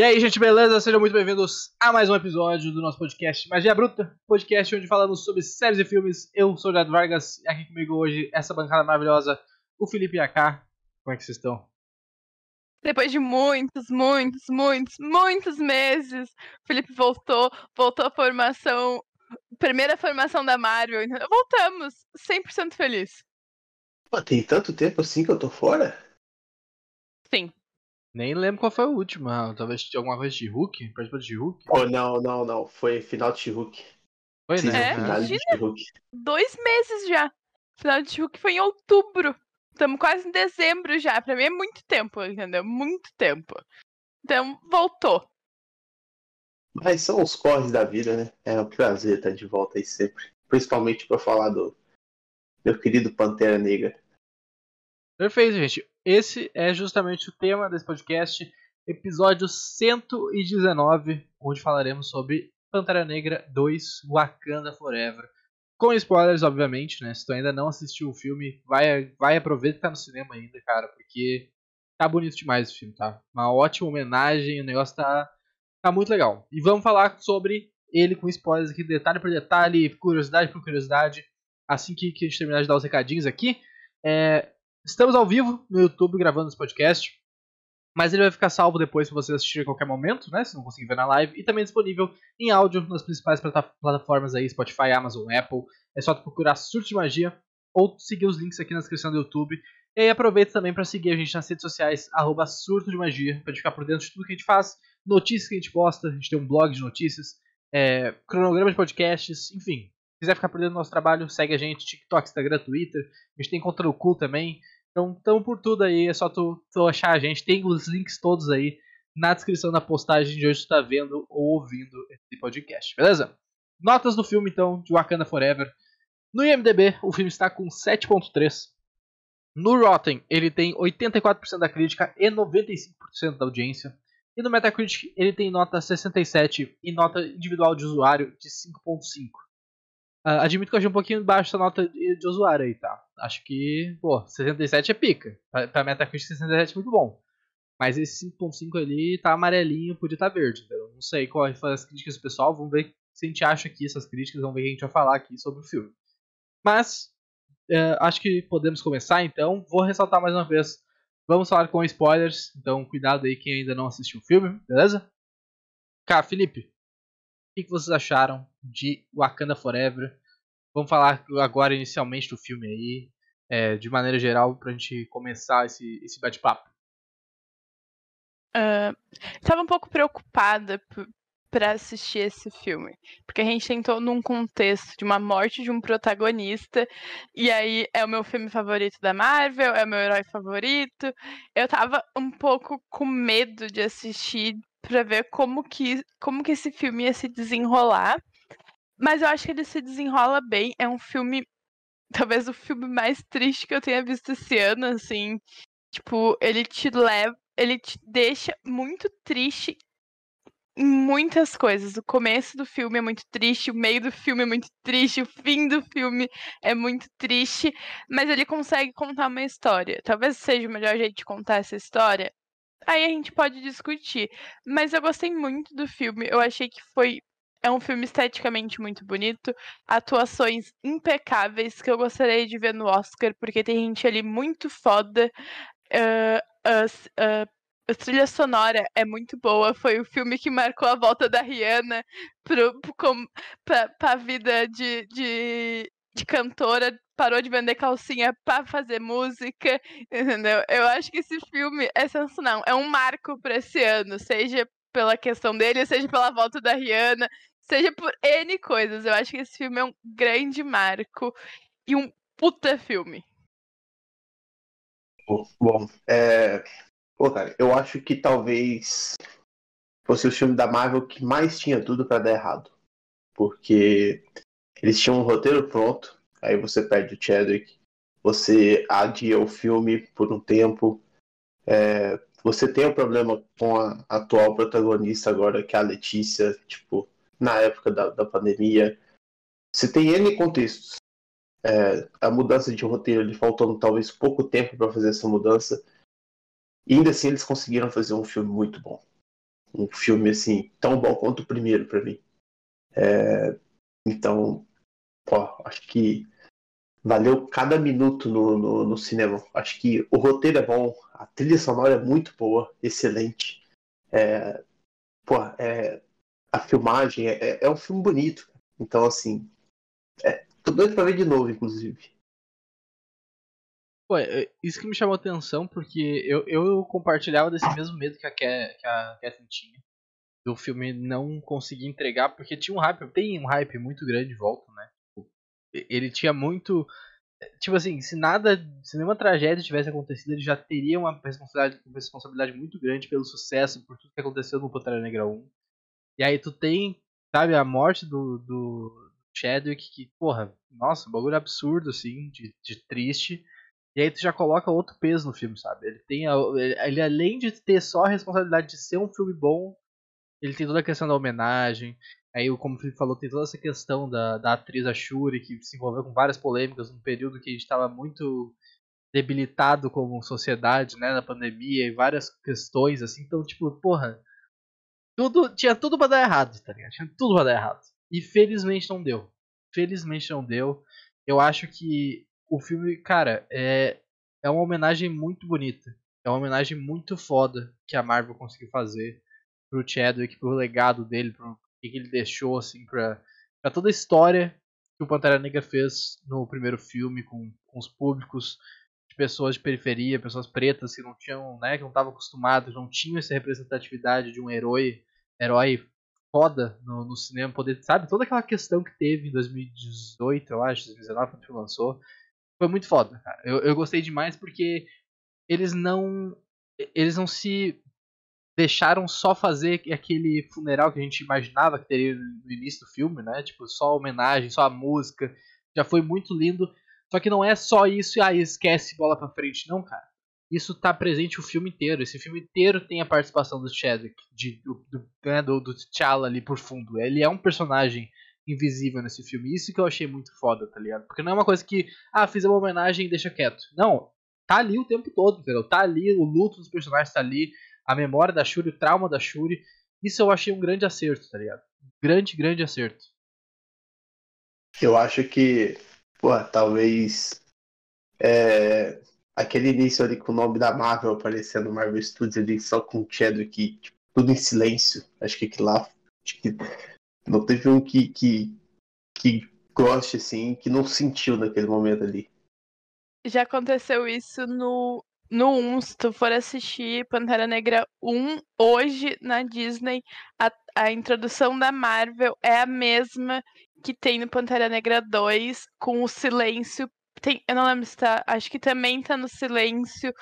E aí, gente, beleza? Sejam muito bem-vindos a mais um episódio do nosso podcast Magia Bruta, podcast onde falamos sobre séries e filmes. Eu sou o Jado Vargas e aqui comigo hoje essa bancada maravilhosa, o Felipe e a K. Como é que vocês estão? Depois de muitos, muitos, muitos, muitos meses, o Felipe voltou, voltou à formação, primeira formação da Marvel. então Voltamos, 100% feliz. Pô, tem tanto tempo assim que eu tô fora? Sim. Nem lembro qual foi a última. Talvez alguma coisa de Hulk? Participou de Hulk? Oh, não, não, não. Foi final de She-Hulk. Foi, né? É, finale de. She-Hulk. Dois meses já. Final de Hulk foi em outubro. Estamos quase em dezembro já. Pra mim é muito tempo, entendeu? Muito tempo. Então, voltou. Mas são os corres da vida, né? É um prazer estar de volta aí sempre. Principalmente pra falar do meu querido Pantera Negra. Perfeito, gente. Esse é justamente o tema desse podcast, episódio 119, onde falaremos sobre Pantera Negra 2 Wakanda Forever. Com spoilers, obviamente, né? Se tu ainda não assistiu o filme, vai, vai aproveitar que tá no cinema ainda, cara, porque tá bonito demais esse filme, tá? Uma ótima homenagem, o negócio tá, tá muito legal. E vamos falar sobre ele com spoilers aqui, detalhe por detalhe, curiosidade por curiosidade, assim que, que a gente terminar de dar os recadinhos aqui. É, Estamos ao vivo no YouTube gravando esse podcast. Mas ele vai ficar salvo depois se você assistir a qualquer momento, né? Se não conseguir ver na live. E também disponível em áudio nas principais plata- plataformas aí, Spotify, Amazon, Apple. É só procurar Surto de Magia ou seguir os links aqui na descrição do YouTube. E aí aproveita também para seguir a gente nas redes sociais, arroba Surto de Magia, gente ficar por dentro de tudo que a gente faz, notícias que a gente posta, a gente tem um blog de notícias, é, cronograma de podcasts, enfim. Se quiser ficar por dentro do nosso trabalho, segue a gente, TikTok, Instagram, Twitter. A gente tem conta no cu também. Então, tamo por tudo aí, é só tu, tu achar a gente. Tem os links todos aí na descrição da postagem de hoje tu tá vendo ou ouvindo esse podcast, beleza? Notas do filme, então, de Wakanda Forever. No IMDB, o filme está com 7.3. No Rotten, ele tem 84% da crítica e 95% da audiência. E no Metacritic, ele tem nota 67 e nota individual de usuário de 5.5. Ah, admito que eu achei um pouquinho baixo essa nota de, usuário aí, tá? Acho que, pô, 67 é pica. Pra, pra Metacritic, 67 é muito bom. Mas esse 5.5 ali tá amarelinho, podia estar tá verde. Não sei quais foram as críticas do pessoal. Vamos ver se a gente acha aqui essas críticas. Vamos ver o que a gente vai falar aqui sobre o filme. Mas, é, acho que podemos começar então. Vou ressaltar mais uma vez. Vamos falar com spoilers. Então, cuidado aí quem ainda não assistiu o filme, beleza? Cá, Felipe. Que que vocês acharam de Wakanda Forever? Vamos falar agora inicialmente do filme aí, é, de maneira geral, pra gente começar esse, esse bate-papo. Ah, Estava um pouco preocupada p- pra assistir esse filme. Porque a gente entrou num contexto de uma morte de um protagonista. E aí é o meu filme favorito da Marvel, é o meu herói favorito. Eu tava um pouco com medo de assistir pra ver como que, como que esse filme ia se desenrolar. Mas eu acho que ele se desenrola bem. É um filme. Talvez o filme mais triste que eu tenha visto esse ano, assim. Tipo, ele te leva. Ele te deixa muito triste em muitas coisas. O começo do filme é muito triste, o meio do filme é muito triste, o fim do filme é muito triste, mas ele consegue contar uma história. Talvez seja o melhor jeito de contar essa história. Aí a gente pode discutir. Mas eu gostei muito do filme. Eu achei que foi. É um filme esteticamente muito bonito, atuações impecáveis que eu gostaria de ver no Oscar, porque tem gente ali muito foda. Ah, as- ah, a trilha sonora é muito boa. Foi o filme que marcou a volta da Rihanna pra, pra vida de, de, de cantora. Parou de vender calcinha pra fazer música, entendeu? Eu acho que esse filme é sensacional. É um marco pra esse ano, seja pela questão dele, seja pela volta da Rihanna, seja por N coisas. Eu acho que esse filme é um grande marco e um puta filme. Bom, é... Pô, cara, eu acho que talvez fosse o filme da Marvel que mais tinha tudo pra dar errado. Porque eles tinham um roteiro pronto, aí você perde o Chadwick, você adia o filme por um tempo, é, você tem um problema com a atual protagonista agora, que é a Letícia, tipo, na época da, da pandemia. Você tem N contextos. É, a mudança de roteiro, ele faltando talvez pouco tempo para fazer essa mudança. E ainda assim eles conseguiram fazer um filme muito bom. um filme assim tão bom quanto o primeiro para mim. É, então, pô, acho que valeu cada minuto no, no, no, cinema. Acho que o roteiro é bom, a trilha sonora é muito boa, excelente. É, pô, é, a filmagem é, é, é um filme bonito. Então, assim, é, tô doido pra ver de novo, inclusive. Pô, é, isso que me chamou atenção, porque eu, eu compartilhava desse mesmo medo que a, que a Catherine tinha. Do filme não conseguir entregar, porque tinha um hype, tem um hype muito grande de volta, né? Ele tinha muito. Tipo assim, se nada, se nenhuma tragédia tivesse acontecido, ele já teria uma responsabilidade, uma responsabilidade muito grande pelo sucesso, por tudo que aconteceu no Pantera Negra 1. E aí tu tem, sabe, a morte do, do Chadwick, que, porra, nossa, um bagulho absurdo, assim, de, de triste. E aí tu já coloca outro peso no filme, sabe? Ele tem. A, ele, além de ter só a responsabilidade de ser um filme bom, ele tem toda a questão da homenagem. Aí, como o Felipe falou, tem toda essa questão da, da atriz Ashuri, que se envolveu com várias polêmicas num período que a gente estava muito debilitado como sociedade, né, na pandemia e várias questões assim. Então, tipo, porra, tudo, tinha tudo pra dar errado, tá ligado? Tinha tudo pra dar errado. E felizmente não deu. Felizmente não deu. Eu acho que o filme, cara, é, é uma homenagem muito bonita. É uma homenagem muito foda que a Marvel conseguiu fazer pro Chadwick, pro legado dele, pro que ele deixou, assim, pra, pra toda a história que o Pantera Negra fez no primeiro filme com, com os públicos de pessoas de periferia, pessoas pretas que não tinham, né, que não estavam acostumados, não tinham essa representatividade de um herói herói foda no, no, cinema, poder, sabe? Toda aquela questão que teve em 2018, eu acho, 2019, quando o filme lançou, foi muito foda, cara. Eu, eu gostei demais porque eles não. Eles não se deixaram só fazer aquele funeral que a gente imaginava que teria no início do filme, né? Tipo, só homenagem, só a música. Já foi muito lindo. Só que não é só isso e aí esquece bola pra frente, não, cara isso tá presente o filme inteiro. Esse filme inteiro tem a participação do Chadwick, de, do, do, né, do, do T'Challa ali por fundo. Ele é um personagem invisível nesse filme. Isso que eu achei muito foda, tá ligado? Porque não é uma coisa que, ah, fiz uma homenagem e deixa quieto. Não, tá ali o tempo todo, entendeu? Tá ali, o luto dos personagens tá ali, a memória da Shuri, o trauma da Shuri. Isso eu achei um grande acerto, tá ligado? Grande, grande acerto. Eu acho que, pô, talvez é, aquele início ali com o nome da Marvel aparecendo no Marvel Studios ali, só com o Chadwick, tipo, tudo em silêncio. Acho que aquilo lá. Acho que não teve um que, que, que goste, assim, que não sentiu naquele momento ali. Já aconteceu isso no, no 1, se tu for assistir Pantera Negra 1, hoje na Disney, a, a introdução da Marvel é a mesma que tem no Pantera Negra 2, com o silêncio tem, eu não lembro se tá. Acho que também tá no silêncio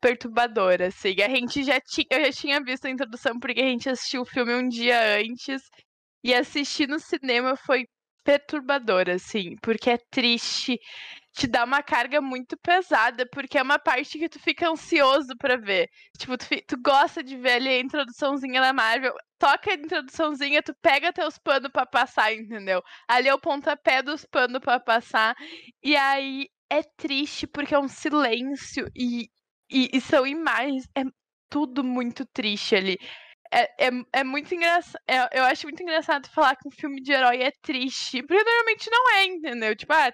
perturbador, assim. A gente já tinha. Eu já tinha visto a introdução porque a gente assistiu o filme um dia antes. E assistir no cinema foi perturbador, assim, porque é triste, te dá uma carga muito pesada, porque é uma parte que tu fica ansioso para ver. Tipo, tu, tu, gosta de ver ali a introduçãozinha da Marvel, toca a introduçãozinha, tu pega teus panos para passar, entendeu? Ali é o pontapé dos panos para passar, e aí é triste porque é um silêncio e, e, e são imagens, é tudo muito triste ali. É, é, é muito engraçado. É, eu acho muito engraçado falar que um filme de herói é triste. Porque normalmente não é, entendeu? Tipo, ah,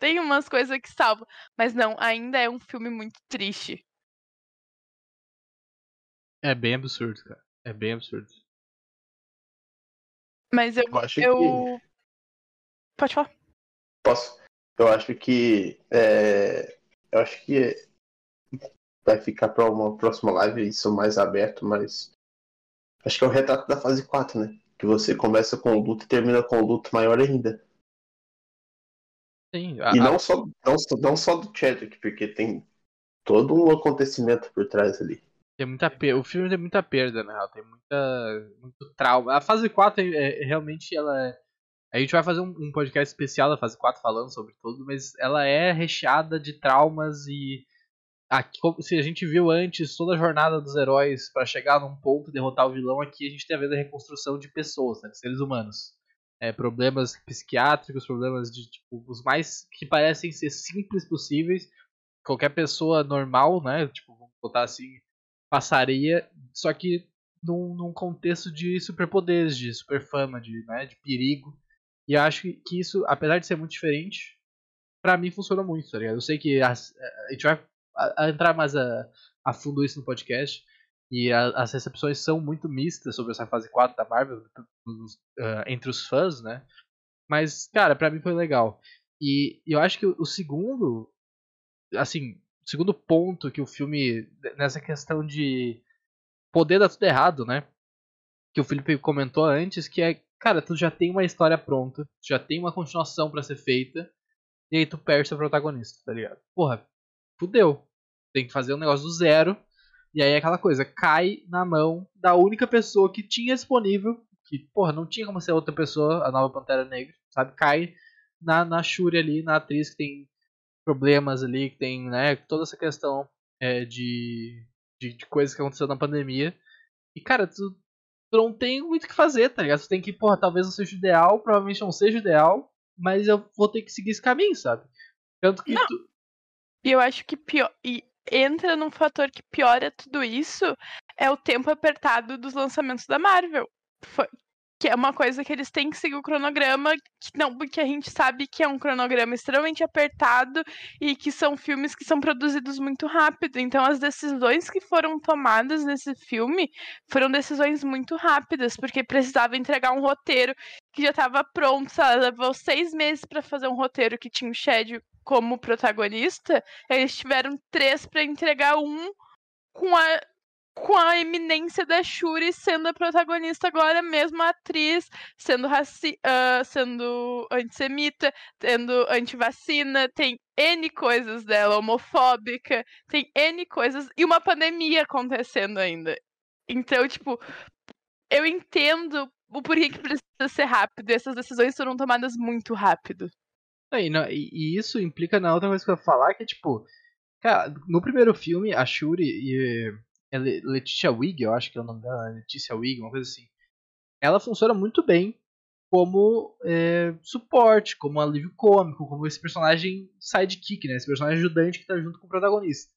tem umas coisas que salvam. Mas não, ainda é um filme muito triste. É bem absurdo, cara. É bem absurdo. Mas eu. eu, acho eu... Que... Pode falar. Posso? Eu acho que. É... Eu acho que vai ficar para uma próxima live isso mais aberto, mas Acho que é o retrato da fase 4, né? Que você começa com o luto e termina com o luto maior ainda. Sim. A, e não, só, não, não só do Chadwick, porque tem todo um acontecimento por trás ali. Tem muita perda. O filme tem muita perda, né? Tem muita, muito trauma. A fase 4 é, é, realmente ela é... A gente vai fazer um, um, podcast especial da fase 4 falando sobre tudo, mas ela é recheada de traumas e aqui, se a gente viu antes toda a jornada dos heróis para chegar num ponto e derrotar o vilão, aqui a gente tem a ver da reconstrução de pessoas, né, de seres humanos. É, problemas psiquiátricos, problemas de tipo, os mais que parecem ser simples possíveis. Qualquer pessoa normal, né, tipo, vamos botar assim, passaria, só que num, num contexto de superpoderes, de superfama, de, né, de perigo. E acho que isso, apesar de ser muito diferente, para mim funciona muito, tá ligado? Eu sei que a, a gente vai a, a entrar mais a, a fundo isso no podcast. E a, as recepções são muito mistas sobre essa fase 4 da Marvel uh, entre os fãs, né? Mas, cara, para mim foi legal. E eu acho que o, segundo, assim, o segundo ponto que o filme, nessa questão de poder dar tudo errado, né? Que o Felipe comentou antes, que é, cara, tu já tem uma história pronta, tu já tem uma continuação para ser feita, e aí tu perde seu protagonista, tá ligado? Porra, fudeu. Tem que fazer um negócio do zero. E aí aquela coisa, cai na mão da única pessoa que tinha disponível, que, porra, não tinha como ser outra pessoa, a nova Pantera Negra, sabe? Cai na, na Shuri ali, na atriz que tem problemas ali, que tem, né, toda essa questão é, de, de, de, coisas que aconteceu na pandemia. E, cara, tu, tu não tem muito o que fazer, tá ligado? Tu tem que, porra, talvez não seja ideal, provavelmente não seja ideal, mas eu vou ter que seguir esse caminho, sabe? Tanto que não. tu... E eu acho que pior. E entra num fator que piora tudo isso é o tempo apertado dos lançamentos da Marvel. Foi, que é uma coisa que eles têm que seguir o cronograma, que não, porque a gente sabe que é um cronograma extremamente apertado e que são filmes que são produzidos muito rápido. Então as decisões que foram tomadas nesse filme foram decisões muito rápidas, porque precisava entregar um roteiro que já estava pronto, sabe? levou seis meses para fazer um roteiro que tinha o Shed como protagonista, eles tiveram três para entregar um com a com a eminência da Shuri sendo a protagonista agora, mesmo a atriz, sendo, raci uh, sendo antissemita, tendo antivacina, tem N coisas dela, homofóbica, tem N coisas, e uma pandemia acontecendo ainda. Então, tipo, eu entendo o porquê que precisa ser rápido, essas decisões foram tomadas muito rápido. E, e, isso implica na outra coisa que eu ia falar, que é tipo, cara, no primeiro filme, a Shuri e é Letitia Wig, eu acho que é o nome dela, Leticia Wig, uma coisa assim. Ela funciona muito bem como é, suporte, como alívio cômico, como esse personagem sidekick, né? Esse personagem ajudante que tá junto com o protagonista.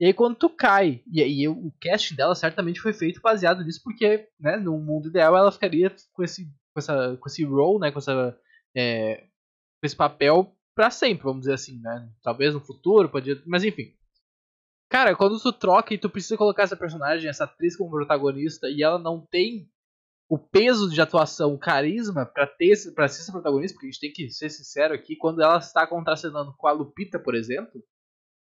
E aí quando tu cai, e, o casting dela certamente foi feito baseado nisso, porque, né, no mundo ideal ela ficaria com esse, com essa, com esse role, né, com essa, é, esse papel para sempre, vamos dizer assim, né? Talvez no futuro, podia, mas enfim. Cara, quando tu troca e tu precisa colocar essa personagem, essa atriz como protagonista, e ela não tem o peso de atuação, o carisma para ter para ser essa protagonista, porque a gente tem que ser sincero aqui, quando ela está contracenando com a Lupita, por exemplo,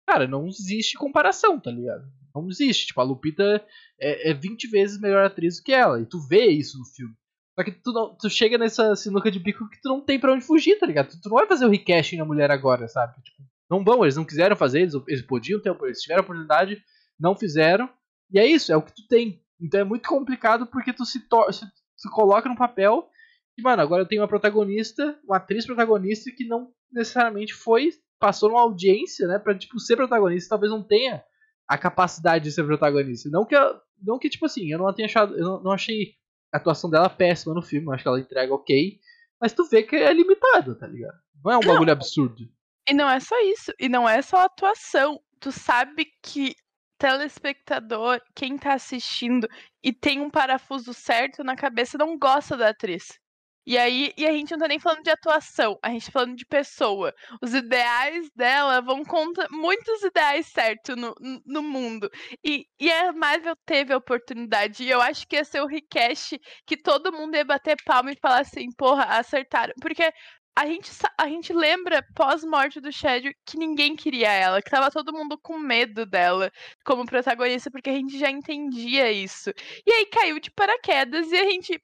cara, não existe comparação, tá ligado? Não existe. Tipo, a Lupita é, é 20 vezes melhor atriz do que ela, e tu vê isso no filme. Só que tu, não, tu chega nessa sinuca de bico que tu não tem pra onde fugir, tá ligado? Tu, tu não vai fazer o recasting na mulher agora, sabe? Tipo, não vão, eles não quiseram fazer, eles, eles podiam ter, eles tiveram a oportunidade, não fizeram. E é isso, é o que tu tem. Então é muito complicado porque tu se, se, coloca no papel e, mano, agora eu tenho uma protagonista, uma atriz protagonista que não necessariamente foi, passou numa audiência, né, pra, tipo, ser protagonista, talvez não tenha a capacidade de ser protagonista. Não que, não que tipo assim, eu não tenha achado, eu não, não achei a atuação dela péssima no filme, acho que ela entrega ok, mas tu vê que é limitado, tá ligado? Não é um bagulho absurdo. E não é só isso, e não é só atuação. Tu sabe que telespectador, quem tá assistindo e tem um parafuso certo na cabeça não gosta da atriz. E aí, e a gente não tá nem falando de atuação, a gente tá falando de pessoa. Os ideais dela vão contra muitos ideais certos no, no mundo. E, e a Marvel teve a oportunidade. E eu acho que ia ser o request que todo mundo ia bater palma e falar assim, porra, acertaram. Porque a gente, a gente lembra, pós-morte do Chad, que ninguém queria ela, que tava todo mundo com medo dela como protagonista, porque a gente já entendia isso. E aí caiu de paraquedas e a gente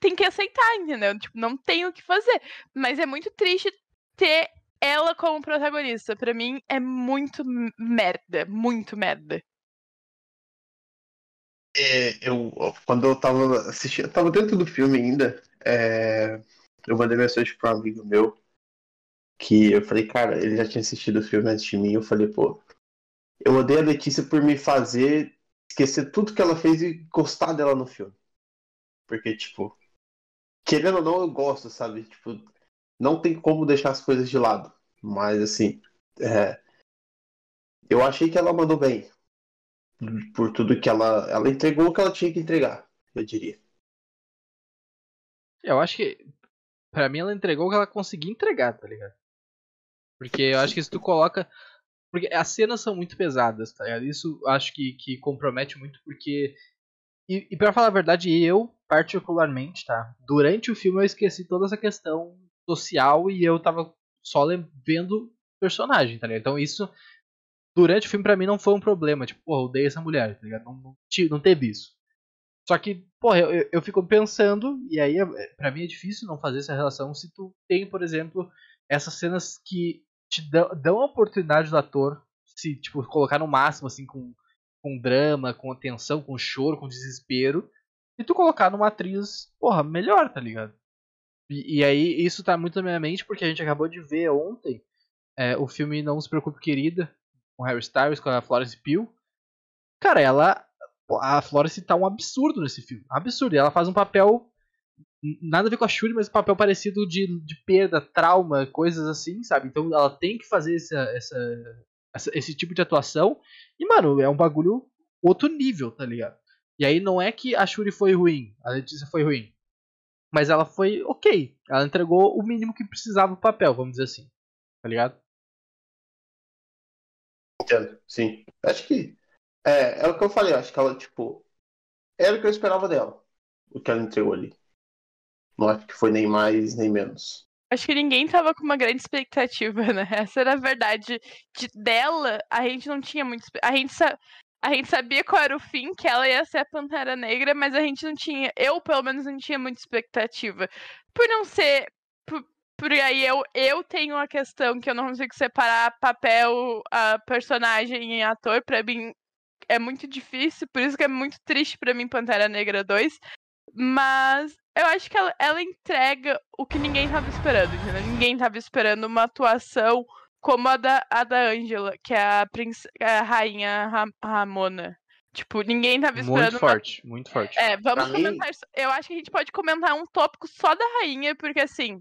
tem que aceitar, entendeu? Tipo, não tem o que fazer. Mas é muito triste ter ela como protagonista. para mim é muito merda, muito merda. É, eu, quando eu tava assistindo, eu tava dentro do filme ainda, é, eu mandei mensagem para um amigo meu que eu falei, cara, ele já tinha assistido o filme antes de mim. Eu falei, pô, eu odeio a Letícia por me fazer esquecer tudo que ela fez e gostar dela no filme. Porque, tipo, querendo ou não, eu gosto, sabe? Tipo, não tem como deixar as coisas de lado. Mas, assim, é... eu achei que ela mandou bem. Por tudo que ela. Ela entregou o que ela tinha que entregar. eu diria. Eu acho que, pra mim, ela entregou o que ela conseguia entregar, tá ligado? Porque eu acho que se tu coloca. Porque as cenas são muito pesadas, tá ligado? Isso acho que, que compromete muito, porque. E, e pra falar a verdade, eu, particularmente, tá? Durante o filme eu esqueci toda essa questão social e eu tava só vendo personagem, tá ligado? Então isso. Durante o filme, pra mim, não foi um problema. Tipo, porra, odeio essa mulher, tá ligado? Não, não, não teve isso. Só que, porra, eu, eu fico pensando, e aí para mim é difícil não fazer essa relação se tu tem, por exemplo, essas cenas que te dão, dão a oportunidade do ator se, tipo, colocar no máximo, assim, com, com drama, com atenção, com choro, com desespero, e tu colocar numa atriz, porra, melhor, tá ligado? E, e aí isso tá muito na minha mente porque a gente acabou de ver ontem é, o filme Não Se Preocupe Querida, com Harry Styles, com a Florence Pugh. Cara, ela a Florence tá um absurdo nesse filme. Absurdo. E ela faz um papel. Nada a ver com a Shuri, mas um papel parecido de, de perda, trauma, coisas assim, sabe? Então ela tem que fazer essa, essa, essa, esse tipo de atuação. E, mano, é um bagulho outro nível, tá ligado? E aí não é que a Shuri foi ruim, a Letícia foi ruim. Mas ela foi ok. Ela entregou o mínimo que precisava pro papel, vamos dizer assim. Tá ligado? Entendo, sim. Acho que é, é o que eu falei, acho que ela, tipo, era o que eu esperava dela. O que ela entregou ali. Não acho que foi nem mais, nem menos. Acho que ninguém tava com uma grande expectativa, né? Essa era a verdade. De, dela, a gente não tinha muito. A gente, sa... a gente sabia qual era o fim, que ela ia ser a Pantera Negra, mas a gente não tinha. Eu, pelo menos, não tinha muita expectativa. Por não ser. Por, por aí eu, eu tenho uma questão que eu não consigo separar papel, a personagem e ator. Pra mim, é muito difícil, por isso que é muito triste para mim Pantera Negra 2. Mas eu acho que ela, ela entrega o que ninguém tava esperando, entendeu? Ninguém tava esperando uma atuação como a da, a da Angela, que é a, prince, a rainha Ram, Ramona. Tipo, ninguém tava esperando. Muito forte, uma... muito forte. É, vamos pra comentar. Mim... Eu acho que a gente pode comentar um tópico só da rainha, porque assim.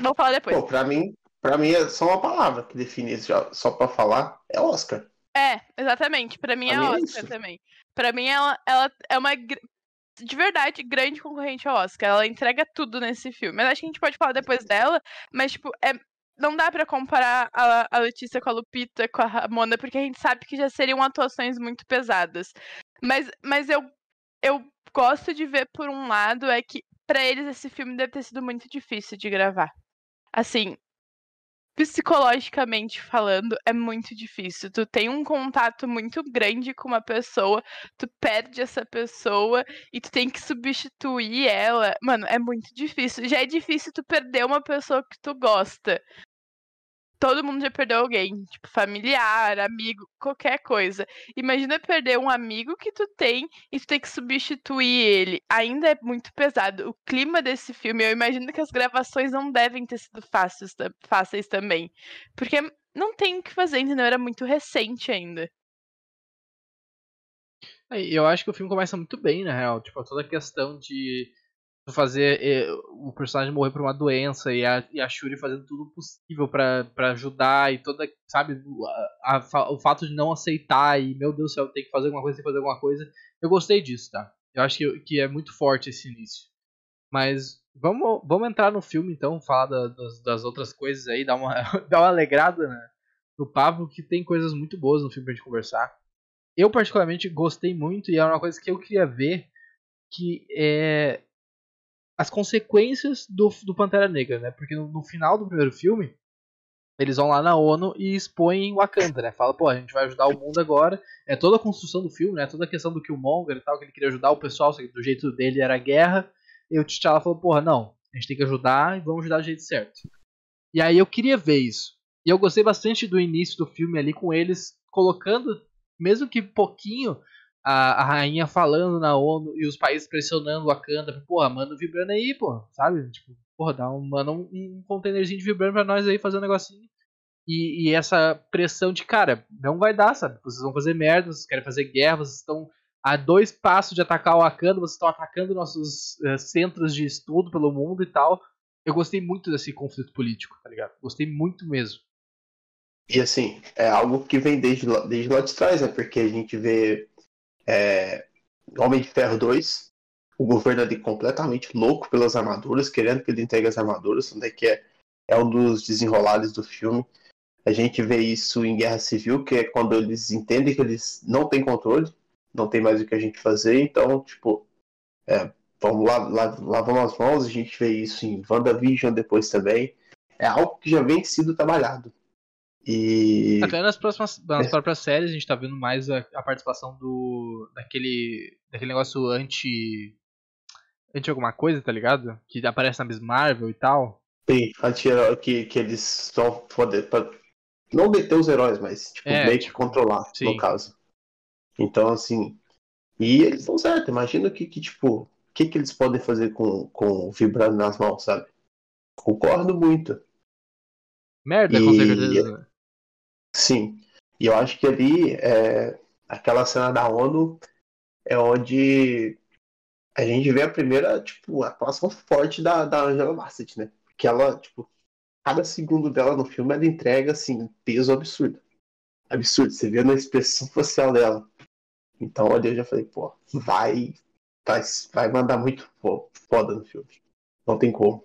Vamos falar depois. Pô, pra mim, pra mim é só uma palavra que define isso, só pra falar, é Oscar. É, exatamente. Para mim é Oscar também. Para mim ela, ela é uma de verdade grande concorrente ao Oscar. Ela entrega tudo nesse filme. Mas acho que a gente pode falar depois dela, mas tipo, é não dá para comparar a, a Letícia com a Lupita, com a Ramona, porque a gente sabe que já seriam atuações muito pesadas. Mas, mas eu, eu gosto de ver, por um lado, é que para eles esse filme deve ter sido muito difícil de gravar. Assim, psicologicamente falando, é muito difícil. Tu tem um contato muito grande com uma pessoa, tu perde essa pessoa e tu tem que substituir ela. Mano, é muito difícil. Já é difícil tu perder uma pessoa que tu gosta todo mundo já perdeu alguém, tipo, familiar, amigo, qualquer coisa. Imagina perder um amigo que tu tem e tu tem que substituir ele. Ainda é muito pesado. O clima desse filme, eu imagino que as gravações não devem ter sido fáceis, fáceis também. Porque não tem o que fazer, entendeu? Era muito recente ainda. É, eu acho que o filme começa muito bem, na real. Tipo, toda a questão de fazer eh, o personagem morrer por uma doença e a, e a Shuri fazendo tudo possível para ajudar e toda, sabe, a, a, o fato de não aceitar e meu Deus do céu, tem que fazer alguma coisa, tem que fazer alguma coisa. Eu gostei disso, tá? Eu acho que, que é muito forte esse início. Mas vamos, vamos entrar no filme então, falar da, das, das, outras coisas aí, dar uma, dar uma alegrada né, no papo, que tem coisas muito boas no filme pra gente conversar. Eu particularmente gostei muito e é uma coisa que eu queria ver que é as consequências do, do Pantera Negra, né? Porque no, no, final do primeiro filme, eles vão lá na ONU e expõem Wakanda, né? Fala, pô, a gente vai ajudar o mundo agora. É toda a construção do filme, né? Toda a questão do Killmonger e tal, que ele queria ajudar o pessoal, do jeito dele era guerra. E o T'Challa falou, porra, não, a gente tem que ajudar e vamos ajudar do jeito certo. E aí eu queria ver isso. E eu gostei bastante do início do filme ali com eles colocando, mesmo que pouquinho, a, a rainha falando na ONU e os países pressionando o Wakanda, porra, manda vibrando aí, porra, sabe? Tipo, porra, dá um, manda um, um containerzinho de vibrando pra nós aí fazer um negocinho. E, e, essa pressão de, cara, não vai dar, sabe? Vocês vão fazer merda, vocês querem fazer guerra, vocês estão a dois passos de atacar o Wakanda, vocês estão atacando nossos uh, centros de estudo pelo mundo e tal. Eu gostei muito desse conflito político, tá ligado? Gostei muito mesmo. E assim, é algo que vem desde, desde lá de trás, né? Porque a gente vê é, Homem de Ferro 2, o governo ali completamente louco pelas armaduras, querendo que ele entregue as armaduras, onde é que é, é um dos desenrolares do filme. A gente vê isso em Guerra Civil, que é quando eles entendem que eles não têm controle, não tem mais o que a gente fazer, então, tipo, é, vamos lá, lá, lavamos as mãos, a gente vê isso em WandaVision depois também. É algo que já vem sido trabalhado. E. Até nas próximas. Nas é. próprias séries a gente tá vendo mais a, a, participação do. daquele. daquele negócio anti. anti alguma coisa, tá ligado? Que aparece na Miss Marvel e tal. Sim, anti-herói que, que eles só poder. Pra não deter os heróis, mas tipo, é, meio que controlar, sim. no caso. Então, assim. E eles estão certo, imagina que, que tipo. O que, que eles podem fazer com, com vibrando nas mãos, sabe? Concordo muito. Merda, e... com certeza. Sim. E eu acho que ali, é, aquela cena da ONU é onde a gente vê a primeira, tipo, atuação forte da, da Angela Bassett, né? Porque ela, tipo, cada segundo dela no filme ela entrega, assim, peso absurdo. Absurdo. Você vê na expressão facial dela. Então ali eu já falei, pô, vai, vai, vai mandar muito foda no filme. Não tem como.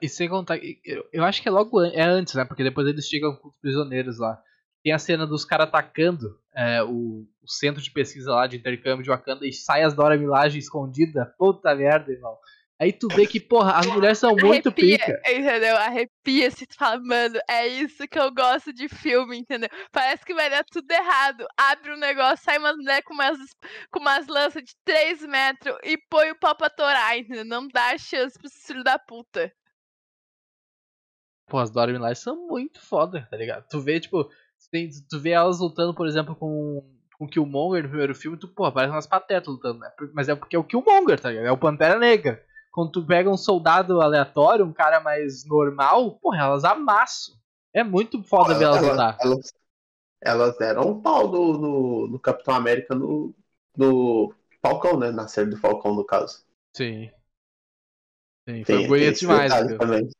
E sem contar, eu, eu acho que é logo é antes, né? Porque depois eles chegam com os prisioneiros lá. Tem a cena dos caras atacando é, o, o, centro de pesquisa lá de intercâmbio de Wakanda e sai as Dora Milaje escondida. Puta merda, irmão. Aí tu vê que, porra, as mulheres são muito Arrepia, pica. Entendeu? Arrepia se tu fala, mano, é isso que eu gosto de filme, entendeu? Parece que vai dar tudo errado. Abre um negócio, sai uma mulher com umas, com umas lanças de 3 metros e põe o pau pra torar, entendeu? Não dá chance pro filho da puta. Pô, as Dora Milaje são muito foda, tá ligado? Tu vê, tipo, tu vê elas lutando, por exemplo, com com o Killmonger no primeiro filme, tu, pô, parece umas patetas lutando, né? Mas é porque é o Killmonger, tá ligado? É o Pantera Negra quando tu pega um soldado aleatório, um cara mais normal, porra, elas amassam. É muito foda ver elas lutar. Elas, elas deram um pau no, no, no, Capitão América no, no Falcão, né? Na série do Falcão, no caso. Sim. Sim, foi bonito demais. Também.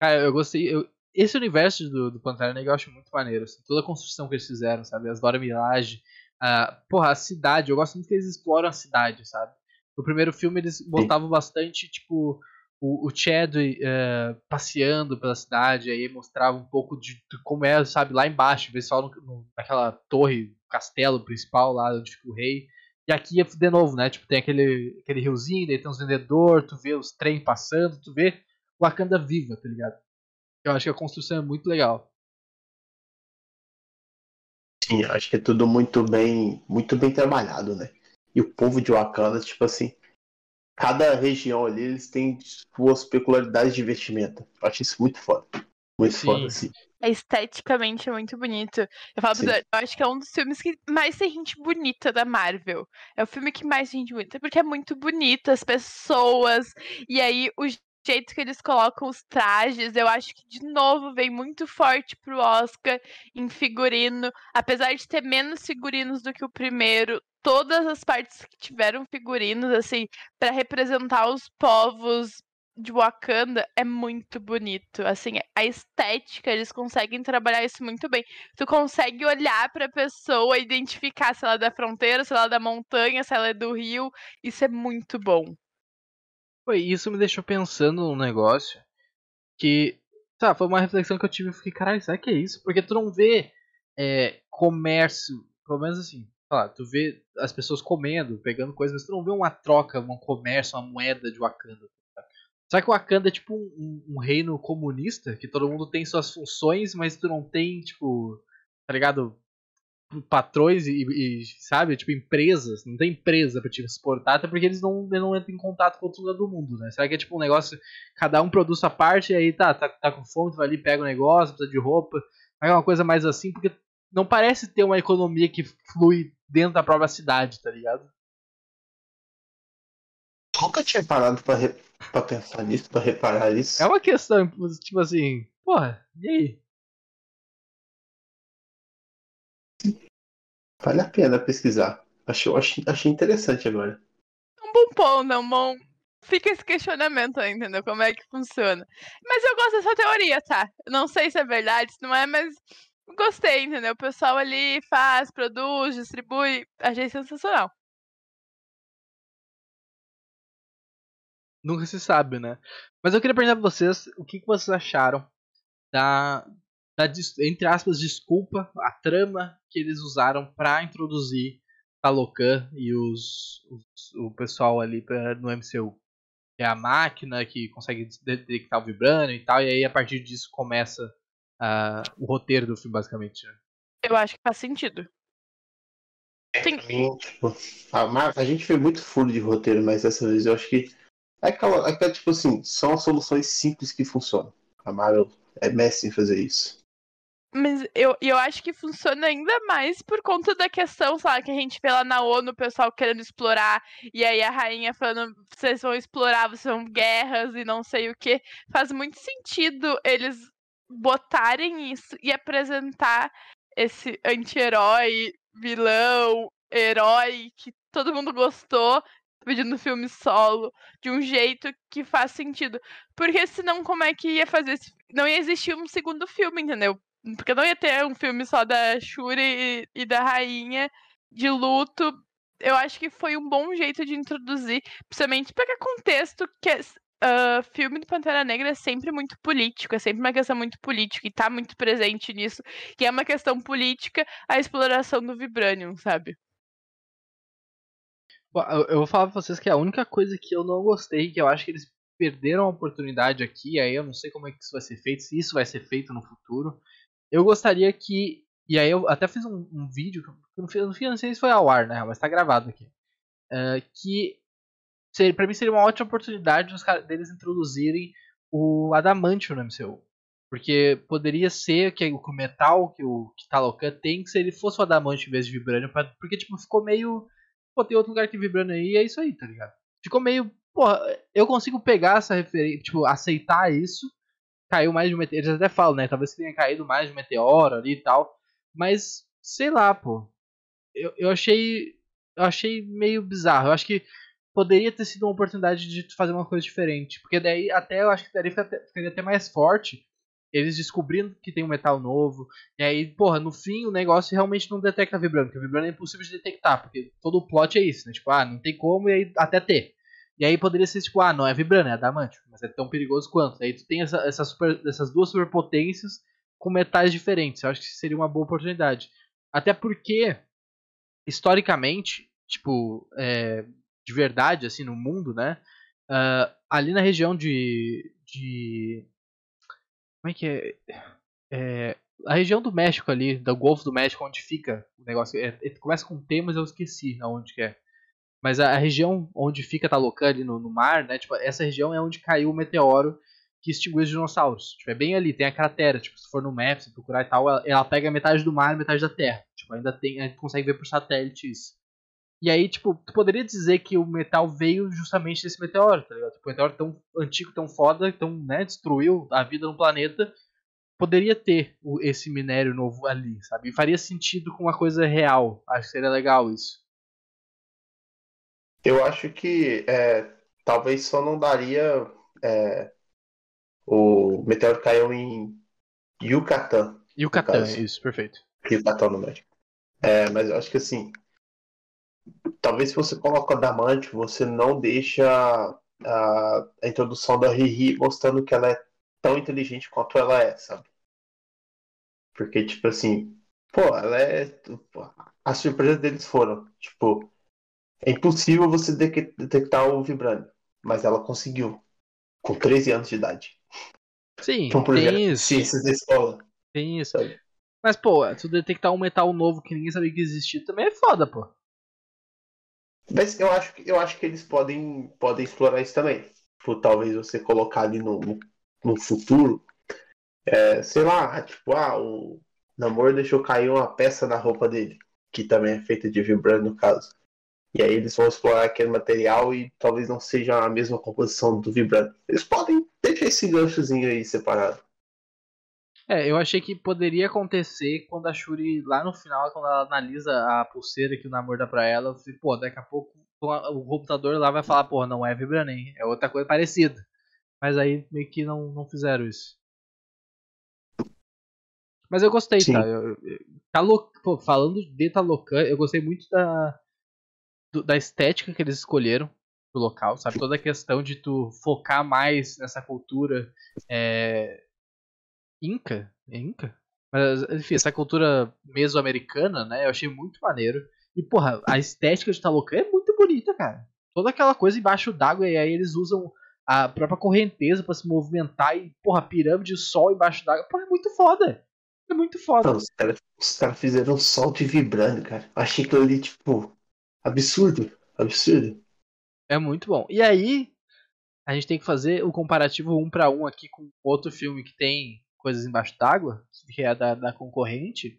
Cara, eu gostei. Eu, esse universo do, do Pantera Negra eu acho muito maneiro. Assim, toda a construção que eles fizeram, sabe? As Dora Mirage. Uh, porra, a cidade. Eu gosto muito que eles exploram a cidade, sabe? No primeiro filme eles botavam bastante, tipo, o, o Chadwick uh, passeando pela cidade, aí mostrava um pouco de, de como é, sabe, lá embaixo, o pessoal no, no, naquela torre, castelo principal lá onde fica o rei. E aqui, de novo, né, tipo, tem aquele, aquele riozinho, daí tem uns vendedores, tu vê os trem passando, tu vê Wakanda viva, tá ligado? Eu acho que a construção é muito legal. Sim, acho que é tudo muito bem, muito bem trabalhado, né? e o povo de Wakanda, tipo assim, cada região ali, eles têm suas peculiaridades de vestimenta. Eu acho isso muito foda. Muito Sim. foda, assim. É esteticamente muito bonito. Eu falo eu acho que é um dos filmes que mais tem gente bonita da Marvel. É o filme que mais tem gente bonita, porque é muito bonito, as pessoas. E aí, o jeito que eles colocam os trajes, eu acho que de novo vem muito forte pro Oscar em figurino. Apesar de ter menos figurinos do que o primeiro, todas as partes que tiveram figurinos, assim, para representar os povos de Wakanda é muito bonito. Assim, a estética, eles conseguem trabalhar isso muito bem. Tu consegue olhar para a pessoa, identificar se ela é da fronteira, se ela é da montanha, se ela é do rio. Isso é muito bom. Isso me deixou pensando num negócio que, tá, foi uma reflexão que eu tive e fiquei, caralho, será que é isso? Porque tu não vê é, comércio, pelo menos assim, lá, tu vê as pessoas comendo, pegando coisas, mas tu não vê uma troca, um comércio, uma moeda de Wakanda. Tá? Só que Wakanda é tipo um, um, reino comunista, que todo mundo tem suas funções, mas tu não tem, tipo, tá ligado? Patrões e, e sabe, tipo, empresas, não tem empresa pra te exportar, até porque eles não, não entram em contato com outro lugar do mundo, né? Será que é tipo um negócio, cada um produz sua parte e aí tá, tá, tá com fome, tu vai ali, pega o um negócio, precisa de roupa, é uma coisa mais assim, porque não parece ter uma economia que flui dentro da própria cidade, tá ligado? Nunca tinha parado pra, re... pra pensar nisso, pra reparar isso. É uma questão, tipo assim, porra, e aí? Vale a pena pesquisar. Achei, achei, achei interessante agora. Um bom ponto, um bom. Fica esse questionamento aí, entendeu? Como é que funciona. Mas eu gosto dessa teoria, tá? Não sei se é verdade, se não é, mas gostei, entendeu? O pessoal ali faz, produz, distribui. Achei sensacional. nunca se sabe, né? Mas eu queria perguntar pra vocês o que, que vocês acharam da, da, entre aspas, desculpa, a trama que eles usaram para introduzir Talocan e os, os, o pessoal ali pra, no MCU. É a máquina que consegue detectar o vibrânio e tal, e aí a partir disso começa uh, o roteiro do filme, basicamente. Né? Eu acho que faz sentido. Sim. Mim, tipo, a, a, gente foi muito fundo de roteiro, mas dessa vez eu acho que é aquela, é aquela, tipo assim, são soluções simples que funcionam. A Marvel é mestre em fazer isso. Mas eu, eu acho que funciona ainda mais por conta da questão, sabe, que a gente vê lá na ONU, o pessoal querendo explorar, e aí a rainha falando, vocês vão explorar, vocês vão guerras e não sei o que. Faz muito sentido eles botarem isso e apresentar esse anti-herói, vilão, herói que todo mundo gostou, pedindo filme solo, de um jeito que faz sentido. Porque senão, como é que ia fazer esse... Não ia existir um segundo filme, entendeu? Porque não ia ter um filme só da Shuri e, e da rainha de luto. Eu acho que foi um bom jeito de introduzir, principalmente para contexto que uh, filme do Pantera Negra é sempre muito político, é sempre uma questão muito política e tá muito presente nisso. E é uma questão política a exploração do Vibranium, sabe? Eu vou falar pra vocês que a única coisa que eu não gostei, que eu acho que eles perderam a oportunidade aqui, aí eu não sei como é que isso vai ser feito, se isso vai ser feito no futuro. Eu gostaria que. E aí eu até fiz um, um vídeo, eu não, fiz, não sei se foi ao ar, né? Mas tá gravado aqui. Uh, que seria, pra mim seria uma ótima oportunidade dos, deles introduzirem o Adamantium no MCU. Porque poderia ser que o metal que o que Talocan tem, que se ele fosse o Adamantium em vez de Vibranium, pra, porque tipo, ficou meio. Pô, tem outro lugar que Vibranium aí e é isso aí, tá ligado? Ficou meio. Porra, eu consigo pegar essa referência, tipo, aceitar isso. Caiu mais de um meteoro. Eles até falam, né? Talvez tenha caído mais de um meteoro ali e tal. Mas, sei lá, pô. Eu, eu achei. Eu achei meio bizarro. Eu acho que poderia ter sido uma oportunidade de fazer uma coisa diferente. Porque daí até eu acho que daí ficaria até mais forte. Eles descobrindo que tem um metal novo. E aí, porra, no fim o negócio realmente não detecta vibrando. Porque vibrando é impossível de detectar. Porque todo o plot é isso, né? Tipo, ah, não tem como e aí até ter. E aí poderia ser tipo, ah, não é vibrando, é adamantio. Mas é tão perigoso quanto. Aí tu tem essa, essa super, essas duas superpotências com metais diferentes. Eu acho que seria uma boa oportunidade. Até porque, historicamente, tipo, é, de verdade, assim, no mundo, né? Uh, ali na região de, de. Como é que é? é? A região do México ali, do Golfo do México, onde fica o negócio. É, é, começa com T, mas eu esqueci aonde que é. Mas a, a região onde fica Talocan ali no, no, mar, né? Tipo, essa região é onde caiu o meteoro que extinguiu os dinossauros. Tipo, é bem ali, tem a cratera. Tipo, se for no map, se procurar e tal, ela, ela pega metade do mar e metade da terra. Tipo, ainda tem. A gente consegue ver por satélite isso. E aí, tipo, tu poderia dizer que o metal veio justamente desse meteoro, tá ligado? Tipo, o meteoro tão antigo, tão foda, tão, né, destruiu a vida no planeta. Poderia ter esse minério novo ali, sabe? E faria sentido com uma coisa real. Acho que seria legal isso. Eu acho que é, talvez só não daria. É, o meteoro caiu em Yucatán. Yucatán, isso, perfeito. Yucatán no México. É, mas eu acho que assim, talvez se você coloca Adamante, você não deixa a, a introdução da Riri mostrando que ela é tão inteligente quanto ela é, sabe? Porque, tipo assim, pô, ela é. As surpresas deles foram, tipo, é impossível você detectar o Vibranium, mas ela conseguiu, com 13 anos de idade. Sim, um tem isso. Ciências da escola. Tem isso. Sabe? Mas, pô, se detectar um metal novo que ninguém sabia que existia, também é foda, pô. Mas eu acho, eu acho que eles podem, podem explorar isso também. Tipo, talvez você colocar ali no, no, no futuro, é, sei lá, tipo, ah, o Namor deixou cair uma peça na roupa dele, que também é feita de vibrânio no caso. E aí eles vão explorar aquele material e talvez não seja a mesma composição do vibrânio. Eles podem deixar esse ganchozinho aí separado. É, eu achei que poderia acontecer quando a Shuri, lá no final, quando ela analisa a pulseira que o Namor dá pra ela, eu falei, pô, daqui a pouco o computador lá vai falar, pô, não é Vibranem, é outra coisa parecida. Mas aí meio que não, não fizeram isso. Mas eu gostei, Sim. tá? Eu, eu, Talo, pô, falando de Talocan, eu gostei muito da, do, da estética que eles escolheram. do local, sabe? Toda a questão de tu focar mais nessa cultura é... inca, é inca? Mas, enfim, essa cultura mesoamericana, né? Eu achei muito maneiro. E, porra, a estética de Talocan é muito bonita, cara. Toda aquela coisa embaixo d'água, e aí eles usam a própria correnteza para se movimentar e, porra, pirâmide de sol embaixo d'água. Porra, é muito foda. É muito foda. Não, os caras cara fizeram um sol de vibrando, cara. Achei aquilo ali, tipo, absurdo. Absurdo. É muito bom. E aí, a gente tem que fazer o comparativo um para um aqui com outro filme que tem coisas embaixo d'água, que é da, da concorrente.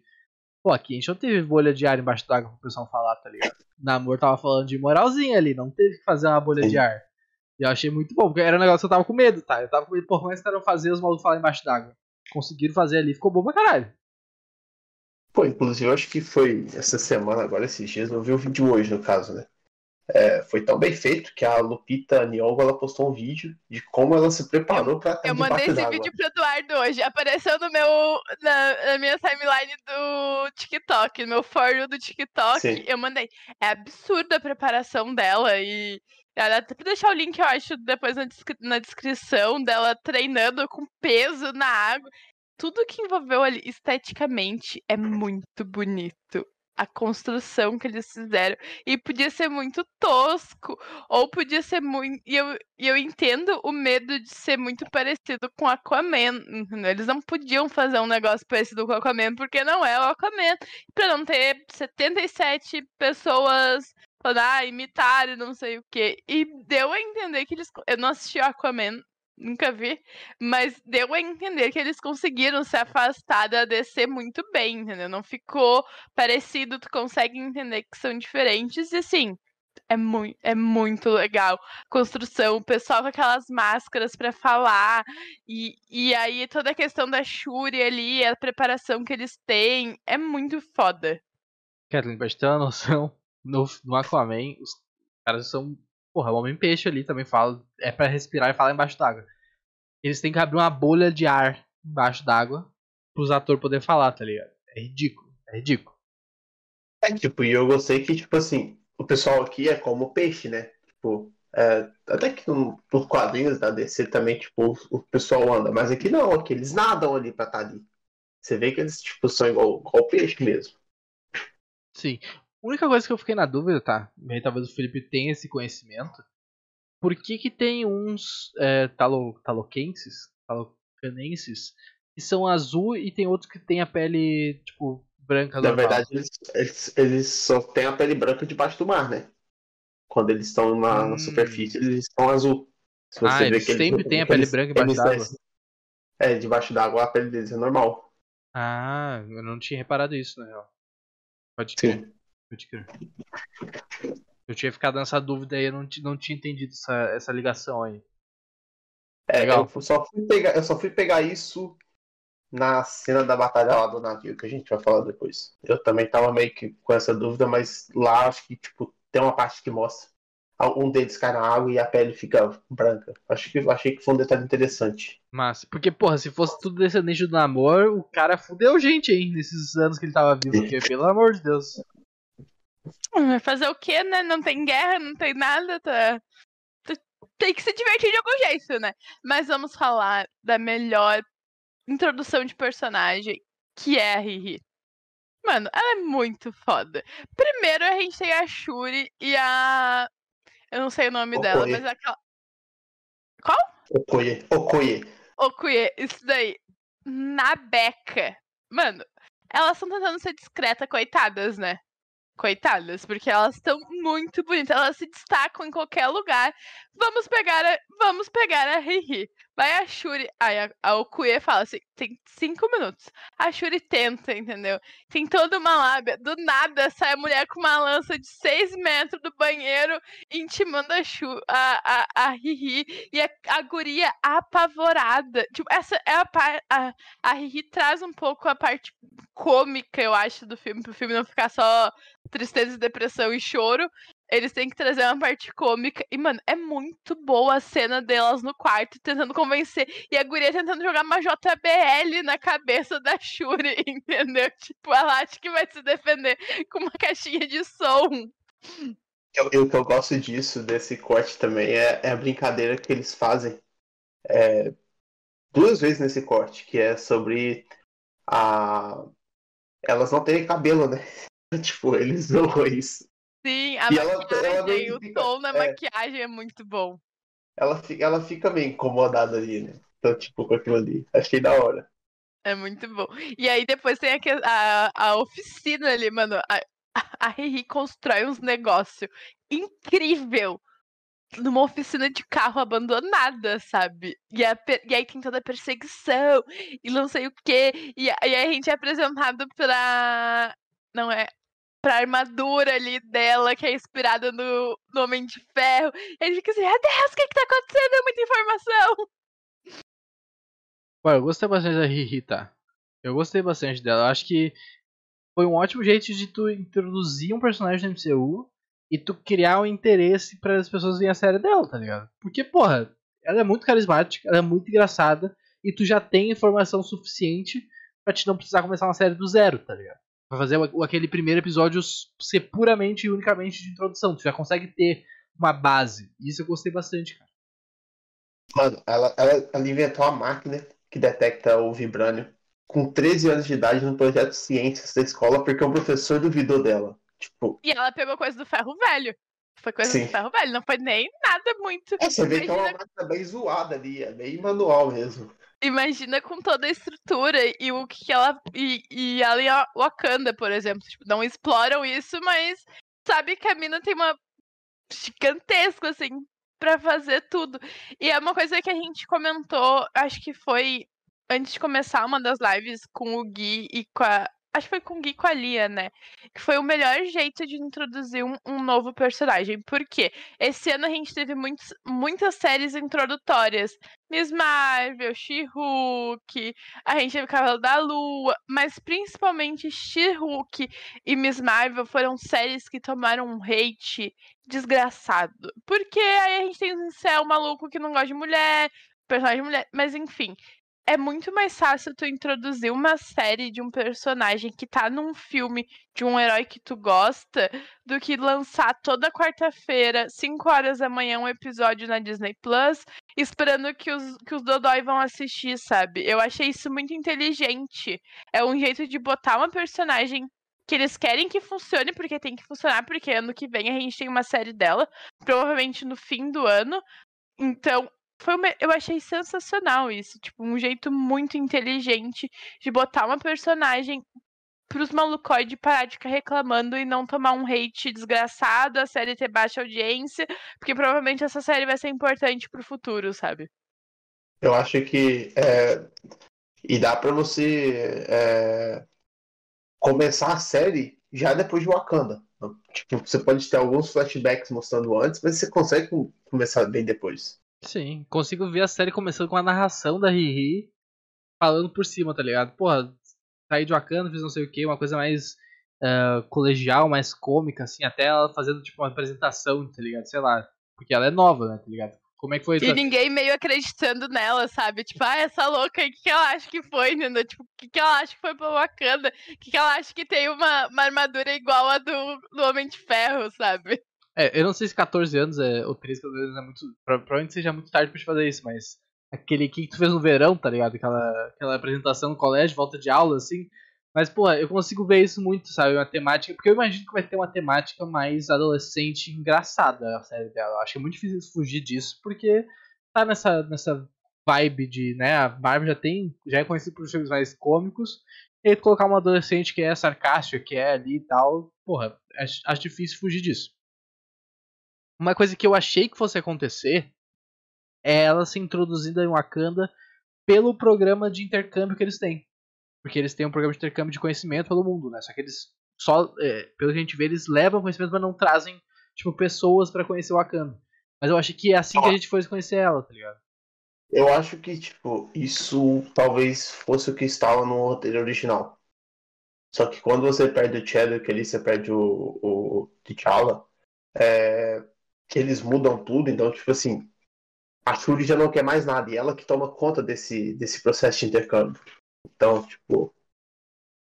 Pô, aqui a gente não teve bolha de ar embaixo d'água pro pessoal falar, tá ligado? Namor tava falando de moralzinha ali, não teve que fazer uma bolha Sim. de ar. E eu achei muito bom, porque era um negócio que eu tava com medo, tá? Eu tava com medo, por mais que eram fazer os malucos falar embaixo d'água. Conseguiram fazer ali, ficou bom pra caralho. Pô, inclusive eu acho que foi essa semana, agora esses dias, eu vi o vídeo hoje, no caso, né? É, foi tão bem feito que a Lupita Nyong'o ela postou um vídeo de como ela se preparou para Eu mandei esse vídeo pro Eduardo hoje, apareceu no meu na, na minha timeline do TikTok, no meu for do TikTok, Sim. eu mandei. É absurda a preparação dela e ela até pra deixar o link, eu acho, depois na, descri na descrição dela treinando com peso na água. Tudo que envolveu ali esteticamente é muito bonito a construção que eles fizeram. E podia ser muito tosco, ou podia ser muito. E eu, e eu entendo o medo de ser muito parecido com Aquaman. Eles não podiam fazer um negócio parecido com Aquaman, porque não é o Aquaman. Pra não ter 77 pessoas falando, ah, imitaram, não sei o quê. E deu a entender que eles. Eu não assisti Aquaman, nunca vi, mas deu a entender que eles conseguiram se afastar da DC muito bem, entendeu? Não ficou parecido, tu consegue entender que são diferentes e assim. É muito, é muito legal. Construção, o pessoal com aquelas máscaras para falar. E, e aí toda a questão da Shuri ali, a preparação que eles têm. É muito foda. Kathleen, pra te ter uma noção, no, no Aquaman, os caras são Porra, o Homem-Peixe ali também fala. É para respirar e falar embaixo d'água. Eles têm que abrir uma bolha de ar embaixo d'água pros atores poderem falar, tá ligado? É ridículo. É ridículo. É, tipo, e eu gostei que, tipo assim, o pessoal aqui é como peixe, né? Tipo, é, até que nos quadrinhos da DC também, tipo, o, o, pessoal anda, mas aqui não, aqui eles nadam ali pra estar tá ali. Você vê que eles, tipo, são igual, igual peixe mesmo. Sim. A única coisa que eu fiquei na dúvida, tá? Talvez o Felipe tenha esse conhecimento. Por que que tem uns é, talo, taloquenses, talocanenses, que são azul e tem outros que tem a pele, tipo, branca Na normal? verdade, eles, eles, eles, só têm a pele branca debaixo do mar, né? Quando eles estão na, hum. na superfície, eles estão azul. Se ah, eles sempre têm a pele branca debaixo d'água? É, debaixo d'água a pele deles é normal. Ah, eu não tinha reparado isso, na real. Pode crer. Sim. Pode crer. Eu tinha ficado nessa dúvida aí, eu não, não tinha entendido essa, essa ligação aí. É, Legal. Eu só, fui pegar, eu só fui pegar isso na cena da batalha lá do navio, que a gente vai falar depois. Eu também tava meio que com essa dúvida, mas lá acho que tipo, tem uma parte que mostra. Um deles cai na água e a pele fica branca. Acho que, achei que foi um detalhe interessante. Mas, porque, porra, se fosse tudo descendente do namoro, o cara fudeu gente, hein, nesses anos que ele tava vivo. Porque, pelo amor de Deus. Vai fazer o quê, né? Não tem guerra, não tem nada, tá? Tem que se divertir de algum jeito, né? Mas vamos falar da melhor introdução de personagem, que é a Riri. Mano, ela é muito foda. Primeiro a gente tem a Shuri e a. Eu não sei o nome Okoye. dela, mas aquela. Qual? Okoye. Okoye. Okoye, isso daí. Na beca. Mano, elas estão tentando ser discretas, coitadas, né? Coitadas, porque elas estão muito bonitas, elas se destacam em qualquer lugar. Vamos pegar a, vamos pegar a Riri. Vai a Shuri, aí a, a Okuye fala assim, tem cinco minutos. A Shuri tenta, entendeu? Tem toda uma lábia. Do nada sai a mulher com uma lança de seis metros do banheiro, intimando a, Shu, a, a, a Riri e a, a guria apavorada. Tipo, essa é a parte. A, a Riri traz um pouco a parte cômica, eu acho, do filme, pro filme não ficar só tristeza, depressão e choro. Eles têm que trazer uma parte cômica. E, mano, é muito boa a cena delas no quarto, tentando convencer. E a guria tentando jogar uma JBL na cabeça da Shuri, entendeu? Tipo, ela acha que vai se defender com uma caixinha de som. O que eu gosto disso, desse corte também, é, é a brincadeira que eles fazem é, duas vezes nesse corte, que é sobre a. Elas não terem cabelo, né? tipo, eles zoam isso. Sim, a E ela- maquiagem, ela que o fica- tom na é. maquiagem é muito bom. Ela, ela fica meio incomodada ali, né? Então, tipo, com aquilo ali. Achei da hora. É muito bom. E aí depois tem aqui a, a oficina ali, mano. A, a Riri constrói uns negócios incrível numa oficina de carro abandonada, sabe? E, a e aí tem toda a perseguição e não sei o quê. E, a- e aí a gente é apresentado pra. Não é? Pra armadura ali dela, que é inspirada no, no Homem de Ferro. E gente fica assim, meu Deus, o que que tá acontecendo? É muita informação. Pô, eu gostei bastante da Riri, tá? Eu gostei bastante dela. Acho que foi um ótimo jeito de tu introduzir um personagem no MCU e tu criar um interesse para as pessoas verem a série dela, tá ligado? Porque, porra, ela é muito carismática, ela é muito engraçada e tu já tem informação suficiente pra te não precisar começar uma série do zero, tá ligado? Pra fazer o- aquele primeiro episódio ser puramente e unicamente de introdução. Tu já consegue ter uma base. Isso eu gostei bastante, cara. Mano, ela, ela, ela inventou uma máquina que detecta o vibrânio com 13 anos de idade no projeto de ciências da escola porque um professor duvidou dela. Tipo, E ela pegou coisa do ferro velho. Foi coisa Sim. do ferro velho, não foi nem nada muito. é, você vê que é uma máquina bem zoada ali, é bem manual mesmo. Imagina com toda a estrutura e o que que ela. E, e e a Wakanda, por exemplo. Tipo, não exploram isso, mas sabe que a mina tem uma gigantesco, assim, pra fazer tudo. E é uma coisa que a gente comentou, acho que foi antes de começar uma das lives com o Gui e com a. Acho que foi com o Gui com a Lia, né? Que foi o melhor jeito de introduzir um, um novo personagem. Por quê? Esse ano a gente teve muitos, muitas séries introdutórias. Miss Marvel, She-Hulk, a gente teve Cavalo da Lua, mas principalmente She-Hulk e Miss Marvel foram séries que tomaram um hate desgraçado. Porque aí a gente tem um céu maluco que não gosta de mulher, personagem de mulher, mas enfim. É muito mais fácil tu introduzir uma série de um personagem que tá num filme de um herói que tu gosta do que lançar toda quarta-feira, 5 horas da manhã, um episódio na Disney Plus, esperando que os, que os Dodói vão assistir, sabe? Eu achei isso muito inteligente. É um jeito de botar uma personagem que eles querem que funcione, porque tem que funcionar, porque ano que vem a gente tem uma série dela, provavelmente no fim do ano. Então, foi uma- eu achei sensacional isso. Tipo, um jeito muito inteligente de botar uma personagem pros malucoide parar de ficar reclamando e não tomar um hate desgraçado, a série ter baixa audiência, porque provavelmente essa série vai ser importante pro futuro, sabe? Eu acho que. é, E dá pra você é, começar a série já depois de Wakanda. Tipo, você pode ter alguns flashbacks mostrando antes, mas você consegue com- começar bem depois. Sim, consigo ver a série começando com a narração da Riri falando por cima, tá ligado? Porra, saí de Wakanda, fiz não sei o que, uma coisa mais ah, colegial, mais cômica, assim, até ela fazendo tipo uma apresentação, tá ligado? Sei lá, porque ela é nova, né, tá ligado? Como é que foi E essa... ninguém meio acreditando nela, sabe? Tipo, ah, essa louca aí, o que, que ela acha que foi, entendeu? Tipo, o que, que ela acha que foi pra Wakanda? O que, que ela acha que tem uma, uma armadura igual a do, do Homem de Ferro, sabe? É, eu não sei se 14 anos é, ou 13, 14 anos é muito. pro- Provavelmente seja muito tarde pra te fazer isso, mas. Aquele que tu fez no verão, tá ligado? Aquela, aquela apresentação no colégio, volta de aula, assim. Mas, pô, eu consigo ver isso muito, sabe? Uma temática. Porque eu imagino que vai ter uma temática mais adolescente engraçada a série dela. Eu acho que é muito difícil fugir disso, porque tá nessa, nessa vibe de, né? A Marvel já tem. Já é conhecido por filmes mais cômicos. E colocar uma adolescente que é sarcástica, que é ali e tal. Porra, acho, acho difícil fugir disso. Uma coisa que eu achei que fosse acontecer é ela ser introduzida em Wakanda pelo programa de intercâmbio que eles têm. Porque eles têm um programa de intercâmbio de conhecimento pelo mundo, né? Só que eles só, é, pelo que a gente vê, eles levam conhecimento, mas não trazem, tipo, pessoas pra conhecer Wakanda. Mas eu achei que é assim que a gente fosse conhecer ela, tá ligado? Eu acho que, tipo, isso talvez fosse o que estava no roteiro original. Só que quando você perde o Chadwick ali, você perde o, o T'Challa, é, eles mudam tudo, então, tipo assim, a Shuri já não quer mais nada, e ela que toma conta desse, desse processo de intercâmbio. Então, tipo,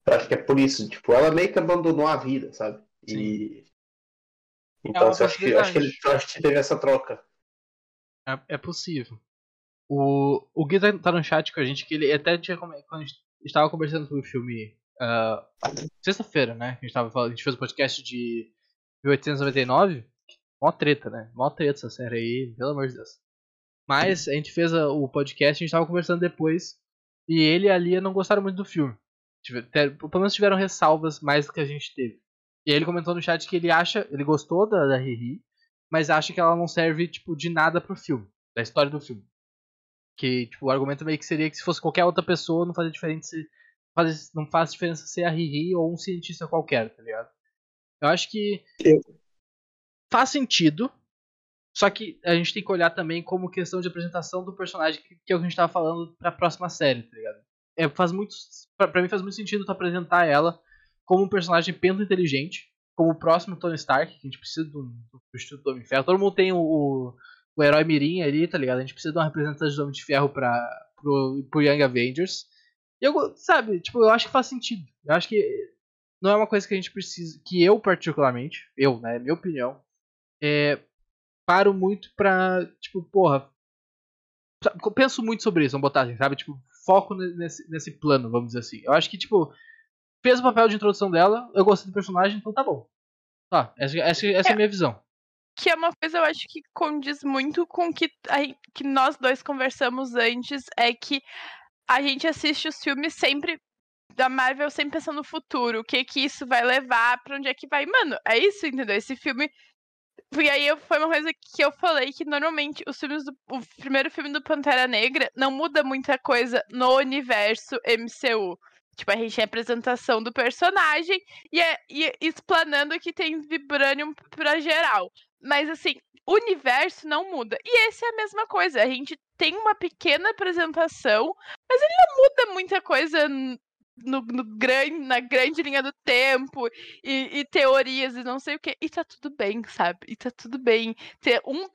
eu acho que é por isso, tipo, ela meio que abandonou a vida, sabe? E, Então uma eu acho, que, eu acho, que ele, acho que teve essa troca. É, é possível. O, o Gui tá, tá no chat com a gente, que ele até tinha. Quando a gente estava conversando sobre o filme. ah, Sexta-feira, né? Que a gente, tava falando, a gente fez o podcast de 1899. Mó treta, né? Mó treta essa série aí, pelo amor de Deus. Mas a gente fez o podcast, a gente tava conversando depois. E ele e a Lia não gostaram muito do filme. Pelo menos tiveram ressalvas mais do que a gente teve. E aí ele comentou no chat que ele acha. Ele gostou da, da Riri, mas acha que ela não serve, tipo, de nada pro filme. Da história do filme. Que, tipo, o argumento meio que seria que se fosse qualquer outra pessoa, não fazia diferença se. faz- não faz diferença ser a Riri ou um cientista qualquer, tá ligado? Eu acho que. Eu- Faz sentido. Só que a gente tem que olhar também como questão de apresentação do personagem, que, que é o que a gente tava falando pra próxima série, tá ligado? É, faz muito. Pra, pra mim faz muito sentido tu apresentar ela como um personagem pento inteligente, como o próximo Tony Stark, que a gente precisa de um substituto do Homem de Ferro. Todo mundo tem o, o, o herói Mirim ali, tá ligado? A gente precisa de uma representante do Homem de Ferro pra, pro, pro Young Avengers. E eu, sabe, tipo, eu acho que faz sentido. Eu acho que não é uma coisa que a gente precisa, que eu particularmente, eu, né, minha opinião, é, paro muito pra, tipo, porra, penso muito sobre isso, vamos botar assim, sabe? Tipo, foco ne- nesse, nesse plano, vamos dizer assim. Eu acho que, tipo, fez o papel de introdução dela, eu gostei do personagem, então tá bom. Tá, essa, essa, essa é a minha visão. Que é uma coisa, eu acho que condiz muito com que, que nós dois conversamos antes, é que a gente assiste os filmes sempre da Marvel sempre pensando no futuro, o que que isso vai levar, pra onde é que vai. Mano, é isso, entendeu? Esse filme. E aí foi uma coisa que eu falei que normalmente os filmes do. O primeiro filme do Pantera Negra não muda muita coisa no universo MCU. Tipo, a gente tem a apresentação do personagem e, é, e explanando que tem Vibranium pra geral. Mas assim, o universo não muda. E esse é a mesma coisa. A gente tem uma pequena apresentação, mas ele não muda muita coisa no, no grande, na grande linha do tempo e, e teorias e não sei o que. E tá tudo bem, sabe? E tá tudo bem. Ter um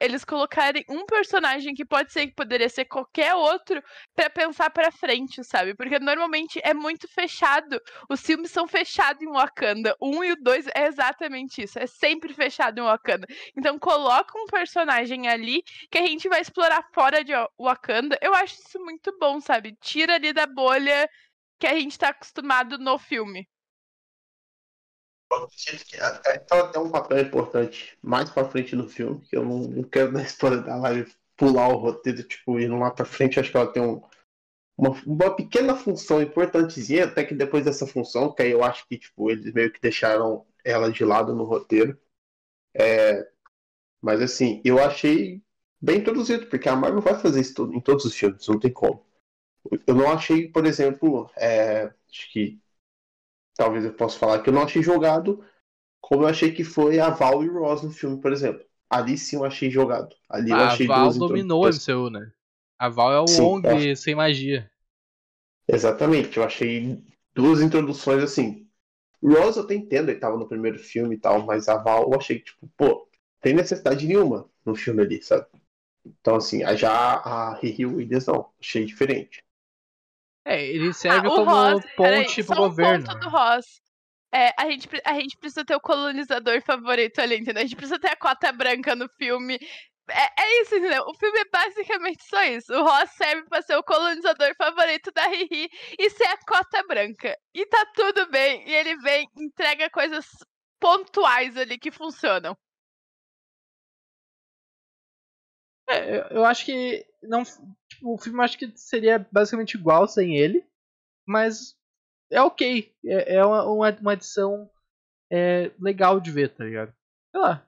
eles colocarem um personagem que pode ser que poderia ser qualquer outro pra pensar pra frente, sabe? Porque normalmente é muito fechado. Os filmes são fechados em Wakanda. Um e o dois é exatamente isso. É sempre fechado em Wakanda. Então coloca um personagem ali que a gente vai explorar fora de Wakanda. Eu acho isso muito bom, sabe? Tira ali da bolha que a gente tá acostumado no filme. A- ela tem um papel importante mais pra frente no filme, que eu não, não quero dar spoiler da live pular o roteiro, tipo, ir lá pra frente, acho que ela tem um, uma, uma pequena função importantezinha, até que depois dessa função, que aí eu acho que, tipo, eles meio que deixaram ela de lado no roteiro. É, mas assim, eu achei bem introduzido, porque a Marvel vai fazer isso em todos os filmes, não tem como. Eu não achei, por exemplo, é, acho que talvez eu possa falar que eu não achei jogado como eu achei que foi a Val e o Ross no filme, por exemplo. Ali sim eu achei jogado. Ali eu A achei Val dominou o MCU, né? A Val é o Sim, Wong sem magia. Exatamente, eu achei duas introduções assim. O Ross eu até entendo, ele tava no primeiro filme e tal, mas a Val eu achei que, tipo, pô, tem necessidade nenhuma no filme ali, sabe? Então, assim, já a Riri Williams não, achei diferente. É, ele serve Ah, como Ross, ponte pro só um governo. ponto do? Ross. É, a, gente, a gente precisa ter o colonizador favorito ali, entendeu? A gente precisa ter a cota branca no filme. É, é isso, entendeu? O filme é basicamente só isso. O Ross serve pra ser o colonizador favorito da Riri e ser a cota branca. E tá tudo bem. E ele vem, entrega coisas pontuais ali que funcionam. É, eu acho que não, o filme acho que seria basicamente igual sem ele, mas é ok. É, é uma, uma, edição é, legal de ver, tá ligado? Sei lá.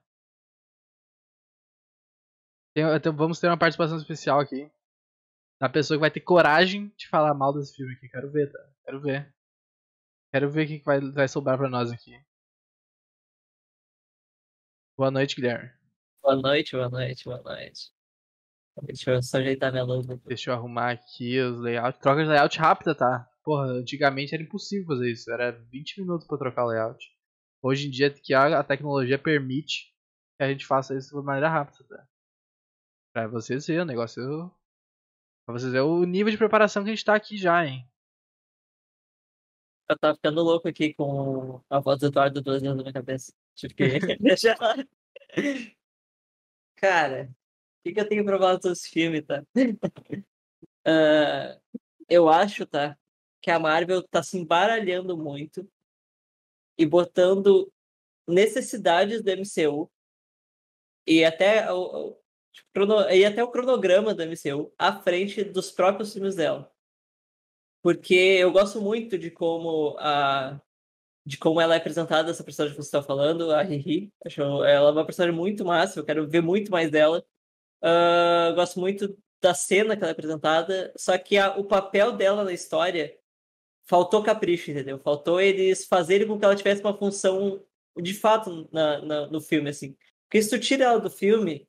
Tem- vamos ter uma participação especial aqui. Da pessoa que vai ter coragem de falar mal desse filme aqui. Quero ver, tá? Quero ver. Quero ver o que que vai, vai sobrar pra nós aqui. Boa noite, Guilherme. Boa noite, boa noite, boa noite. Deixa eu só ajeitar minha luz. Deixa eu arrumar aqui os layouts. Troca de layout rápida, tá? Porra, antigamente era impossível fazer isso. Era 20 minutos pra trocar o layout. Hoje em dia que a, tecnologia permite que a gente faça isso de maneira rápida, tá? Pra vocês verem o negócio. Pra vocês verem o nível de preparação que a gente tá aqui já, hein? eu tava ficando louco aqui com a voz do Eduardo duas vezes na minha cabeça. Tive que deixar. Cara, que, que eu tenho pra falar dos filmes, tá? Ah, eu acho, tá? Que a Marvel tá se embaralhando muito e botando necessidades do MCU e até o, o- tipo, e até o cronograma do MCU à frente dos próprios filmes dela. Porque eu gosto muito de como a de como ela é apresentada, essa personagem que você está falando, a Riri. Acho ela uma personagem muito massa, eu quero ver muito mais dela. Eu gosto muito da cena que ela é apresentada, só que a- o papel dela na história faltou capricho, entendeu? Faltou eles fazerem com que ela tivesse uma função de fato na, na- no filme, assim. Porque se tu tira ela do filme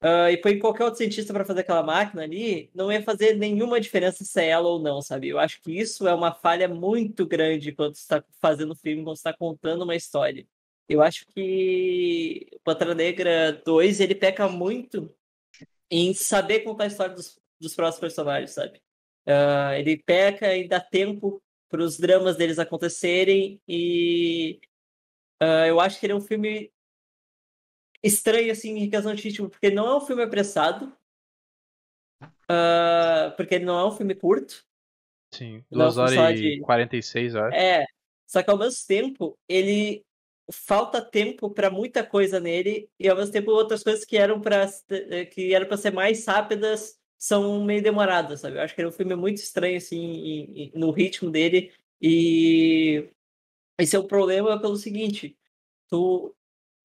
ah, e põe qualquer outro cientista para fazer aquela máquina ali, não ia fazer nenhuma diferença se é ela ou não, sabe? Eu acho que isso é uma falha muito grande quando está fazendo filme, quando está contando uma história. Eu acho que o Pantera Negra 2, ele peca muito em saber contar a história dos, dos próximos personagens, sabe? Ah, ele peca em dar tempo para os dramas deles acontecerem e ah, eu acho que ele é um filme estranho assim em questão de ritmo, porque não é um filme apressado, ah, porque ele não é um filme curto, Sim, um Não, 2 horas só e de- 46 horas. É, só que ao mesmo tempo, ele falta tempo para muita coisa nele e ao mesmo tempo outras coisas que eram para que eram para ser mais rápidas são meio demoradas, sabe? Eu acho que ele é um filme muito estranho assim em- em- no ritmo dele e esse é o problema pelo seguinte, tu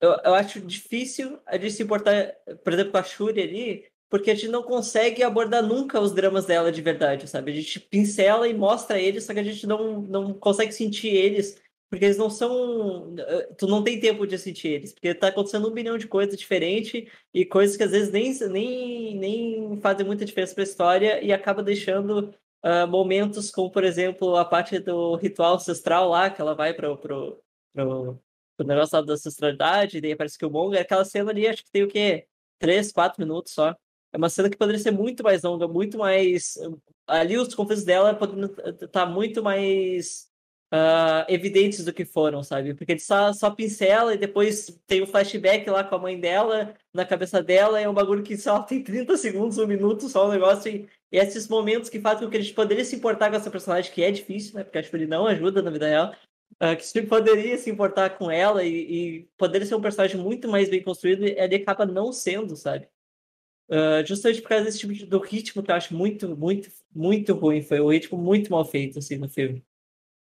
eu, eu acho difícil a gente se importar, por exemplo, com a Shuri ali, porque a gente não consegue abordar nunca os dramas dela de verdade, sabe? A gente pincela e mostra eles, só que a gente não, não consegue sentir eles, porque eles não são. eh, Tu não tem tempo de sentir eles, porque tá acontecendo um bilhão de coisas diferentes e coisas que às vezes nem, nem, nem fazem muita diferença pra história e acaba deixando ah, momentos como, por exemplo, a parte do ritual ancestral lá, que ela vai pro. pro, pro o negócio lá da ancestralidade, e daí parece que o Monga, aquela cena ali, acho que tem o quê? Três, quatro minutos só. É uma cena que poderia ser muito mais longa, muito mais. Ali os conflitos dela poderiam estar muito mais ah, evidentes do que foram, sabe? Porque ele só, só pincela e depois tem o flashback lá com a mãe dela, na cabeça dela, é um bagulho que só tem 30 segundos, um minuto, só um negócio. E, e esses momentos que fazem com que a gente poderia se importar com essa personagem, que é difícil, né? Porque acho que ele não ajuda na vida real. ah, que você poderia se importar com ela e, e poderia ser um personagem muito mais bem construído, ele acaba não sendo, sabe? Ah, justamente por causa desse tipo de, do ritmo que eu acho muito, muito, muito ruim. Foi um ritmo muito mal feito, assim, no filme.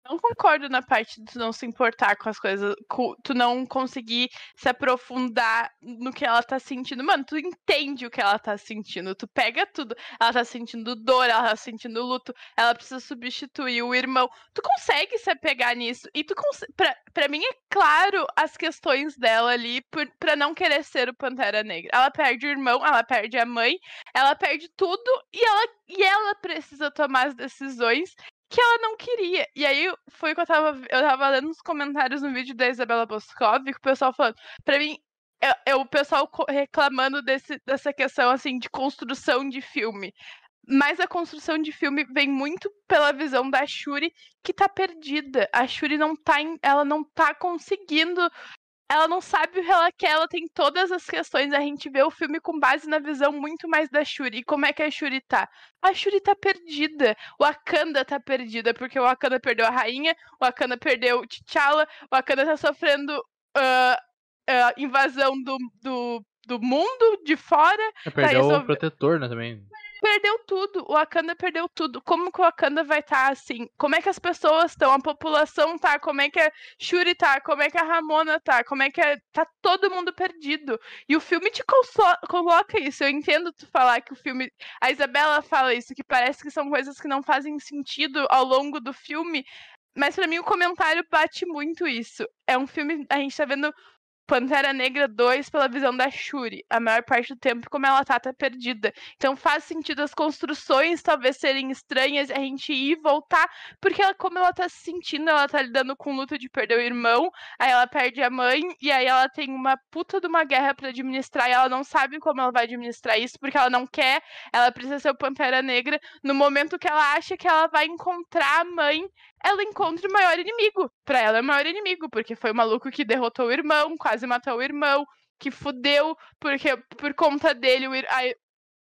Não concordo na parte de tu não se importar com as coisas, tu não conseguir se aprofundar no que ela tá sentindo. Mano, tu entende o que ela tá sentindo, tu pega tudo. Ela tá sentindo dor, ela tá sentindo luto, ela precisa substituir o irmão. Tu consegue se apegar nisso. E tu. Pra, pra mim é claro as questões dela ali por, pra não querer ser o Pantera Negra. Ela perde o irmão, ela perde a mãe, ela perde tudo e ela, e ela precisa tomar as decisões que ela não queria. E aí foi que eu tava, eu tava lendo nos comentários no vídeo da Isabela Boscov, que o pessoal falando, pra mim, é, é o pessoal reclamando desse, dessa questão assim de construção de filme. Mas a construção de filme vem muito pela visão da Shuri, que tá perdida. A Shuri não tá, em- ela não tá conseguindo ela não sabe o que ela quer, ela tem todas as questões. A gente vê o filme com base na visão muito mais da Shuri. E como é que a Shuri tá? A Shuri tá perdida. O Wakanda tá perdida, porque o Wakanda perdeu a rainha, o Wakanda perdeu o T'Challa, o Wakanda tá sofrendo ah, ah, invasão do, do, do mundo de fora. Perdeu o resolve- protetor, né, também. Perdeu tudo. O Wakanda perdeu tudo. Como que o Wakanda vai estar assim? Como é que as pessoas estão? A população tá? Como é que a Shuri tá? Como é que a Ramona tá? Como é que é... tá todo mundo perdido? E o filme te coloca isso. Eu entendo tu falar que o filme. A Isabela fala isso, que parece que são coisas que não fazem sentido ao longo do filme. Mas pra mim o comentário bate muito isso. É um filme. A gente tá vendo Pantera Negra 2 pela visão da Shuri. A maior parte do tempo, como ela tá, tá perdida. Então faz sentido as construções talvez serem estranhas, a gente ir e voltar, porque ela, como ela tá se sentindo, ela tá lidando com o luto de perder o irmão, aí ela perde a mãe, e aí ela tem uma puta de uma guerra pra administrar, e ela não sabe como ela vai administrar isso, porque ela não quer, ela precisa ser o Pantera Negra. No momento que ela acha que ela vai encontrar a mãe, ela encontra o maior inimigo. Pra ela é o maior inimigo, porque foi o maluco que derrotou o irmão, quase matou o irmão, que fudeu, porque por conta dele, o,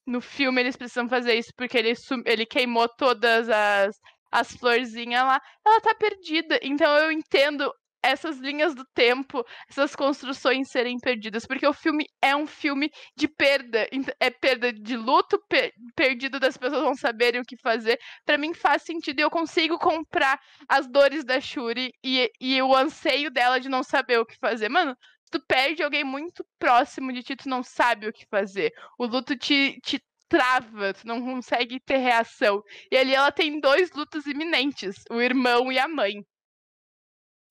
no filme eles precisam fazer isso porque ele, ele queimou todas as, as florzinhas lá. Ela tá perdida. Então eu entendo essas linhas do tempo, essas construções serem perdidas, porque o filme é um filme de perda, é perda de luto, per perdido das pessoas não saberem o que fazer. Para mim faz sentido e eu consigo comprar as dores da Shuri e, e o anseio dela de não saber o que fazer. Mano, tu perde alguém muito próximo de ti, tu não sabe o que fazer. O luto te, te trava, tu não consegue ter reação. E ali ela tem dois lutos iminentes, o irmão e a mãe.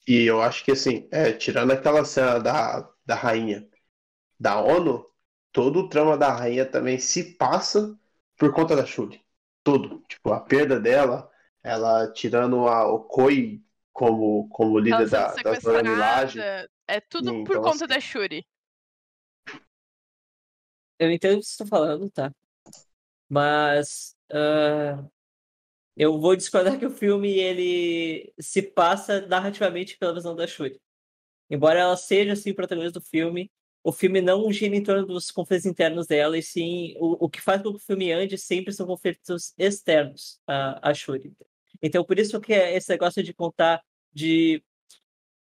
E eu acho que, assim, é, tirando aquela cena da, da rainha da ONU, todo o trama da rainha também se passa por conta da Shuri. Tudo. Tipo, a perda dela, ela tirando a Okoi como, como líder da, da Zona Village. É tudo Sim, por então, conta assim... da Shuri. Eu entendo o que você está falando, tá? Mas uh, eu vou discordar que o filme ele se passa narrativamente pela visão da Shuri. Embora ela seja assim protagonista do filme, o filme não gira em torno dos conflitos internos dela, e sim o, o que faz com que o filme ande sempre são conflitos externos a, a Shuri. Então, por isso que é esse negócio de contar, de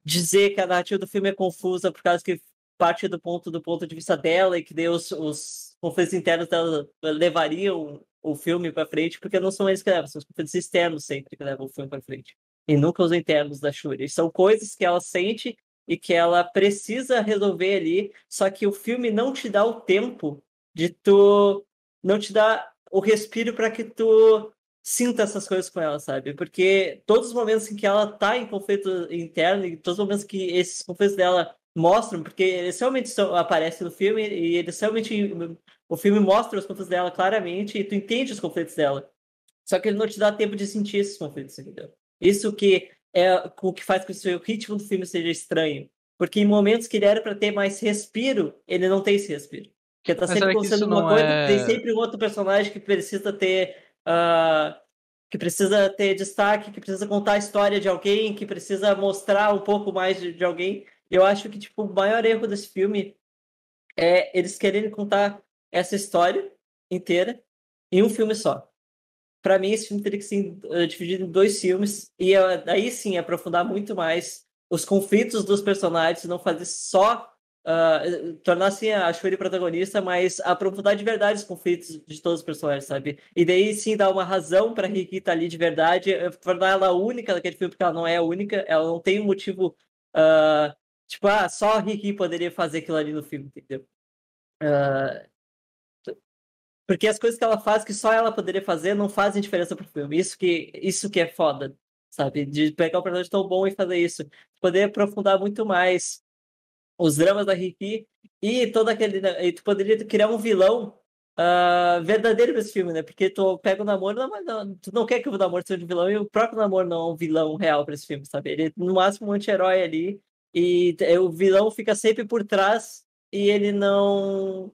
dizer que a narrativa do filme é confusa, por causa que parte do ponto do ponto de vista dela e que Deus os conflitos internos dela levariam o filme para frente, porque não são eles que levam, são os conflitos externos sempre que levam o filme para frente. E nunca os internos da Shuri. São coisas que ela sente e que ela precisa resolver ali, só que o filme não te dá o tempo de tu não te dá o respiro para que tu sinta essas coisas com ela, sabe? Porque todos os momentos em que ela tá em conflito interno e todos os momentos que esses conflitos dela mostram, porque eles realmente aparecem no filme e eles realmente o filme mostra os conflitos dela claramente e tu entende os conflitos dela. Só que ele não te dá tempo de sentir esses conflitos, entendeu? Isso que é o que faz com que o ritmo do filme seja estranho. Porque em momentos que ele era para ter mais respiro, ele não tem esse respiro. Porque tá sempre acontecendo uma coisa, é... tem sempre um outro personagem que precisa ter. Uh, que precisa ter destaque, que precisa contar a história de alguém, que precisa mostrar um pouco mais de, de alguém. Eu acho que tipo, o maior erro desse filme é eles quererem contar essa história inteira em um filme só. Para mim, esse filme teria que ser uh, dividido em dois filmes e uh, daí sim aprofundar muito mais os conflitos dos personagens, não fazer só uh, tornar assim a Shuri protagonista, mas aprofundar de verdade os conflitos de todos os personagens, sabe? E daí sim dar uma razão para Ricky estar ali de verdade, tornar ela única naquele filme, porque ela não é única, ela não tem um motivo. Uh, tipo, ah, só a Ricky poderia fazer aquilo ali no filme, entendeu? Uh, porque as coisas que ela faz que só ela poderia fazer não fazem diferença pro filme. Isso que, isso que é foda, sabe? De pegar um personagem tão bom e fazer isso. Poder aprofundar muito mais os dramas da Ricky e todo aquele. Né, e tu poderia criar um vilão uh, verdadeiro nesse filme, né? Porque tu pega o namoro, não, não, tu não quer que o namoro seja um vilão e o próprio namoro não é um vilão real para esse filme, sabe? Ele é no máximo um anti-herói ali e o vilão fica sempre por trás e ele não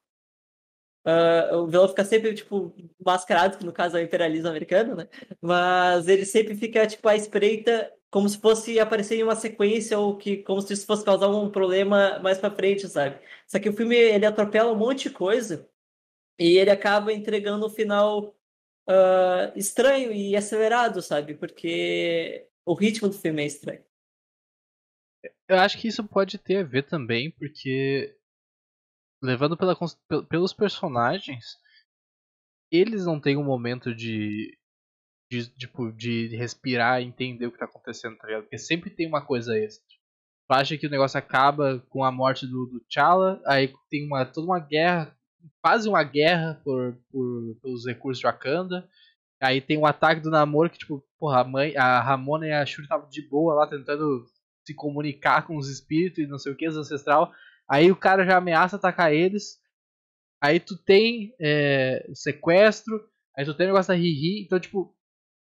Uh, o vilão fica sempre, tipo, mascarado, que no caso é o imperialismo americano, né? Mas ele sempre fica, tipo, à espreita, como se fosse aparecer em uma sequência ou que como se isso fosse causar um problema mais pra frente, sabe? Só que o filme, ele atropela um monte de coisa e ele acaba entregando um final uh, estranho e acelerado, sabe? Porque o ritmo do filme é estranho. Eu acho que isso pode ter a ver também, porque levando pela, pelos personagens, eles não têm um momento de, de, tipo, de respirar e entender o que tá acontecendo, tá ligado? Porque sempre tem uma coisa extra. Tu acha que o negócio acaba com a morte do, do T'Challa, aí tem uma, toda uma guerra, quase uma guerra por, por, pelos recursos de Wakanda. Aí tem um ataque do Namor que, tipo, porra, a mãe, a Ramona e a Shuri estavam de boa lá tentando se comunicar com os espíritos e não sei o que, os ancestral. Aí o cara já ameaça atacar eles. Aí tu tem é, sequestro. Aí tu tem o negócio da Riri. Então, tipo,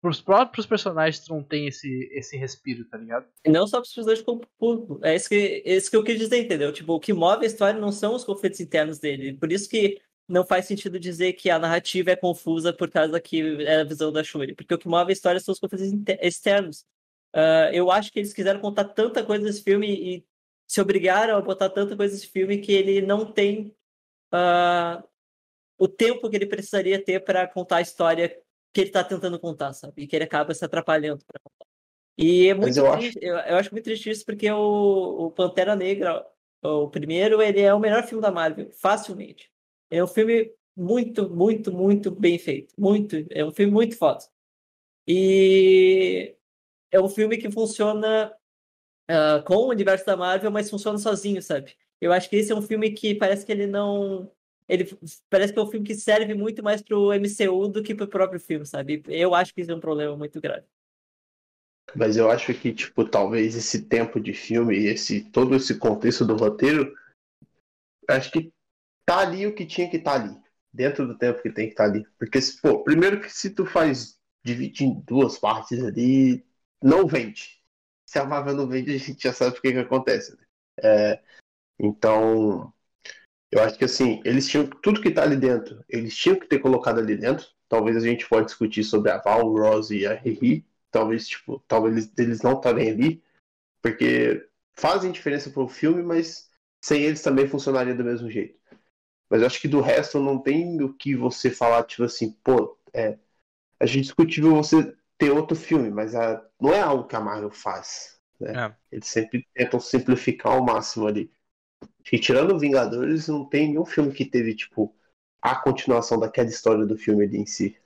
pros próprios personagens tu não tem esse, esse respiro, tá ligado? Não só pros personagens como público. É isso que, é isso que eu quis dizer, entendeu? Tipo, o que move a história não são os conflitos internos dele. Por isso que não faz sentido dizer que a narrativa é confusa por causa que é a visão da Shuri. Porque o que move a história são os conflitos externos. Uh, eu acho que eles quiseram contar tanta coisa nesse filme e se obrigaram a botar tanta coisa nesse filme que ele não tem uh, o tempo que ele precisaria ter para contar a história que ele está tentando contar, sabe? E que ele acaba se atrapalhando para contar. E é muito eu triste, acho... Eu, eu, acho muito triste isso porque o, o Pantera Negra, o primeiro, ele é o melhor filme da Marvel, facilmente. É um filme muito, muito, muito bem feito. Muito, é um filme muito foda. E é um filme que funciona uh, com o universo da Marvel, mas funciona sozinho, sabe? Eu acho que esse é um filme que parece que ele não. Ele parece que é um filme que serve muito mais pro MCU do que pro próprio filme, sabe? Eu acho que isso é um problema muito grave. Mas eu acho que, tipo, talvez esse tempo de filme, esse todo esse contexto do roteiro, acho que tá ali o que tinha que estar tá ali. Dentro do tempo que tem que estar tá ali. Porque, pô, primeiro que se tu faz divide em duas partes ali, não vende. Se a Marvel não vende, a gente já sabe o que, que acontece. Né? É, então, eu acho que assim, eles tinham tudo que tá ali dentro, eles tinham que ter colocado ali dentro. Talvez a gente pode discutir sobre a Val, o Rose e a Riri. Talvez, tipo, talvez eles, não estarem ali, porque fazem diferença pro filme, mas sem eles também funcionaria do mesmo jeito. Mas eu acho que do resto não tem o que você falar, tipo assim, pô, é, a gente discutível você ter outro filme, mas a, não é algo que a Marvel faz. Né? É. Eles sempre tentam simplificar ao máximo ali. E tirando Vingadores, não tem nenhum filme que teve, tipo, a continuação daquela história do filme ali em si.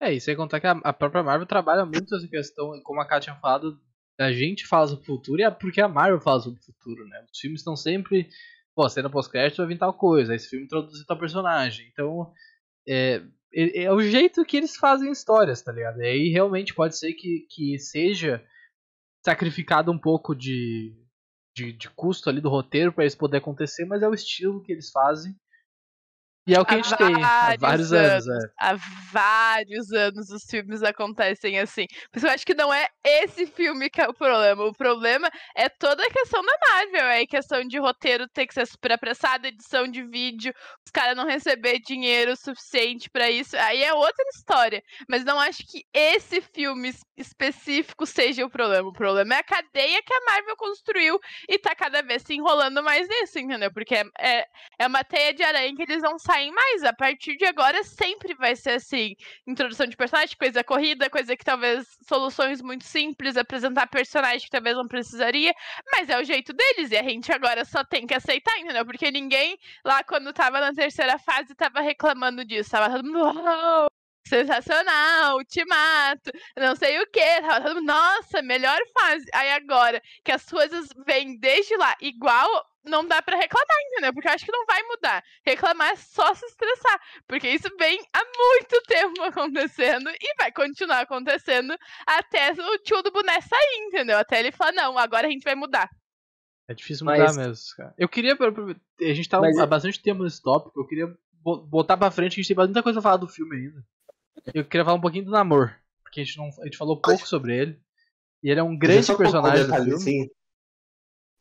É, e sem contar que a, a própria Marvel trabalha muito essa questão, como a Kátia tinha falado, a gente fala sobre o futuro e é porque a Marvel fala sobre o futuro, né? Os filmes estão sempre, pô, cena pós-crédito vai vir tal coisa, esse filme introduzir tal personagem. Então, é, é, é o jeito que eles fazem histórias, tá ligado? E aí realmente pode ser que, que seja sacrificado um pouco de, de, de custo ali do roteiro para isso poder acontecer, mas é o estilo que eles fazem e é o que há a gente tem há vários anos. anos é. Há vários anos os filmes acontecem assim. Mas eu acho que não é esse filme que é o problema. O problema é toda a questão da Marvel. É a questão de roteiro ter que ser super apressado, edição de vídeo, os caras não receber dinheiro suficiente para isso. Aí é outra história. Mas não acho que esse filme específico seja o problema. O problema é a cadeia que a Marvel construiu e tá cada vez se enrolando mais nisso, entendeu? Porque é, é, é uma teia de aranha que eles não saem mais. A partir de agora sempre vai ser assim: introdução de personagem, coisa corrida, coisa que talvez soluções muito simples, apresentar personagem que talvez não precisaria, mas é o jeito deles e a gente agora só tem que aceitar, entendeu? Porque ninguém lá quando tava na terceira fase tava reclamando disso, tava todo mundo, sensacional, ultimato, não sei o que. Nossa, melhor fase. Aí agora que as coisas vêm desde lá igual, não dá para reclamar, entendeu? Porque eu acho que não vai mudar. Reclamar é só se estressar. Porque isso vem há muito tempo acontecendo e vai continuar acontecendo até o tio do boneco sair, entendeu? Até ele falar, não, agora a gente vai mudar. É difícil mudar Mas... mesmo, cara. Eu queria. A gente tá Mas... há bastante tempo nesse tópico, eu queria botar pra frente, a gente tem muita coisa a falar do filme ainda. Eu queria falar um pouquinho do Namor, porque a gente, não, a gente falou pouco sobre ele. E ele é um grande personagem um do filme. Assim,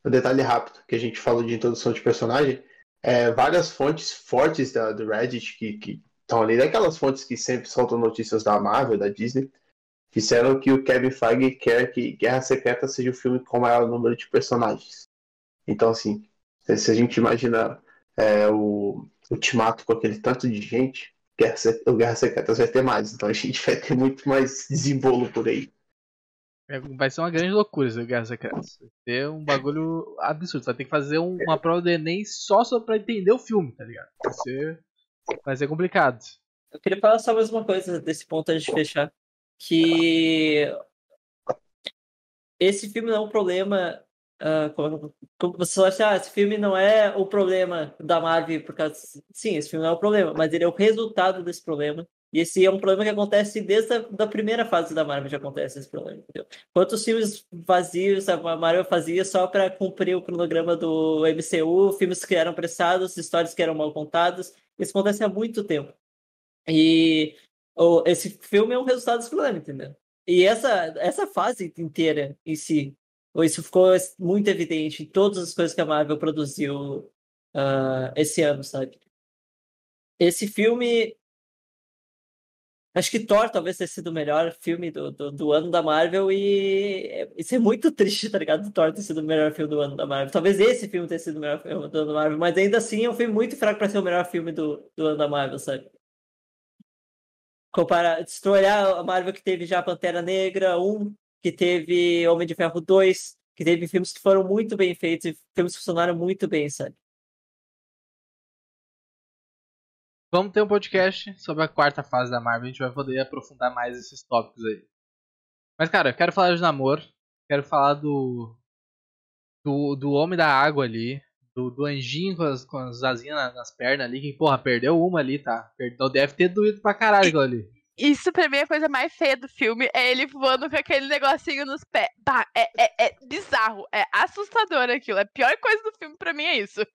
um detalhe rápido, que a gente falou de introdução de personagem. É, várias fontes fortes da, do Reddit que, que estão ali, daquelas fontes que sempre soltam notícias da Marvel, da Disney, disseram que o Kevin Feige quer que Guerra Secreta seja o filme com maior número de personagens. Então, assim, se a gente imagina é, o Ultimato com aquele tanto de gente, Guerra, o Guerra Secretas vai ter mais. Então a gente vai ter muito mais desembolo por aí. É, vai ser uma grande loucura esse Guerra Secretas. Vai ter um bagulho absurdo. Vai ter que fazer um, uma prova do Enem só, só pra entender o filme, tá ligado? Vai ser, vai ser complicado. Eu queria falar só mais uma coisa desse ponto antes de fechar. Que esse filme não é um problema Uh, você acha, ah, esse filme não é o problema da Marvel, por causa. Sim, esse filme não é o problema, mas ele é o resultado desse problema. E esse é um problema que acontece desde a da primeira fase da Marvel, já acontece esse problema, entendeu? Quantos filmes vazios a Marvel fazia só para cumprir o cronograma do MCU, filmes que eram prestados, histórias que eram mal contadas, isso acontece há muito tempo. E oh, esse filme é um resultado desse problema, entendeu? E essa, essa fase inteira em si, isso ficou muito evidente em todas as coisas que a Marvel produziu uh, esse ano, sabe? Esse filme Acho que Thor talvez tenha sido o melhor filme do, do, do, ano da Marvel e isso é muito triste, tá ligado? Thor ter sido o melhor filme do ano da Marvel. Talvez esse filme tenha sido o melhor filme do ano da Marvel, mas ainda assim é um filme muito fraco para ser o melhor filme do, do ano da Marvel, sabe? Comparar, se tu olhar a Marvel que teve já Pantera Negra 1, que teve Homem de Ferro 2, que teve filmes que foram muito bem feitos e filmes que funcionaram muito bem, sabe? Vamos ter um podcast sobre a quarta fase da Marvel. A gente vai poder aprofundar mais esses tópicos aí. Mas, cara, eu quero falar de namoro. Quero falar do. Do, do Homem da Água ali. Do, do anjinho com as, com as asinhas nas, nas pernas ali. Que, porra, perdeu uma ali, tá? Perdeu, deve ter doído pra caralho ali. Isso pra mim é a coisa mais feia do filme. É ele voando com aquele negocinho nos pés. Bah, é, é, é bizarro. É assustador aquilo. A pior coisa do filme pra mim é isso.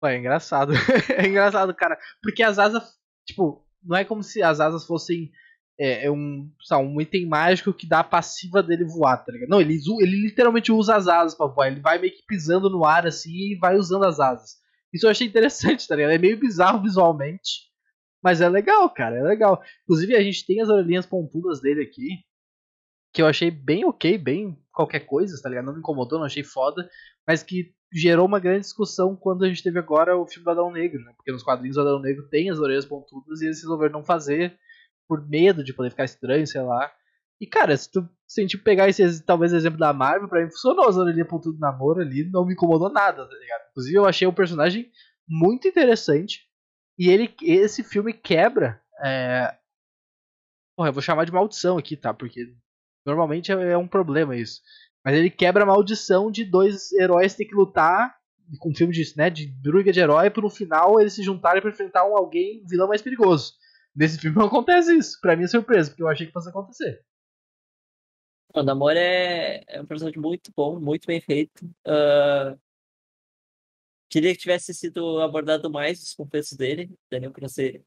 Pô, é engraçado. é engraçado, cara. Porque as asas, tipo, não é como se as asas fossem é, é um, sabe, um item mágico que dá a passiva dele voar, tá ligado? Não, ele, ele literalmente usa as asas pra voar. Ele vai meio que pisando no ar assim e vai usando as asas. Isso eu achei interessante, tá ligado? É meio bizarro visualmente. Mas é legal, cara, é legal. Inclusive a gente tem as orelhinhas pontudas dele aqui. Que eu achei bem ok, bem qualquer coisa, tá ligado? Não me incomodou, não achei foda. Mas que gerou uma grande discussão quando a gente teve agora o filme do Adão Negro, né? Porque nos quadrinhos o Adão Negro tem as orelhas pontudas e eles resolveram não fazer por medo de poder ficar estranho, sei lá. E cara, se tu sentir pegar esse talvez exemplo da Marvel, pra mim funcionou as orelhas pontudas do namoro ali, não me incomodou nada, tá ligado? Inclusive eu achei o personagem muito interessante e ele esse filme quebra é... Porra, eu vou chamar de maldição aqui, tá? Porque normalmente é, é um problema isso. Mas ele quebra a maldição de dois heróis ter que lutar com um filme de, né, de briga de herói para no final eles se juntarem para enfrentar um alguém, um vilão mais perigoso. Nesse filme não acontece isso. Pra mim é surpresa, porque eu achei que fosse acontecer. O Namor é, é um personagem muito bom, muito bem feito. Uh... Queria que tivesse sido abordado mais os confessos dele, Daniel para ser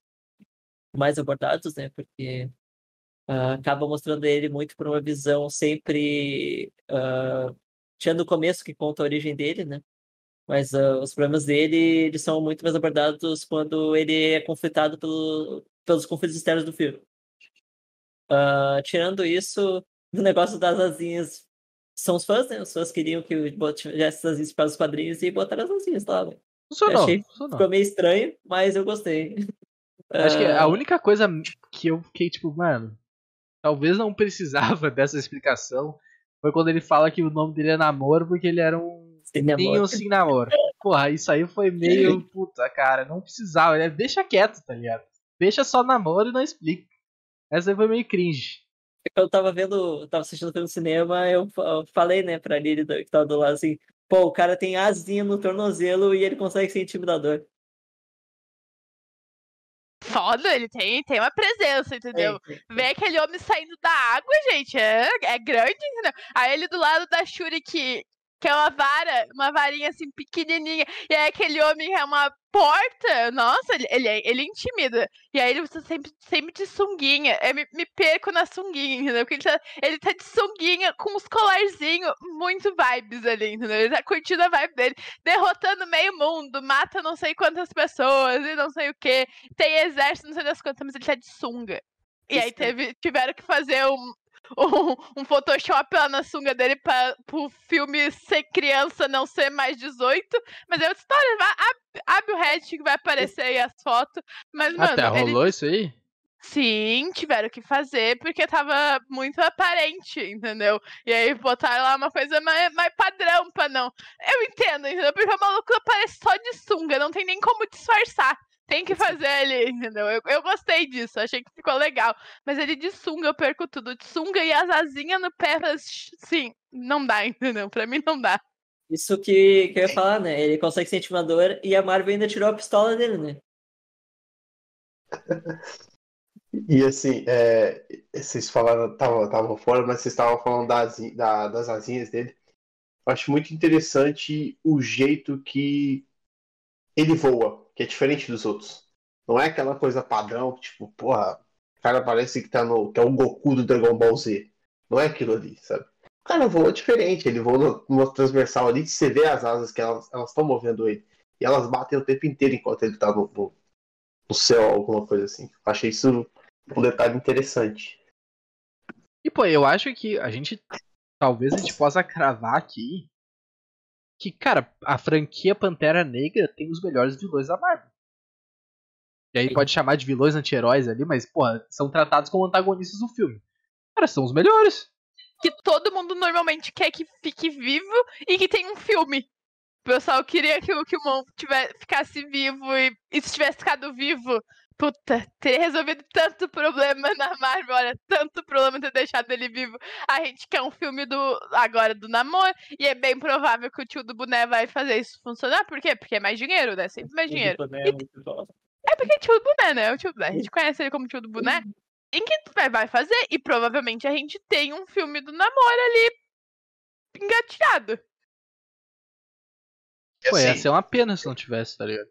mais abordados, né? Porque uh, acaba mostrando ele muito por uma visão sempre uh, tirando o começo que conta a origem dele, né? Mas uh, os problemas dele eles são muito mais abordados quando ele é conflitado pelo, pelos conflitos externos do filme. Uh, tirando isso, o negócio das asinhas são os fãs, né? Os fãs queriam que tivesse as asinhas para os quadrinhos e botaram as asinhas lá. Né? Funcionou, Achei, funcionou. Ficou meio estranho, mas eu gostei. Acho que a única coisa que eu fiquei tipo, mano, talvez não precisava dessa explicação. Foi quando ele fala que o nome dele é namoro porque ele era um namoro. sem namoro. Porra, isso aí foi meio. Puta, cara, não precisava. Né? Deixa quieto, tá ligado? Deixa só namoro e não explica. Essa aí foi meio cringe. Eu tava vendo, tava assistindo pelo cinema, eu falei, né, pra Lili que tava do lado assim, pô, o cara tem asinha no tornozelo e ele consegue ser intimidador foda, ele tem, tem uma presença, entendeu? É, é. Ver aquele homem saindo da água, gente, é, é grande, entendeu? Aí ele do lado da Shuri que, que é uma vara, uma varinha assim pequenininha, e aí aquele homem é uma porta, nossa, ele, ele, ele intimida. E aí ele usa sempre, sempre de sunguinha. Eu me, me perco na sunguinha, entendeu? Porque ele tá, ele tá de sunguinha com os colarzinhos muito vibes ali, entendeu? Ele tá curtindo a vibe dele, derrotando meio mundo, mata não sei quantas pessoas e não sei o que. Tem exército, não sei das quantas, mas ele tá de sunga. E Isso. aí teve, tiveram que fazer um, um, um Photoshop lá na sunga dele para o filme ser criança, não ser mais 18. Mas é outra história, vai, abre, abre o Reddit que vai aparecer aí as fotos. Mas, mano. Até rolou ele... isso aí? Sim, tiveram que fazer porque tava muito aparente, entendeu? E aí botaram lá uma coisa mais, mais padrão pra não. Eu entendo, entendeu? Porque o maluco aparece só de sunga, não tem nem como disfarçar. Tem que fazer ali, entendeu? Eu, eu gostei disso, achei que ficou legal. Mas ele de sunga, eu perco tudo. De sunga e as asinhas no pé, sim, não dá, entendeu? Pra mim não dá. Isso que, que eu ia falar, né? Ele consegue ser intimidador e a Marvel ainda tirou a pistola dele, né? E assim, é, vocês falaram, estavam fora, mas vocês estavam falando das, da, das asinhas dele. Eu acho muito interessante o jeito que ele voa que é diferente dos outros. Não é aquela coisa padrão, tipo, porra, o cara parece que tá no. que é o Goku do Dragon Ball Z. Não é aquilo ali, sabe? O cara voa diferente, ele voa numa transversal ali, você vê as asas que elas estão movendo ele. E elas batem o tempo inteiro enquanto ele tá no, no, no céu, alguma coisa assim. Achei isso um detalhe interessante. E pô, eu acho que a gente. Talvez a gente possa cravar aqui que, cara, a franquia Pantera Negra tem os melhores vilões da Marvel. E aí pode chamar de vilões anti-heróis ali, mas, porra, são tratados como antagonistas do filme. Cara, são os melhores. Que todo mundo normalmente quer que fique vivo e que tenha um filme. O pessoal queria que o Killmonger tivesse, ficasse vivo e, e se tivesse ficado vivo, puta, teria resolvido tanto problema na Marvel, olha, tanto problema ter deixado ele vivo. A gente quer um filme do agora do namoro e é bem provável que o tio do boné vai fazer isso funcionar. Por quê? Porque é mais dinheiro, né? Sempre mais dinheiro. É, muito bom. É porque é tio do boné, né? O tio do boné. A gente conhece ele como tio do boné. Em que vai- vai fazer? E provavelmente a gente tem um filme do namoro ali engatilhado. Pô, ia Assim, ser uma pena se não tivesse, tá ligado?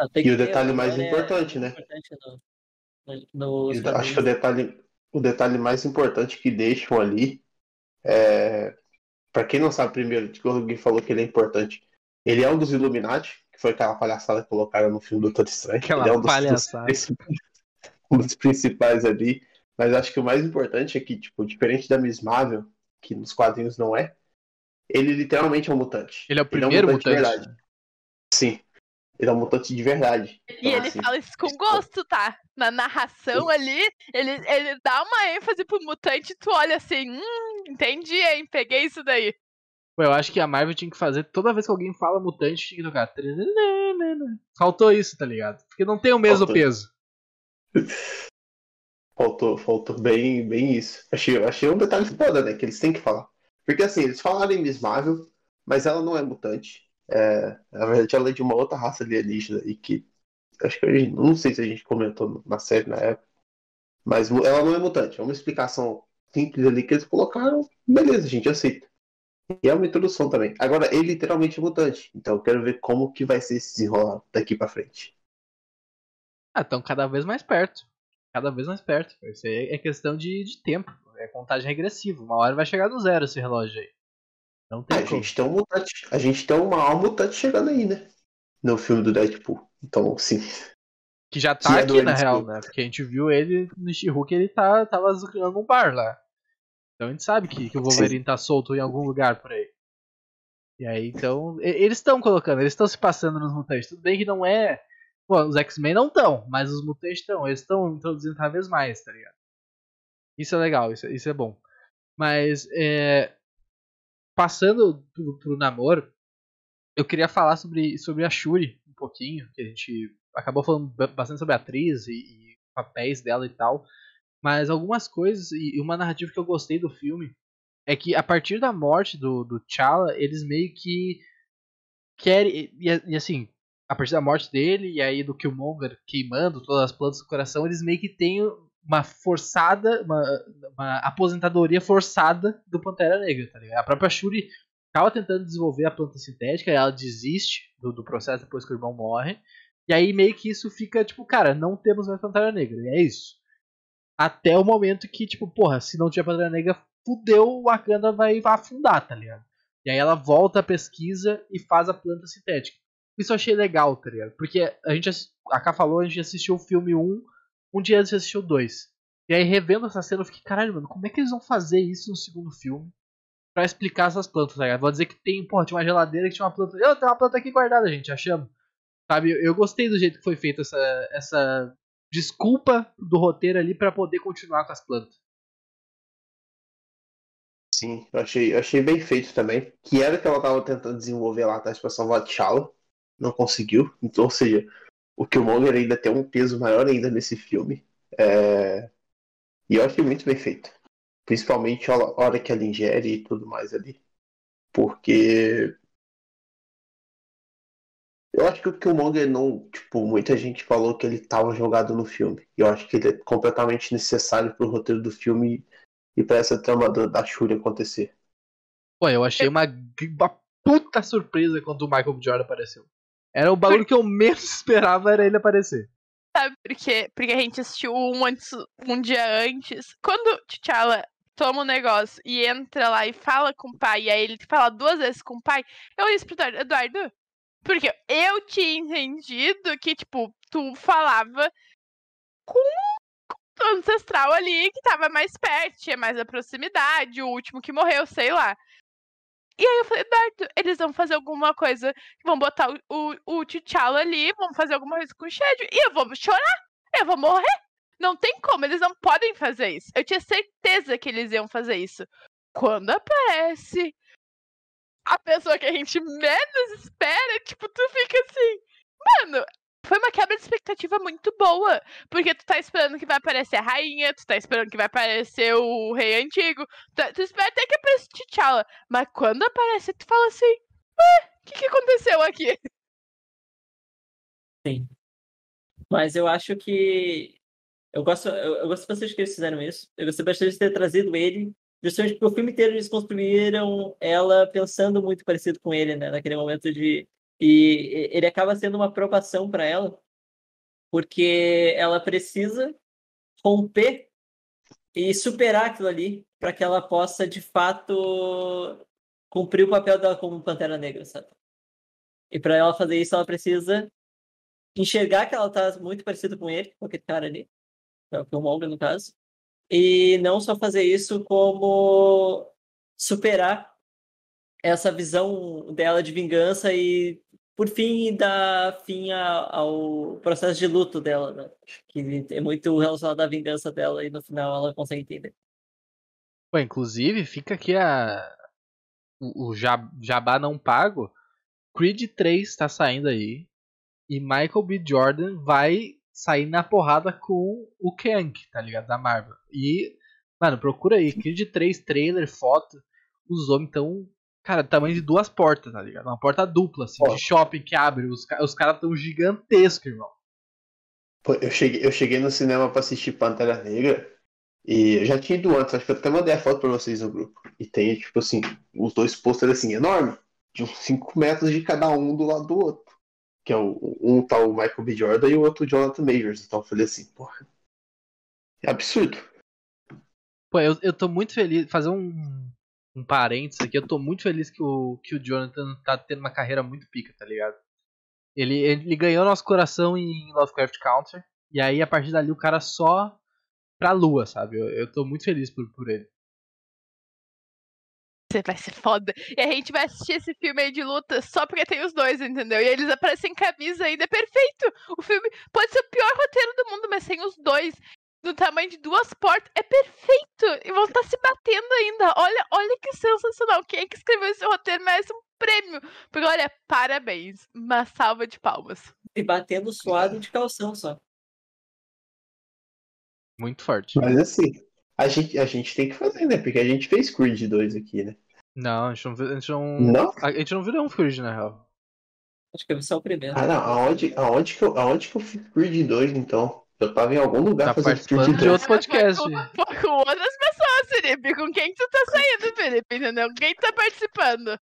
Ah, E o detalhe mais é importante, né? importante no- no- Acho que o detalhe, o detalhe mais importante que deixam ali é. Pra quem não sabe primeiro, que alguém falou que ele é importante. Ele é um dos Illuminati, que foi aquela palhaçada que colocaram no filme do Doutor Estranho. Aquela ele é um dos, dos palhaçada. principais, um dos principais ali. Mas acho que o mais importante é que, tipo, diferente da Miss Marvel, que nos quadrinhos não é, ele literalmente é um mutante. Ele é o um primeiro de mutante. verdade. Sim. Ele é um mutante de verdade. E Então, ele assim, fala isso com gosto, tá? Na narração ali, ele, ele dá uma ênfase pro mutante e tu olha assim, hum, entendi, hein? Peguei isso daí. Pô, eu acho que a Marvel tinha que fazer, toda vez que alguém fala mutante, tinha que tocar. Faltou isso, tá ligado? Porque não tem o mesmo Faltou. peso. Faltou, faltou bem, bem isso. Achei, achei um detalhe foda, né? Que eles têm que falar. Porque assim, eles falaram em Miss Marvel, mas ela não é mutante. É, na verdade, ela é de uma outra raça alienígena e que. Acho que gente, não sei se a gente comentou na série na época. Mas ela não é mutante. É uma explicação simples ali que eles colocaram. Beleza, a gente aceita. E é uma introdução também. Agora, ele literalmente é mutante. Então eu quero ver como que vai ser esse desenrolar daqui pra frente. Ah, estão cada vez mais perto. Cada vez mais perto. Isso aí é questão de, de tempo. É contagem regressiva. Uma hora vai chegar no zero esse relógio aí. Não tem É, a como. gente tem um mutante. A gente tem uma alma mutante chegando aí, né? No filme do Deadpool. Então, sim. Que já que tá é do aqui, na MCU. real, né? Porque a gente viu ele no She-Hulk, ele tá, tava zucrando num bar lá. Então a gente sabe que, que o Wolverine tá solto em algum lugar por aí. E aí, então. Eles estão colocando, eles estão se passando nos mutantes. Tudo bem que não é. Pô, os X-Men não estão, mas os mutantes estão. Eles estão introduzindo cada vez mais, tá ligado? Isso é legal, isso, isso é bom. Mas, é, passando pro, pro namoro, eu queria falar sobre, sobre a Shuri um pouquinho, que a gente acabou falando ba- bastante sobre a atriz e, e papéis dela e tal. Mas algumas coisas e e uma narrativa que eu gostei do filme é que a partir da morte do, do T'Challa, eles meio que querem. E, e assim, a partir da morte dele e aí do Killmonger queimando todas as plantas do coração, eles meio que têm uma forçada, uma, uma aposentadoria forçada do Pantera Negra, tá ligado? A própria Shuri tava tentando desenvolver a planta sintética, ela desiste do, do processo depois que o irmão morre. E aí meio que isso fica, tipo, cara, não temos mais Pantera Negra. E é isso. Até o momento que, tipo, porra, se não tiver Pantera Negra, fudeu, o Wakanda vai afundar, tá ligado? E aí ela volta à pesquisa e faz a planta sintética. Isso eu achei legal, tá ligado? Porque a gente, a Ká falou, a gente assistiu o filme 1, um dia antes assistiu o 2. E aí, revendo essa cena, eu fiquei, caralho, mano, como é que eles vão fazer isso no segundo filme? Pra explicar essas plantas, tá ligado? Vou dizer que tem, porra, tinha uma geladeira que tinha uma planta. Eu, tem uma planta aqui guardada, gente, achamos. Sabe, eu gostei do jeito que foi feita essa, essa desculpa do roteiro ali pra poder continuar com as plantas. Sim, eu achei, eu achei bem feito também. Que era que ela tava tentando desenvolver lá atrás pra salvar T'Challa. Não conseguiu. Então, ou seja, o Killmonger ainda tem um peso maior ainda nesse filme. É, E eu achei muito bem feito. Principalmente a hora que ela ingere e tudo mais ali. Porque. Eu acho que o Killmonger não. Tipo, muita gente falou que ele tava jogado no filme. E eu acho que ele é completamente necessário pro roteiro do filme e pra essa trama do- da Shuri acontecer. Pô, eu achei uma, uma puta surpresa quando o Michael. Jordan apareceu. Era o bagulho que eu menos esperava era ele aparecer. Sabe por quê? Porque a gente assistiu um, antes, um dia antes. Quando T'Challa toma um negócio e entra lá e fala com o pai, e aí ele fala duas vezes com o pai, eu disse pro Eduardo, Eduardo, porque eu tinha entendido que, tipo, tu falava com, com ancestral ali que tava mais perto, tinha mais a proximidade, o último que morreu, sei lá. E aí eu falei, Eduardo, eles vão fazer alguma coisa, vão botar o, o, T'Challa ali, vão fazer alguma coisa com o Shed, e eu vou chorar, eu vou morrer. Não tem como, eles não podem fazer isso. Eu tinha certeza que eles iam fazer isso. Quando aparece a pessoa que a gente menos espera, tipo, tu fica assim, mano, foi uma quebra de expectativa muito boa. Porque tu tá esperando que vai aparecer a rainha, tu tá esperando que vai aparecer o rei antigo, tu, tu espera até que apareça T'Challa. Mas quando aparece, tu fala assim, ué, o que, que aconteceu aqui? Sim. Mas eu acho que. Eu gosto, eu, eu gosto bastante que eles fizeram isso. Eu gostei bastante de ter trazido ele. Justamente porque o filme inteiro eles construíram ela pensando muito parecido com ele, né? Naquele momento de e ele acaba sendo uma aprovação para ela, porque ela precisa romper e superar aquilo ali para que ela possa, de fato, cumprir o papel dela como Pantera Negra, sabe? E para ela fazer isso, ela precisa enxergar que ela tá muito parecida com ele, com aquele cara ali, que é o Killmonger, no caso, e não só fazer isso, como superar essa visão dela de vingança e por fim, dá fim ao processo de luto dela, né? Que é muito relacionado à vingança dela e no final ela consegue entender. Pô, inclusive, fica aqui a. O, o jabá não pago. Creed 3 tá saindo aí. E Michael B. Jordan vai sair na porrada com o Kang, tá ligado? Da Marvel. E, mano, procura aí. Creed 3 trailer, foto. Os homens tão Cara, tamanho de duas portas, tá ligado? Uma porta dupla, assim, de shopping que abre. Os, os caras tão gigantescos, irmão. Pô, eu cheguei, eu cheguei no cinema pra assistir Pantera Negra. E eu já tinha ido antes, acho que eu até mandei a foto pra vocês no grupo. E tem, tipo assim, os dois pôsteres assim, enormes. De uns 5 metros de cada um do lado do outro. Que é o, um tal tá Michael B. Jordan e o outro Jonathan Majors. Então eu falei assim, porra. É absurdo. Pô, eu, eu tô muito feliz. Fazer um, um parênteses aqui, eu tô muito feliz que o, que o Jonathan tá tendo uma carreira muito pica, tá ligado? Ele, ele ganhou nosso coração em Lovecraft Country, e aí a partir dali o cara só pra lua, sabe? Eu, eu tô muito feliz por, por ele. Você vai ser foda. E a gente vai assistir esse filme aí de luta só porque tem os dois, entendeu? E eles aparecem em camisa ainda. É perfeito! O filme pode ser o pior roteiro do mundo, mas sem os dois do tamanho de duas portas. É perfeito! E vão estar se batendo ainda. Olha, olha que sensacional. Quem é que escreveu esse roteiro merece um prêmio. Porque, olha, parabéns. Uma salva de palmas. E batendo suado de calção só. Muito forte. Mas assim, a gente, a gente tem que fazer, né? Porque a gente fez Creed 2 aqui, né? Não, a gente não, a gente não, não? A gente não virou um Creed, na real. Acho que é só o primeiro. Ah, não. Aonde, aonde, que, eu, aonde que eu fiz Creed 2, então? Eu tava em algum lugar tá fazendo participando de outro podcast. Com, com, outras pessoas, Felipe. Com quem tu tá saindo, Felipe? Entendeu? Quem tá participando?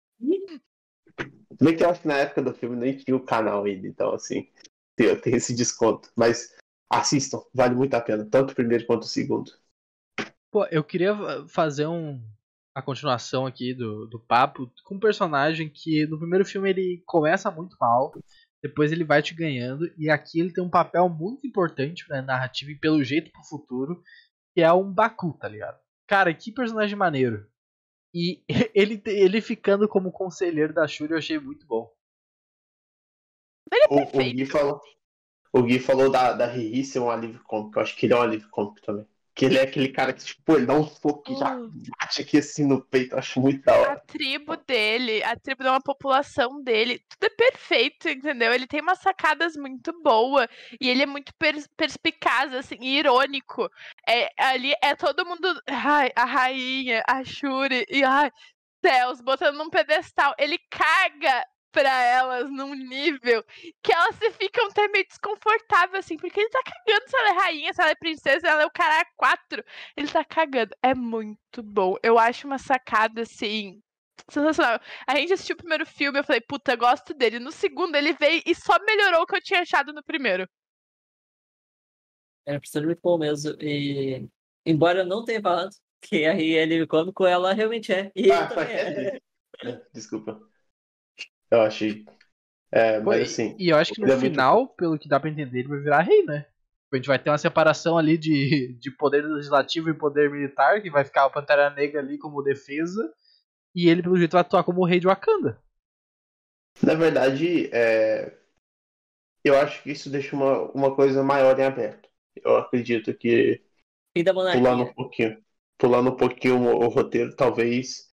Bem que eu acho que na época do filme nem tinha o canal ainda, então assim, tem, tem esse desconto. Mas assistam, vale muito a pena, tanto o primeiro quanto o segundo. Pô, eu queria fazer um a continuação aqui do, do papo com um personagem que no primeiro filme ele começa muito mal, depois ele vai te ganhando, e aqui ele tem um papel muito importante na narrativa e pelo jeito pro futuro, que é um Baku, tá ligado? Cara, que personagem maneiro. E ele, ele ficando como conselheiro da Shuri eu achei muito bom. É o, o, Gui falou, o Gui falou da, da Riri ser um alívio cômico. Eu acho que ele é um alívio cômico também. Que ele é aquele cara que, tipo, ele dá um soco e já bate aqui assim no peito. Eu acho muito da hora. A tribo dele, a tribo de uma população dele, tudo é perfeito, entendeu? Ele tem umas sacadas muito boas e ele é muito pers perspicaz, assim, e irônico. É, ali é todo mundo. Ai, a rainha, a Shuri, e ai, céus, botando num pedestal. Ele caga para elas num nível que elas se ficam até meio desconfortáveis, assim, porque ele tá cagando se ela é rainha, se ela é princesa, ela é o cara quatro. Ele tá cagando. É muito bom. Eu acho uma sacada, assim, sensacional. A gente assistiu o primeiro filme, eu falei, puta, gosto dele. No segundo, ele veio e só melhorou o que eu tinha achado no primeiro. É, precisa muito bom mesmo. E, embora eu não tenha falado que a Riele cômico, ela realmente é. E ah, também é. Desculpa. Eu achei. É, mas assim. E eu acho que no final, muito... pelo que dá pra entender, ele vai virar rei, né? A gente vai ter uma separação ali de, de poder legislativo e poder militar, que vai ficar o Pantera Negra ali como defesa, e ele, pelo jeito, vai atuar como o rei de Wakanda. Na verdade, é... eu acho que isso deixa uma, uma coisa maior em aberto. Eu acredito que, pulando um pouquinho, pulando um pouquinho o, o roteiro, talvez,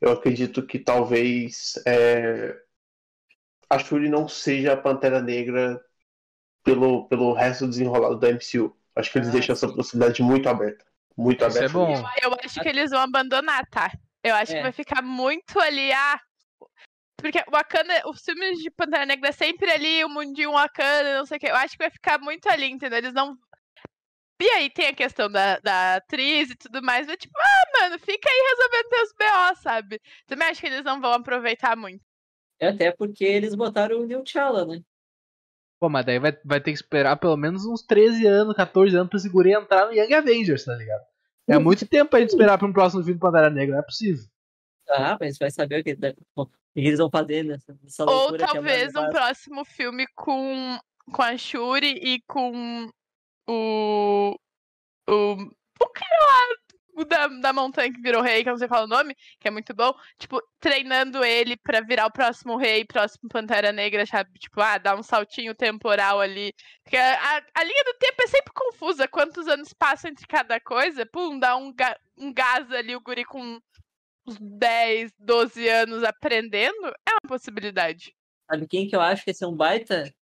eu acredito que talvez é... a Shuri não seja a Pantera Negra pelo, pelo resto desenrolado da MCU. Acho que eles Ah, deixam essa possibilidade muito aberta. Muito Isso é aberta. bom. mesmo. Eu acho que eles vão abandonar, tá? Eu acho É. que vai ficar muito ali, ah. Porque Wakanda, os filmes de Pantera Negra é sempre ali, o mundinho Wakanda, não sei o que. Eu acho que vai ficar muito ali, entendeu? Eles não. E aí tem a questão da, da atriz e tudo mais, mas tipo, ah, mano, fica aí resolvendo teus BO, sabe? Também acho que eles não vão aproveitar muito. É Até porque eles botaram o New T'Challa, né? Pô, mas daí vai, vai ter que esperar pelo menos uns 13 anos, 14 anos pra esse guri entrar no Young Avengers, tá ligado? É muito tempo pra gente esperar pra um próximo filme do Pantera Negra, não é possível. Ah, mas vai saber o que, o que eles vão fazer nessa, nessa Ou a talvez um próximo filme com, com a Shuri e com o. O. O cara lá o da, da montanha que virou rei, que eu não sei falar o nome, que é muito bom. Tipo, treinando ele pra virar o próximo rei, próximo Pantera Negra, sabe? Tipo, ah, dar um saltinho temporal ali. Porque a, a linha do tempo é sempre confusa. Quantos anos passam entre cada coisa? Pum, dá um, ga, um gás ali, o guri com uns 10, 12 anos aprendendo. É uma possibilidade. Sabe quem que eu acho que ia ser um baita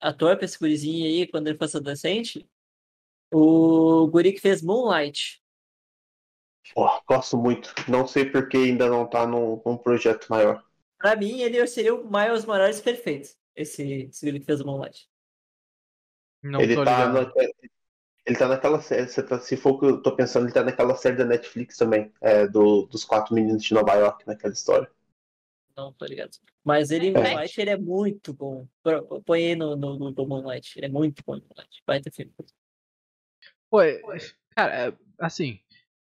ator pra esse gurizinho aí, quando ele fosse adolescente? O guri que fez Moonlight. Pô, gosto muito. Não sei por que ainda não tá num, num projeto maior. Pra mim, ele seria o Miles Morales perfeito. Esse, esse guri que fez o Moonlight. Não ele, tô tá ligado. na- ele tá naquela série, você tá- se for o que eu tô pensando, ele tá naquela série da Netflix também, é, do, dos quatro meninos de Nova York, naquela história. Não, tô ligado. Mas ele É. Moonlight, ele é muito bom. Põe aí no, no Google Moonlight. Ele é muito bom Moonlight. Baita filme. Pô, é- cara, é, assim,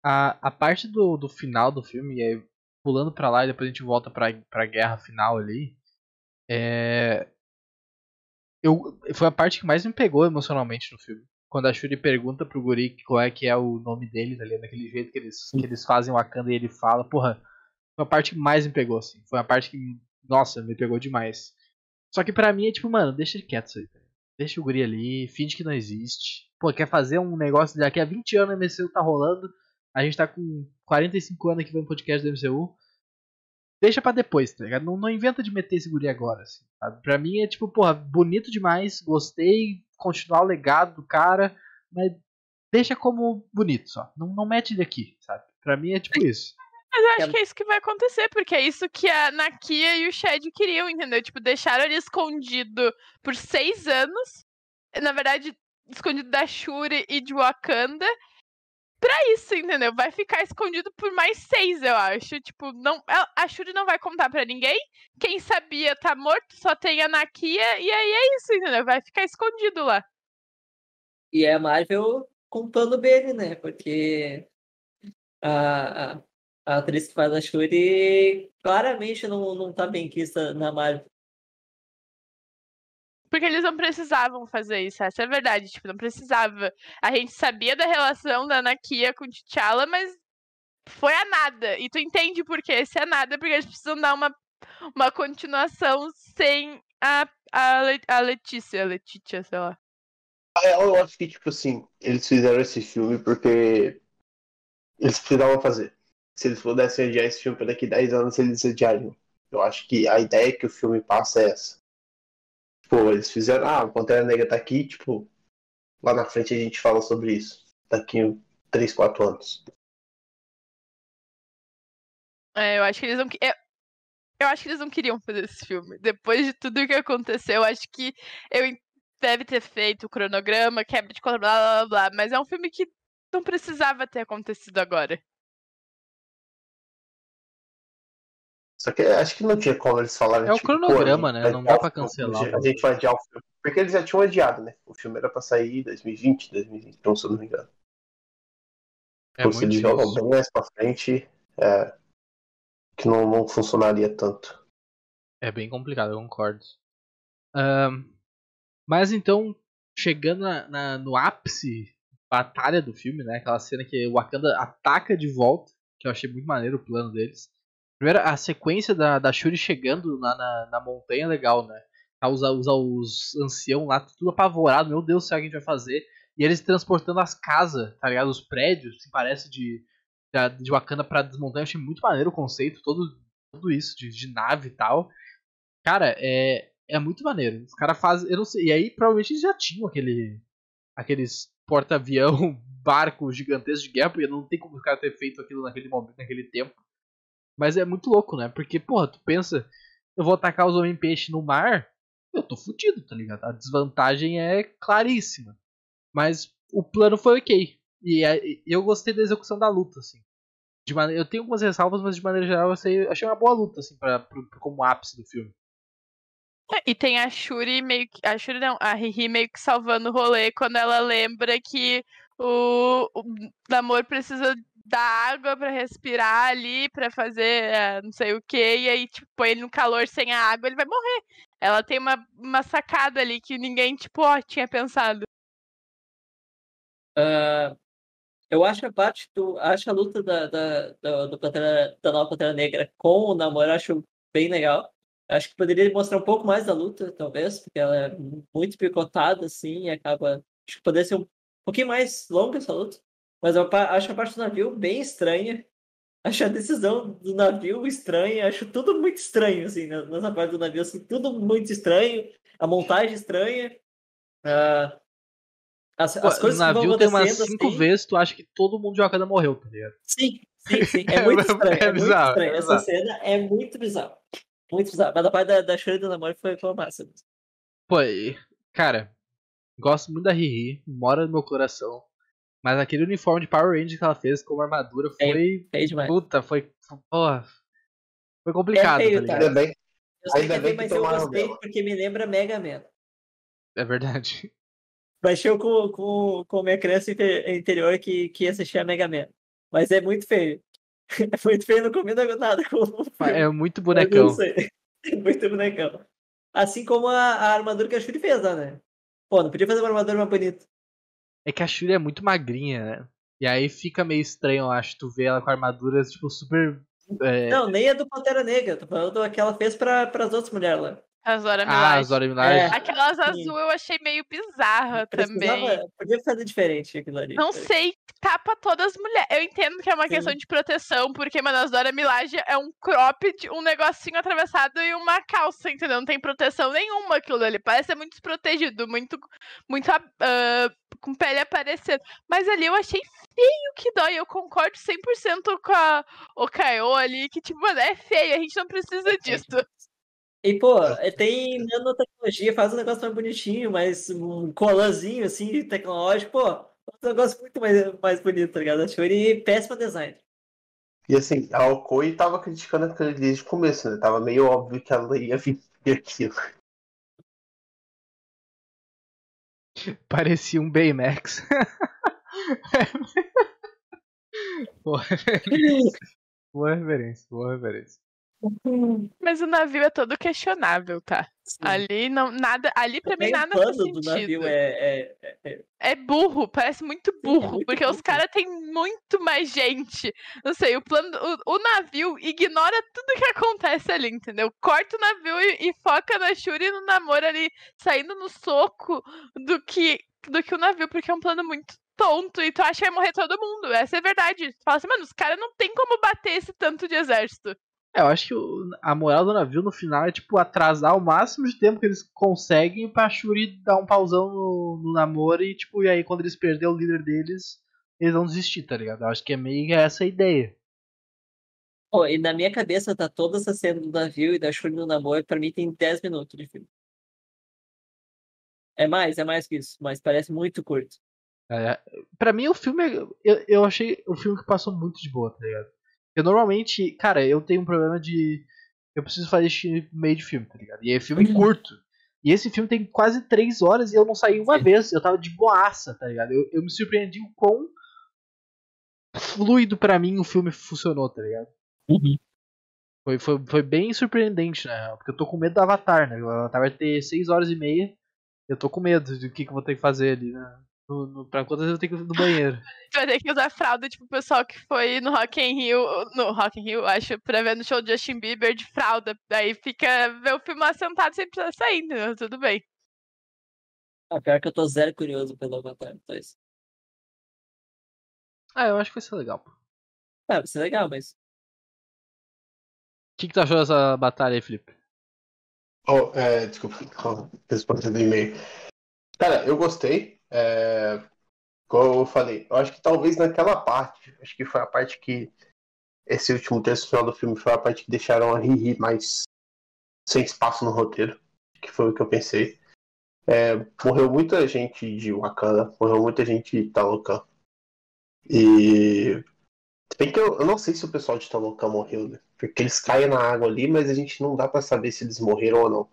a, a parte do, do final do filme, aí pulando pra lá e depois a gente volta pra, pra guerra final ali, é. Eu, foi a parte que mais me pegou emocionalmente no filme. Quando a Shuri pergunta pro Guri qual é que é o nome dele, tá ligado? Daquele jeito que eles, que eles fazem Wakanda e ele fala, porra, foi a parte que mais me pegou, assim. Foi a parte que, nossa, me pegou demais. Só que pra mim é tipo, mano, deixa ele quieto isso aí? Deixa o guri ali, finge que não existe. Pô, quer fazer um negócio daqui a 20 anos a MCU tá rolando. A gente tá com 45 anos aqui no podcast do MCU. Deixa pra depois, tá ligado? Não, não inventa de meter esse guri agora, assim, sabe? Pra mim é tipo, porra, bonito demais, gostei, continuar o legado do cara, mas deixa como bonito só. Não, não mete ele aqui, sabe? Pra mim é tipo isso. Mas eu acho que é isso que vai acontecer, porque é isso que a Nakia e o Shed queriam, entendeu? Tipo, deixaram ele escondido por seis anos. Na verdade, escondido da Shuri e de Wakanda. Pra isso, entendeu? Vai ficar escondido por mais seis, eu acho. Tipo, não, a Shuri não vai contar pra ninguém. Quem sabia tá morto, só tem a Nakia. E aí é isso, entendeu? Vai ficar escondido lá. E é a Marvel contando dele, né? Porque a, a, a atriz que faz a Shuri claramente não, não tá bem quista na Marvel. Porque eles não precisavam fazer isso, essa é a verdade. Tipo, não precisava. A gente sabia da relação da Nakia com T'Challa, mas foi a nada. E tu entende por que esse é nada, porque eles precisam dar uma, uma continuação sem a, a, Le- a Letícia, Letícia, sei lá. Eu acho que, tipo assim, eles fizeram esse filme porque eles precisavam fazer. Se eles pudessem adiar esse filme para daqui 10 anos, eles adiariam. Eu acho que a ideia que o filme passa é essa. Pô, eles fizeram, ah, o Pantera Negra tá aqui, tipo, lá na frente a gente fala sobre isso. Daqui 3, 4 anos. É, eu acho que eles não. Eu, eu acho que eles não queriam fazer esse filme. Depois de tudo que aconteceu, eu acho que eu deve ter feito o cronograma, quebra de conta, blá blá blá. Mas é um filme que não precisava ter acontecido agora. Só que acho que não tinha como eles falarem. É o tipo, pô, cronograma, a gente né? Não dá o pra cancelar o A gente vai adiar o filme. Porque eles já tinham adiado, né? O filme era pra sair em 2020, 2021, se eu não me engano. É Então, se eles jogam difícil. bem mais pra frente, é, que não, não funcionaria tanto. É bem complicado, eu concordo. Ahn, mas então, chegando na, na- no ápice batalha do filme, né? Aquela cena que o Wakanda ataca de volta, que eu achei muito maneiro o plano deles. Primeiro, a sequência da, da Shuri chegando na, na, na montanha é legal, né? Tá os, os, os anciãos lá, tudo apavorado, meu Deus, o que a gente vai fazer? E eles transportando as casas, tá ligado? Os prédios, que parece de, de Wakanda pra desmontar. Eu achei muito maneiro o conceito, todo, tudo isso, de, de nave e tal. Cara, é, é muito maneiro. Os caras fazem. Eu não sei. E aí, provavelmente eles já tinham aquele. Aqueles porta-avião, barco gigantesco de guerra, porque não tem como os caras ter feito aquilo naquele momento, naquele tempo. Mas é muito louco, né? Porque, porra, tu pensa, eu vou atacar os homem-peixe no mar, eu tô fudido, tá ligado? A desvantagem é claríssima. Mas o plano foi ok. E é- eu gostei da execução da luta, assim. De maneira, eu tenho algumas ressalvas, mas de maneira geral eu achei, uma boa luta, assim, pra, pro- como ápice do filme. E tem a Shuri meio que. A Shuri não, a Riri meio que salvando o rolê quando ela lembra que o, o namoro precisa da água pra respirar ali, pra fazer eh, não sei o que, e aí, tipo, põe ele no calor sem a água, ele vai morrer. Ela tem uma, uma sacada ali que ninguém, tipo, ó, tinha pensado. Ah, eu acho a parte do. Acho a luta da, da, da, do Pantera, da nova Pantera Negra com o namoro, acho bem legal. Acho que poderia mostrar um pouco mais da luta, talvez, porque ela é muito picotada, assim, e acaba. Acho que poderia ser um pouquinho mais longa essa luta. Mas eu acho a parte do navio bem estranha. Acho a decisão do navio estranha. Acho tudo muito estranho, assim, né, nessa parte do navio, assim, tudo muito estranho. A montagem estranha. Ah, as, Pô, as o coisas vão navio tem umas cinco assim, vezes, tu acha que todo mundo de Wakanda morreu, tá ligado? Sim, sim, sim. É É muito bizarro, estranho. É, é muito bizarro, estranho. é Essa bizarro. cena é muito bizarra. Muito bizarra. Mas a parte da, da Shuri do namoro foi, foi massa. Pô, e, cara, gosto muito da Riri, mora no meu coração. Mas aquele uniforme de Power Ranger que ela fez como armadura É, foi. Feio demais. Puta, foi. Porra. Foi complicado, feio, tá ligado? Ainda bem. Eu sei Ainda que é bem que mas eu gostei dela. porque me lembra Mega Man. É verdade. Baixei com, com, com minha criança inte- interior que, que ia assistir a Mega Man. Mas é muito feio. É muito feio, não combina nada com o filme. É muito bonecão. É muito bonecão. Assim como a, a armadura que a Shuri fez lá, né? Pô, não podia fazer uma armadura mais bonita. É que a Shuri é muito magrinha, né? E aí fica meio estranho, eu acho, tu ver ela com armaduras, tipo, super. é, Não, nem a do Pantera Negra. Tô falando que fez para as outras mulheres lá. A Zora Ah, Milaje. Zora Milaje. É. Aquelas Sim. azul eu achei meio bizarra também. Podia fazer diferente aquilo ali. Não sei, tapa todas as mulheres. Eu entendo que é uma Sim. questão de proteção, porque, mano, as Dora Milaje é um cropped, um negocinho atravessado e uma calça, entendeu? Não tem proteção nenhuma aquilo ali. Parece ser muito desprotegido, muito, muito ah, com pele aparecendo. Mas ali eu achei feio que dói. Eu concordo 100% com a Okaio ali, que, tipo, mano, é feio, a gente não precisa disso. E, pô, é, tem nanotecnologia, faz um negócio mais bonitinho, mais um colanzinho, assim, tecnológico, pô, faz um negócio muito mais, mais bonito, tá ligado? A Shuri, péssimo design. E assim, a Okoi tava criticando aquilo desde o começo, né? Tava meio óbvio que ela ia vir aquilo. Parecia um Baymax. boa, boa referência, boa referência. Mas o navio é todo questionável, tá? Ali não nada, ali pra mim o nada faz plano do navio sentido. é, é, é- É burro, parece muito burro, muito porque os burro. caras têm muito mais gente. Não sei, o plano, o, o navio ignora tudo que acontece ali, entendeu? Corta o navio e, e foca na Shuri e no namoro ali, saindo no soco do que do que o navio, porque é um plano muito tonto e tu acha que vai morrer todo mundo. Essa é a verdade. Tu fala assim, mano, os caras não tem como bater esse tanto de exército. É, eu acho que o- a moral do navio no final é, tipo, atrasar o máximo de tempo que eles conseguem pra Shuri dar um pauzão no, no namoro e, tipo, e aí quando eles perderem o líder deles, eles vão desistir, tá ligado? Eu acho que é meio essa a ideia. Pô, e na minha cabeça tá toda essa cena do navio e da Shuri no namoro, pra mim tem 10 minutos de filme. É mais, é mais que isso, mas parece muito curto. É, pra mim o filme, é- eu, eu achei o filme que passou muito de boa, tá ligado? Eu normalmente, cara, eu tenho um problema de. Eu preciso fazer xixi no meio de filme, tá ligado? E é filme curto. E esse filme tem quase 3 horas e eu não saí uma Sim. vez. Eu tava de boaça, tá ligado? Eu, eu me surpreendi o quão fluido pra mim o filme funcionou, tá ligado? Foi, foi, foi bem surpreendente, real. Porque eu tô com medo do Avatar, né? O Avatar vai ter 6 horas e meia. Eu tô com medo do que, que eu vou ter que fazer ali, né? No, no, pra quantas eu tenho que ir no banheiro. Tu vai ter que usar fralda, tipo, o pessoal que foi no Rock in Rio, no Rock in Rio, acho, pra ver no show de Justin Bieber de fralda. Daí fica, ver o filme lá sentado sem precisar sair, entendeu? Tudo bem. Ah, pior que eu tô zero curioso pelo Avatar, então isso. Ah, eu acho que vai ser legal. pô. O Ah, vai ser legal, mas. que, que tu achou dessa batalha aí, Felipe? Oh, é, desculpa, respondendo o e-mail. Cara, eu gostei. É, como eu falei, eu acho que talvez naquela parte, acho que foi a parte que esse último terço final do filme foi a parte que deixaram a Riri mais sem espaço no roteiro, que foi o que eu pensei. É, morreu muita gente de Wakanda, morreu muita gente de Talocan. E bem que eu, eu não sei se o pessoal de Talocan morreu, né? Porque eles caem na água ali, mas a gente não dá pra saber se eles morreram ou não.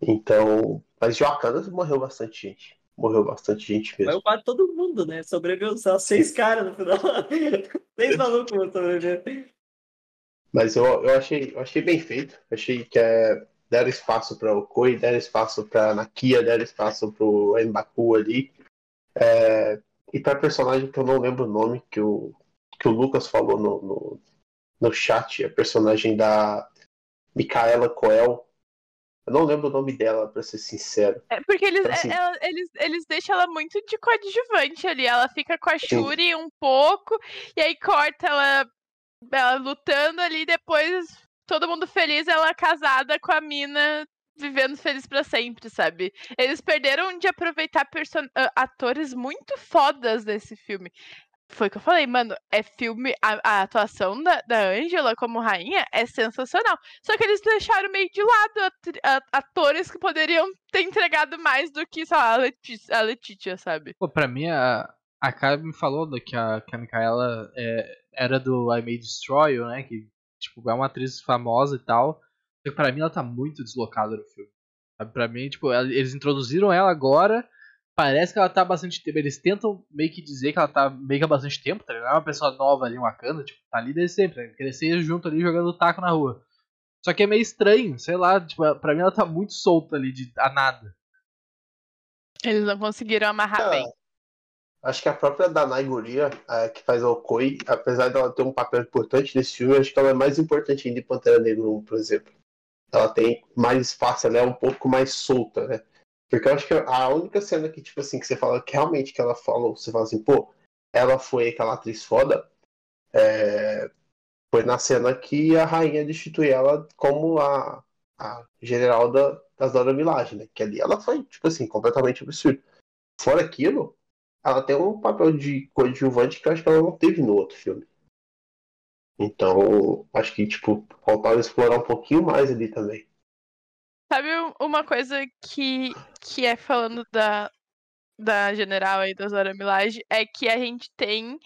Então, mas de Wakanda morreu bastante gente. Morreu bastante gente mesmo. Foi quase todo mundo, né? Sobreviveu só seis caras no final. seis malucos vão sobreviver. Mas eu, eu, achei, eu achei bem feito. Achei que é, deram espaço para o Koi, deram espaço para Nakia, deram espaço para o Mbaku ali. É, e para personagem que eu não lembro o nome, que o, que o Lucas falou no, no, no chat, a personagem da Micaela Coel. Eu não lembro o nome dela, para ser sincero. É porque eles, Então, assim- é- ela- eles, eles deixam ela muito de coadjuvante ali. Ela fica com a Shuri um pouco, e aí corta ela, ela lutando ali, depois todo mundo feliz, ela casada com a mina, vivendo feliz pra sempre, sabe? Eles perderam de aproveitar ah, atores muito fodas desse filme. Foi o que eu falei, mano, é filme. A, a atuação da, da Angela como rainha é sensacional. Só que eles deixaram meio de lado a- atores que poderiam ter entregado mais do que, sei lá, a Letícia, a sabe? Pô, pra mim, a, a Kai me falou que a, que a Micaela é, era do I May Destroy You, né? Que, tipo, é uma atriz famosa e tal. Só que pra mim ela tá muito deslocada no filme. Sabe? Pra mim, tipo, ela- eles introduziram ela agora. Parece que ela tá há bastante tempo. Eles tentam meio que dizer que ela tá meio que há bastante tempo, tá ligado? É uma pessoa nova ali, uma cana, tipo, tá ali desde sempre, né? Crescer junto ali jogando taco na rua. Só que é meio estranho, sei lá, tipo, pra mim ela tá muito solta ali, de a nada. Eles não conseguiram amarrar Ah, bem. Acho que a própria Danai Guria, a que faz a Okoi, apesar dela ter um papel importante nesse filme, acho que ela é mais importante ainda em Pantera Negra 1, por exemplo. Ela tem mais espaço, ela é um pouco mais solta, né? Porque eu acho que a única cena que, tipo assim, que você fala que realmente que ela falou, você fala assim, pô, ela foi aquela atriz foda, é, foi na cena que a rainha destitui ela como a, a general da, das Dora Milaje, né? Que ali ela foi, tipo assim, completamente absurdo. Fora aquilo, ela tem um papel de coadjuvante que eu acho que ela não teve no outro filme. Então, acho que, tipo, faltava explorar um pouquinho mais ali também. Sabe um- uma coisa que, que é falando da, da general aí da Zora Milaje é que a gente tem.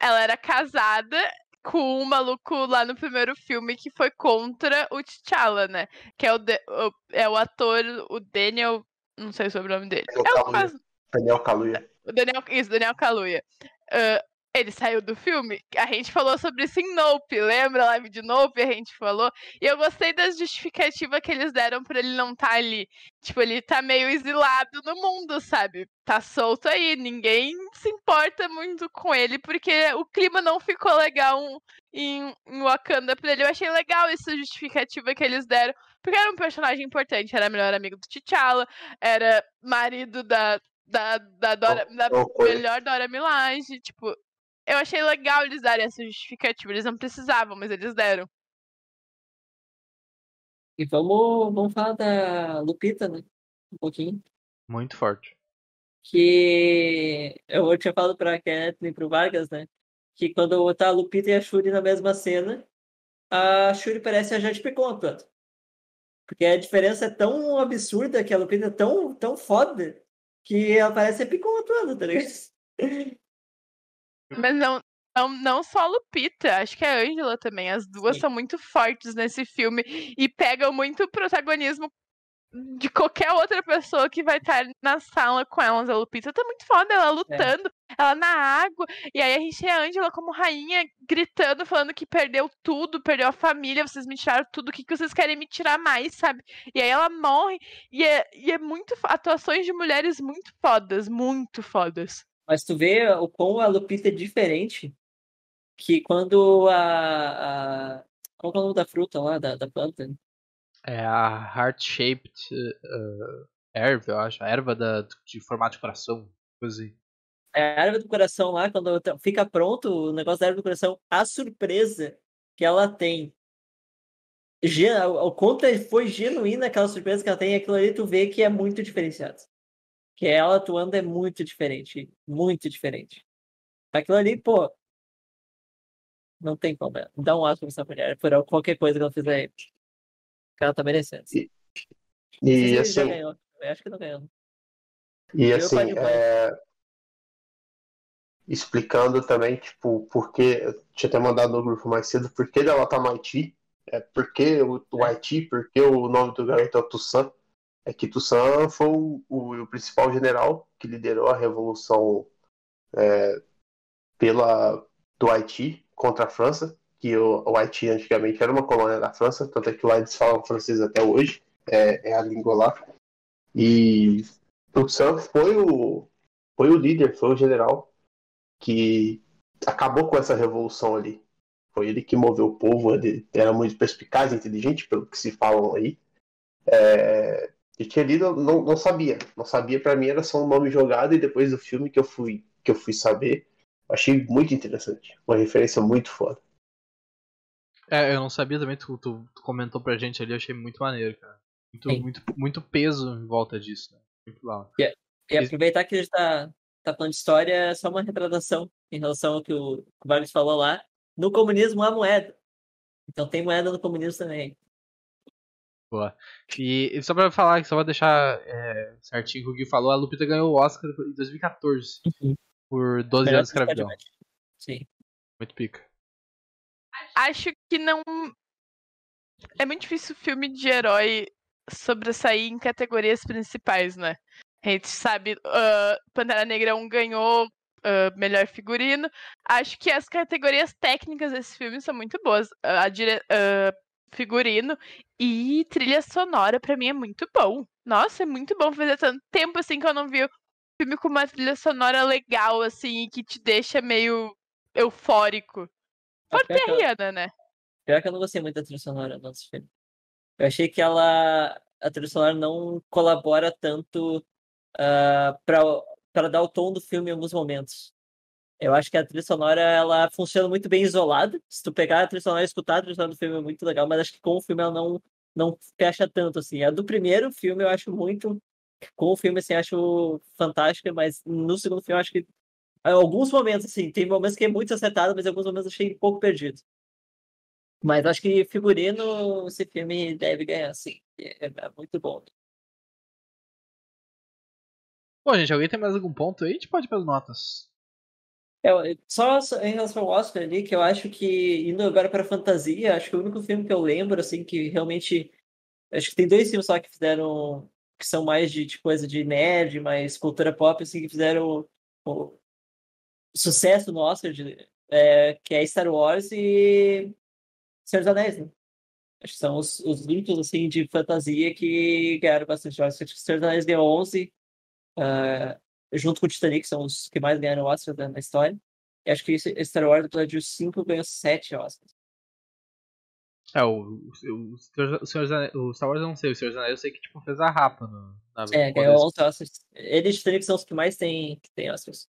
Ela era casada com um maluco lá no primeiro filme que foi contra o T'Challa, né? Que é o, de- o- é o ator, o Daniel. Não sei sobre o sobrenome dele. Daniel É o Daniel Kaluuya. o Daniel, isso, Daniel Kaluuya. Ah, ele saiu do filme. A gente falou sobre isso em Nope, lembra a live de Nope? A gente falou. E eu gostei da justificativa que eles deram pra ele não estar ali. Tipo, ele tá meio exilado no mundo, sabe? Tá solto aí. Ninguém se importa muito com ele, porque o clima não ficou legal em, em Wakanda pra ele. Eu achei legal essa justificativa que eles deram. Porque era um personagem importante. Era melhor amigo do T'Challa, era marido da, da, da, Dora, da Oh, oh, melhor Dora Milaje. Tipo, eu achei legal eles darem essa justificativa. Eles não precisavam, mas eles deram. E vamos, vamos falar da Lupita, né? Um pouquinho. Muito forte. Que eu tinha falado pra Kathleen e pro Vargas, né? Que quando tá a Lupita e a Shuri na mesma cena, a Shuri parece a Jade Picon atuando. Porque a diferença é tão absurda que a Lupita é tão, tão foda que ela parece a Picon atuando, tá ligado? Mas não, não, não só a Lupita, acho que a Angela também. As duas Sim. são muito fortes nesse filme e pegam muito o protagonismo de qualquer outra pessoa que vai estar na sala com elas. A Lupita tá muito foda, ela lutando. ela na água, e aí a gente tem a Angela como rainha gritando, falando que perdeu tudo, perdeu a família, vocês me tiraram tudo, o que, que vocês querem me tirar mais, sabe? E aí ela morre, e é, e é muito. atuações de mulheres muito fodas, muito fodas. Mas tu vê o quão a Lupita é diferente que quando a. a qual é o nome da fruta lá, da, da planta? É a Heart-Shaped uh, Herb, eu acho. A erva da, de formato de coração. Coisa assim. É a erva do coração lá, quando fica pronto o negócio da erva do coração, a surpresa que ela tem. O quanto foi genuína aquela surpresa que ela tem, aquilo ali tu vê que é muito diferenciado. Que ela atuando é muito diferente. Muito diferente. Aquilo ali, pô, não tem como. Dá um aço pra essa mulher por qualquer coisa que ela fizer. Que ela tá merecendo. E, e assim. Eu acho que não ganhou. E eu assim, é... explicando também, tipo, porque. Eu tinha até mandado no grupo mais cedo, por que ela tá no Haiti. É porque o, o é. Haiti, porque o nome do garoto é Toussaint. É que Toussaint foi o, o, principal general que liderou a revolução é, pela, do Haiti contra a França, que o, o, Haiti antigamente era uma colônia da França, tanto é que lá eles falam francês até hoje, é, é a língua lá. E Toussaint foi o, foi o líder, foi o general que acabou com essa revolução ali. Foi ele que moveu o povo, ele era muito perspicaz, inteligente, pelo que se falam aí. É, eu tinha lido, não, não sabia. Não sabia, para mim era só um nome jogado, e depois do filme que eu fui, que eu fui saber, Achei muito interessante. Uma referência muito foda. É, eu não sabia também, tu, tu, tu comentou pra gente ali, eu achei muito maneiro, cara. Muito, muito, muito peso em volta disso, né? Muito legal. E, e aproveitar que a gente tá, tá falando de história, é só uma retratação em relação ao que o, o Vargas falou lá. No comunismo há moeda. Então tem moeda no comunismo também. Boa. E, e só pra falar, só pra deixar é, certinho o que o Gui falou, a Lupita ganhou o Oscar em 2014. Uhum por 12 anos de escravidão. Sim. Muito pica. Acho que não. É muito difícil filme de herói sobressair em categorias principais, né? A gente sabe, uh, Pantera Negra 1 ganhou uh, melhor figurino. Acho que as categorias técnicas desse filme são muito boas. Uh, a dire... figurino e trilha sonora, para mim, é muito bom. Nossa, é muito bom fazer tanto tempo assim que eu não vi filme com uma trilha sonora legal, assim, que te deixa meio eufórico. Fora Terriana, né? Pior que eu não gostei muito da trilha sonora do nosso filme. Eu achei que ela. A trilha sonora não colabora tanto uh, para dar o tom do filme em alguns momentos. Eu acho que a trilha sonora ela funciona muito bem isolada. Se tu pegar a trilha sonora e escutar a trilha sonora do filme é muito legal, mas acho que com o filme ela não, não fecha tanto assim. A do primeiro filme eu acho muito com o filme, assim, acho fantástica, mas no segundo filme, acho que alguns momentos, assim, tem momentos que é muito acertado, mas alguns momentos achei um pouco perdido. Mas acho que figurino, esse filme deve ganhar, sim. É, é muito bom. Bom, gente, alguém tem mais algum ponto aí? A gente pode pelas notas. É, só em relação ao Oscar ali, que eu acho que, indo agora para fantasia, acho que o único filme que eu lembro, assim, que realmente. Acho que tem dois filmes só que fizeram que são mais de, de coisa de nerd, mais cultura pop, assim, que fizeram o, o sucesso no Oscar, de, é, que é Star Wars e Senhor dos Anéis, né? Acho que são os, os únicos, assim, de fantasia que ganharam bastante Oscar. Acho que Senhor dos Anéis ganhou 11, uh, junto com o Titanic, que são os que mais ganharam Oscar na história. E acho que Star Wars, episódio 5, ganhou 7 Oscars. É, o, o, o, o, Senhor o Star Wars eu não sei, o Senhor Anéis eu sei que tipo, fez a rapa no, na É, ganhou 11 Oscars. Eles que são os que mais tem, tem Oscars.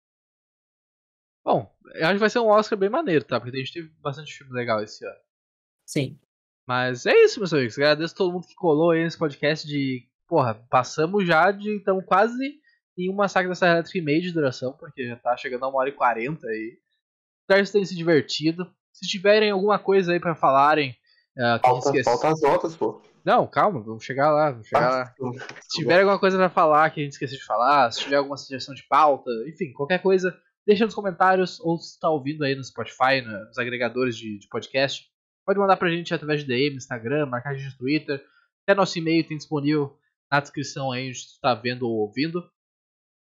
Bom, acho que vai ser um Oscar bem maneiro, tá? Porque a gente teve bastante filme legal esse ano. Sim. Mas é isso, meus amigos. Agradeço a todo mundo que colou aí nesse podcast de. Porra, passamos já de. Estamos quase em um massacre da Serra Elétrica e meio de duração, porque já tá chegando a uma hora e quarenta aí. Espero que vocês tenham se divertido. Se tiverem alguma coisa aí para falarem, Uh, falta, falta, as notas, pô. Não, calma, vamos chegar lá. Vamos chegar ah, lá. Se tiver alguma coisa pra falar que a gente esqueceu de falar, se tiver alguma sugestão de pauta, enfim, qualquer coisa, deixa nos comentários ou se está ouvindo aí no Spotify, nos agregadores de, de, podcast, pode mandar pra gente através de DM, Instagram, marcar a gente no Twitter. Até nosso e-mail tem disponível na descrição aí onde você está vendo ou ouvindo.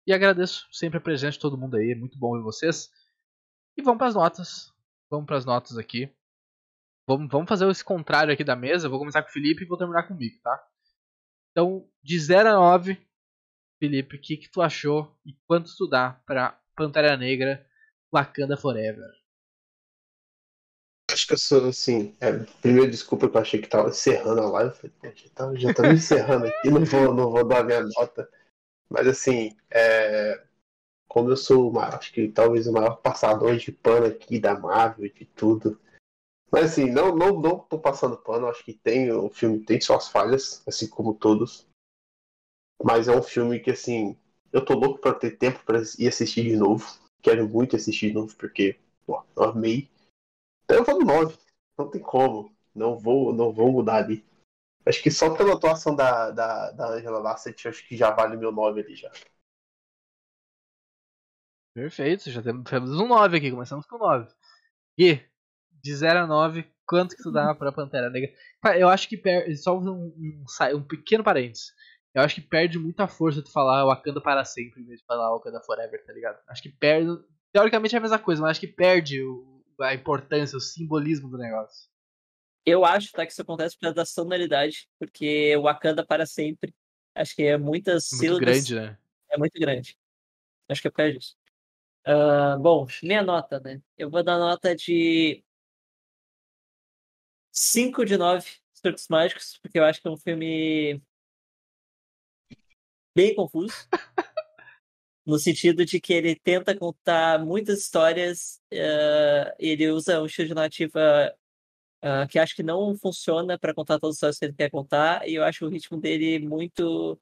E agradeço sempre a presença de todo mundo aí, muito bom ver vocês. E vamos para as notas. Vamos para as notas aqui. Vamos, vamos fazer esse contrário aqui da mesa. vou começar com o Felipe e vou terminar comigo, tá? Então, de 0 a 9, Felipe, o que, que tu achou e quanto tu dá pra Pantera Negra Wakanda Forever? Acho que eu sou assim. É, primeiro, desculpa que eu achei que tava encerrando a live. Falei, já tá, já tá me encerrando aqui, não vou, não vou dar minha nota. Mas assim, é, como eu sou, acho que talvez o maior passador de pano aqui da Marvel, de tudo. Mas assim, não, não, não tô passando pano, acho que tem, o filme tem suas falhas, assim como todos. Mas é um filme que assim, eu tô louco pra ter tempo pra ir assistir de novo. Quero muito assistir de novo, porque, pô, eu amei. Então eu vou no 9. Não tem como. Não vou, não vou mudar ali. Acho que só pela atuação da, da, da Angela Bassett, acho que já vale meu 9 ali já. Perfeito, já temos, temos um 9 aqui, começamos com 9. E, de 0 a 9, quanto que tu dá pra Pantera Negra? Eu acho que perde, só um, um, um, pequeno parênteses. Eu acho que perde muita força tu falar Wakanda para sempre em vez de falar Wakanda Forever, tá ligado? Acho que perde. Teoricamente é a mesma coisa, mas acho que perde o, a importância, o simbolismo do negócio. Eu acho, tá, que isso acontece por causa da sonoridade, porque Wakanda para sempre. Acho que é muitas muito sílabas. grande, né? É muito grande. Acho que é por causa disso. Uh, bom, minha nota, né? Eu vou dar nota de 5 de 9 Surtos Mágicos, porque eu acho que é um filme bem confuso. no sentido de que ele tenta contar muitas histórias, uh, ele usa um estilo de narrativa uh, que acho que não funciona para contar todas as histórias que ele quer contar, e eu acho o ritmo dele muito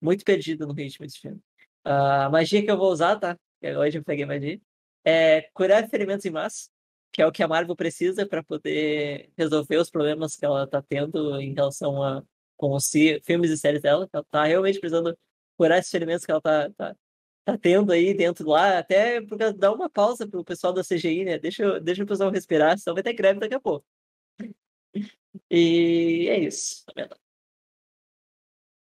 muito perdido no ritmo desse filme. Uh, a magia que eu vou usar, tá? Hoje eu peguei magia. É curar ferimentos em massa, que é o que a Marvel precisa para poder resolver os problemas que ela está tendo em relação a com os filmes e séries dela. Ela está realmente precisando curar esses ferimentos que ela está tá, tá tendo aí dentro lá, até porque dar uma pausa pro pessoal da CGI, né? Deixa, deixa o pessoal respirar, senão vai ter greve daqui a pouco. E é isso, tá vendo?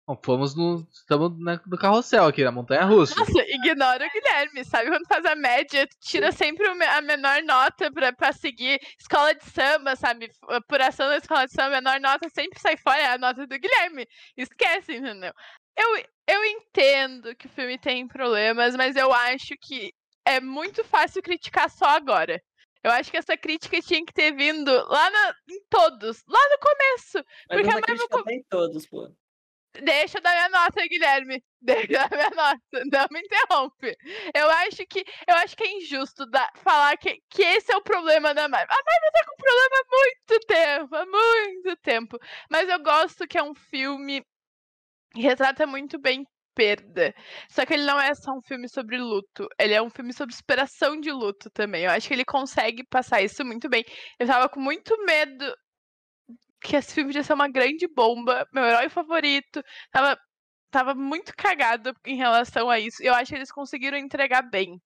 Bom, fomos no. Estamos no carrossel aqui, na montanha russa. Nossa, ignora o Guilherme, sabe? Quando faz a média, tira sempre a menor nota pra, pra seguir. Escola de samba, sabe? Apuração da escola de samba, a menor nota sempre sai fora, é a nota do Guilherme. Esquece, entendeu? Eu, eu entendo que o filme tem problemas, mas eu acho que é muito fácil criticar só agora. Eu acho que essa crítica tinha que ter vindo lá na, em todos, lá no começo. Mas porque a Marvel. Com... Em todos, pô. Deixa eu dar minha nota, Guilherme. Deixa eu dar minha nota. Não me interrompe. Eu acho que, eu acho que é injusto dar, falar que, que esse é o problema da Marvel. A Marvel tá com problema há muito tempo. Há muito tempo. Mas eu gosto que é um filme que retrata muito bem perda. Só que ele não é só um filme sobre luto, ele é um filme sobre superação de luto também. Eu acho que ele consegue passar isso muito bem. Eu tava com muito medo que esse filme ia ser uma grande bomba, meu herói favorito. Tava, tava muito cagado em relação a isso. Eu acho que eles conseguiram entregar bem.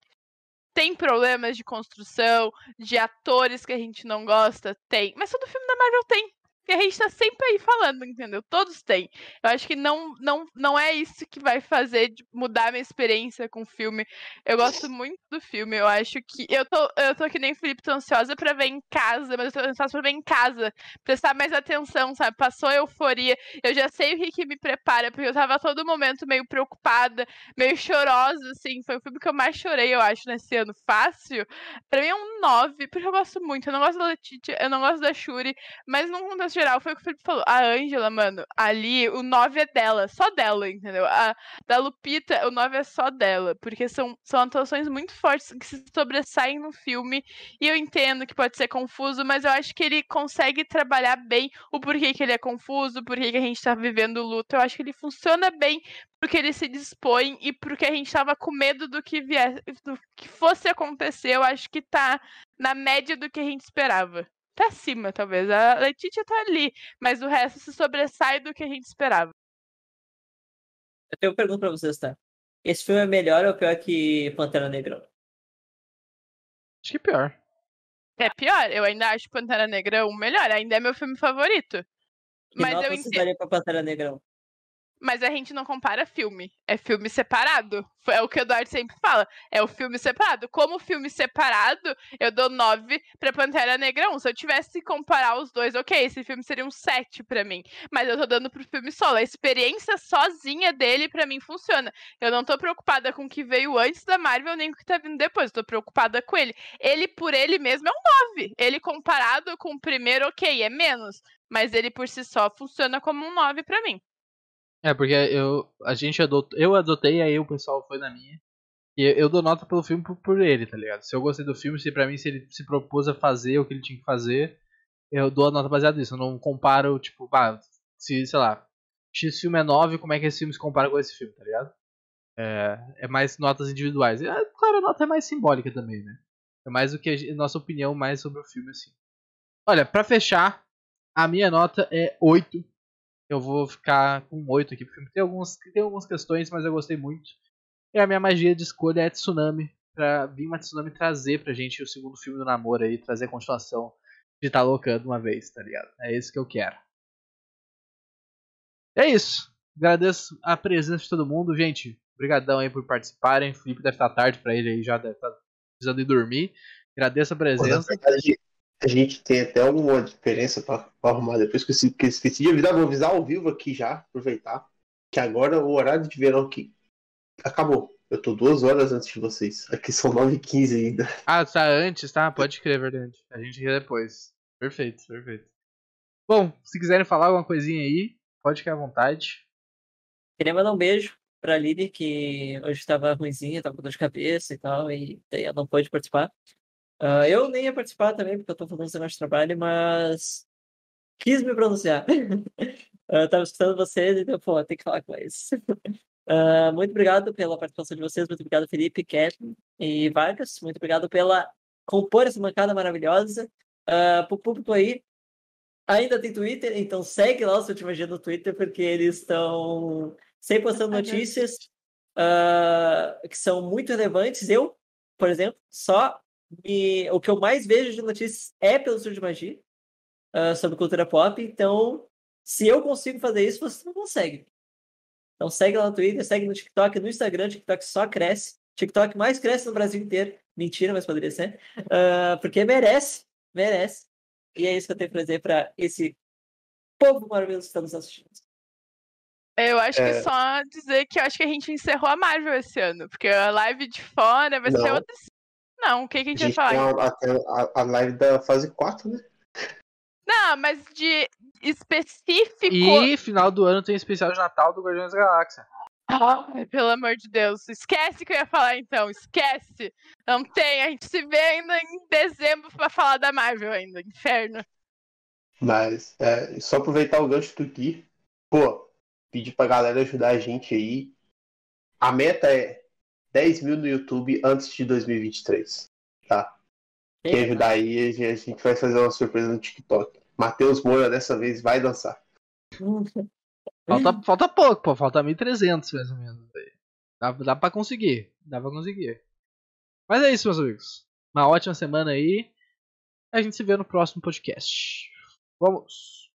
Tem problemas de construção, de atores que a gente não gosta? Tem. Mas todo filme da Marvel tem que a gente tá sempre aí falando, entendeu? Todos têm. Eu acho que não, não, não é isso que vai fazer mudar a minha experiência com o filme. Eu gosto muito do filme. Eu acho que. Eu tô, eu tô que nem Felipe, tô ansiosa pra ver em casa, mas eu tô ansiosa pra ver em casa. Prestar mais atenção, sabe? Passou a euforia. Eu já sei o que, que me prepara, porque eu tava a todo momento meio preocupada, meio chorosa, assim. Foi o filme que eu mais chorei, eu acho, nesse ano. Fácil. Pra mim é um 9, porque eu gosto muito. Eu não gosto da Letitia, eu não gosto da Shuri, mas não contexto geral, foi o que o Felipe falou. A Ângela, mano, ali, o 9 é dela, só dela, entendeu? A da Lupita, o 9 é só dela, porque são, são atuações muito fortes que se sobressaem no filme. E eu entendo que pode ser confuso, mas eu acho que ele consegue trabalhar bem o porquê que ele é confuso, porquê que a gente tá vivendo luto. Eu acho que ele funciona bem porque ele se dispõe e porque a gente tava com medo do que viesse, do que fosse acontecer. Eu acho que tá na média do que a gente esperava pra cima, talvez. A Letitia tá ali, mas o resto se sobressai do que a gente esperava. Eu tenho uma pergunta pra vocês, tá? Esse filme é melhor ou pior que Pantera Negra? Acho que é pior. É pior. Eu ainda acho Pantera Negra o melhor. Ainda é meu filme favorito. Que mas eu entendo. daria pra Pantera Negra? Mas a gente não compara filme. É filme separado. É o que o Eduardo sempre fala. É o filme separado. Como filme separado, eu dou 9 pra Pantera Negra 1. Se eu tivesse que comparar os dois, ok, esse filme seria um 7 pra mim. Mas eu tô dando pro filme solo. A experiência sozinha dele, pra mim, funciona. Eu não tô preocupada com o que veio antes da Marvel, nem com o que tá vindo depois. Eu tô preocupada com ele. Ele, por ele mesmo, é um 9. Ele comparado com o primeiro, ok, é menos. Mas ele por si só funciona como um 9 pra mim. É, porque eu, a gente adotou, eu adotei, aí o pessoal foi na minha. E eu, eu dou nota pelo filme por, por, ele, tá ligado? Se eu gostei do filme, se pra mim se ele se propôs a fazer o que ele tinha que fazer, eu dou a nota baseada nisso. Eu não comparo, tipo, ah, se, sei lá, X filme é 9, como é que esse filme se compara com esse filme, tá ligado? É, é mais notas individuais. É, claro, a nota é mais simbólica também, né? É mais do que a nossa opinião mais sobre o filme, assim. Olha, pra fechar, a minha nota é 8 eu vou ficar com 8 aqui pro filme. Tem, alguns, tem algumas questões, mas eu gostei muito. E a minha magia de escolha é Tsunami. Pra vir uma Tsunami trazer pra gente o segundo filme do namoro aí, trazer a continuação de tá loucando uma vez, tá ligado? É isso que eu quero. É isso. Agradeço a presença de todo mundo, gente. Obrigadão aí por participarem. O Felipe deve estar tarde pra ele aí, já deve estar precisando ir dormir. Agradeço a presença. Pô, a gente tem até alguma diferença para arrumar depois que eu esqueci, que esqueci de avisar. Vou avisar ao vivo aqui já, aproveitar. Que agora o horário de verão aqui acabou. Eu tô duas horas antes de vocês. Aqui são 9h15 ainda. Ah, tá antes, tá? Pode crer, é verdade. A gente ri depois. Perfeito, perfeito. Bom, se quiserem falar alguma coisinha aí, pode ficar à vontade. Queria mandar um beijo pra Lili, que hoje estava ruimzinha, tava com dor de cabeça e tal, e daí ela não pôde participar. Uh, eu nem ia participar também, porque eu tô fazendo esse negócio de trabalho, mas quis me pronunciar. eu tava escutando vocês, então, pô, tem que falar com eles. Uh, muito obrigado pela participação de vocês, muito obrigado, Felipe, Kathleen e Vargas. Muito obrigado pela compor essa bancada maravilhosa. Uh, pro público aí, ainda tem Twitter, então segue lá o seu Magia no Twitter, porque eles estão sempre postando notícias uh, que são muito relevantes. Eu, por exemplo, só e o que eu mais vejo de notícias é pelo Estúdio de Magia uh, sobre cultura pop. Então, se eu consigo fazer isso, você não consegue. Então segue lá no Twitter, segue no TikTok, no Instagram, TikTok só cresce. TikTok mais cresce no Brasil inteiro. Mentira, mas poderia ser. Uh, porque merece, merece. E é isso que eu tenho pra dizer pra esse povo maravilhoso que está nos assistindo. Eu acho é... que só dizer que eu acho que a gente encerrou a Marvel esse ano, porque a live de fora vai não. ser outra não, o que, que a gente, a gente vai falar? Tem a, a, a live da fase 4, né? Não, mas de específico. E final do ano tem especial de Natal do Guardiões da Galáxia. Ai, pelo amor de Deus. Esquece que eu ia falar então. Esquece. Não tem. A gente se vê ainda em dezembro pra falar da Marvel ainda. Inferno. Mas, é, só aproveitar o gancho do Gui. Pô, pedir pra galera ajudar a gente aí. A meta é 10 mil no YouTube antes de 2023, tá? Quem ajudar aí, a gente vai fazer uma surpresa no TikTok. Matheus Moura dessa vez vai dançar. Falta, falta pouco, pô. Falta 1.300 mais ou menos. Dá, dá pra conseguir. Dá pra conseguir. Mas é isso, meus amigos. Uma ótima semana aí. A gente se vê no próximo podcast. Vamos!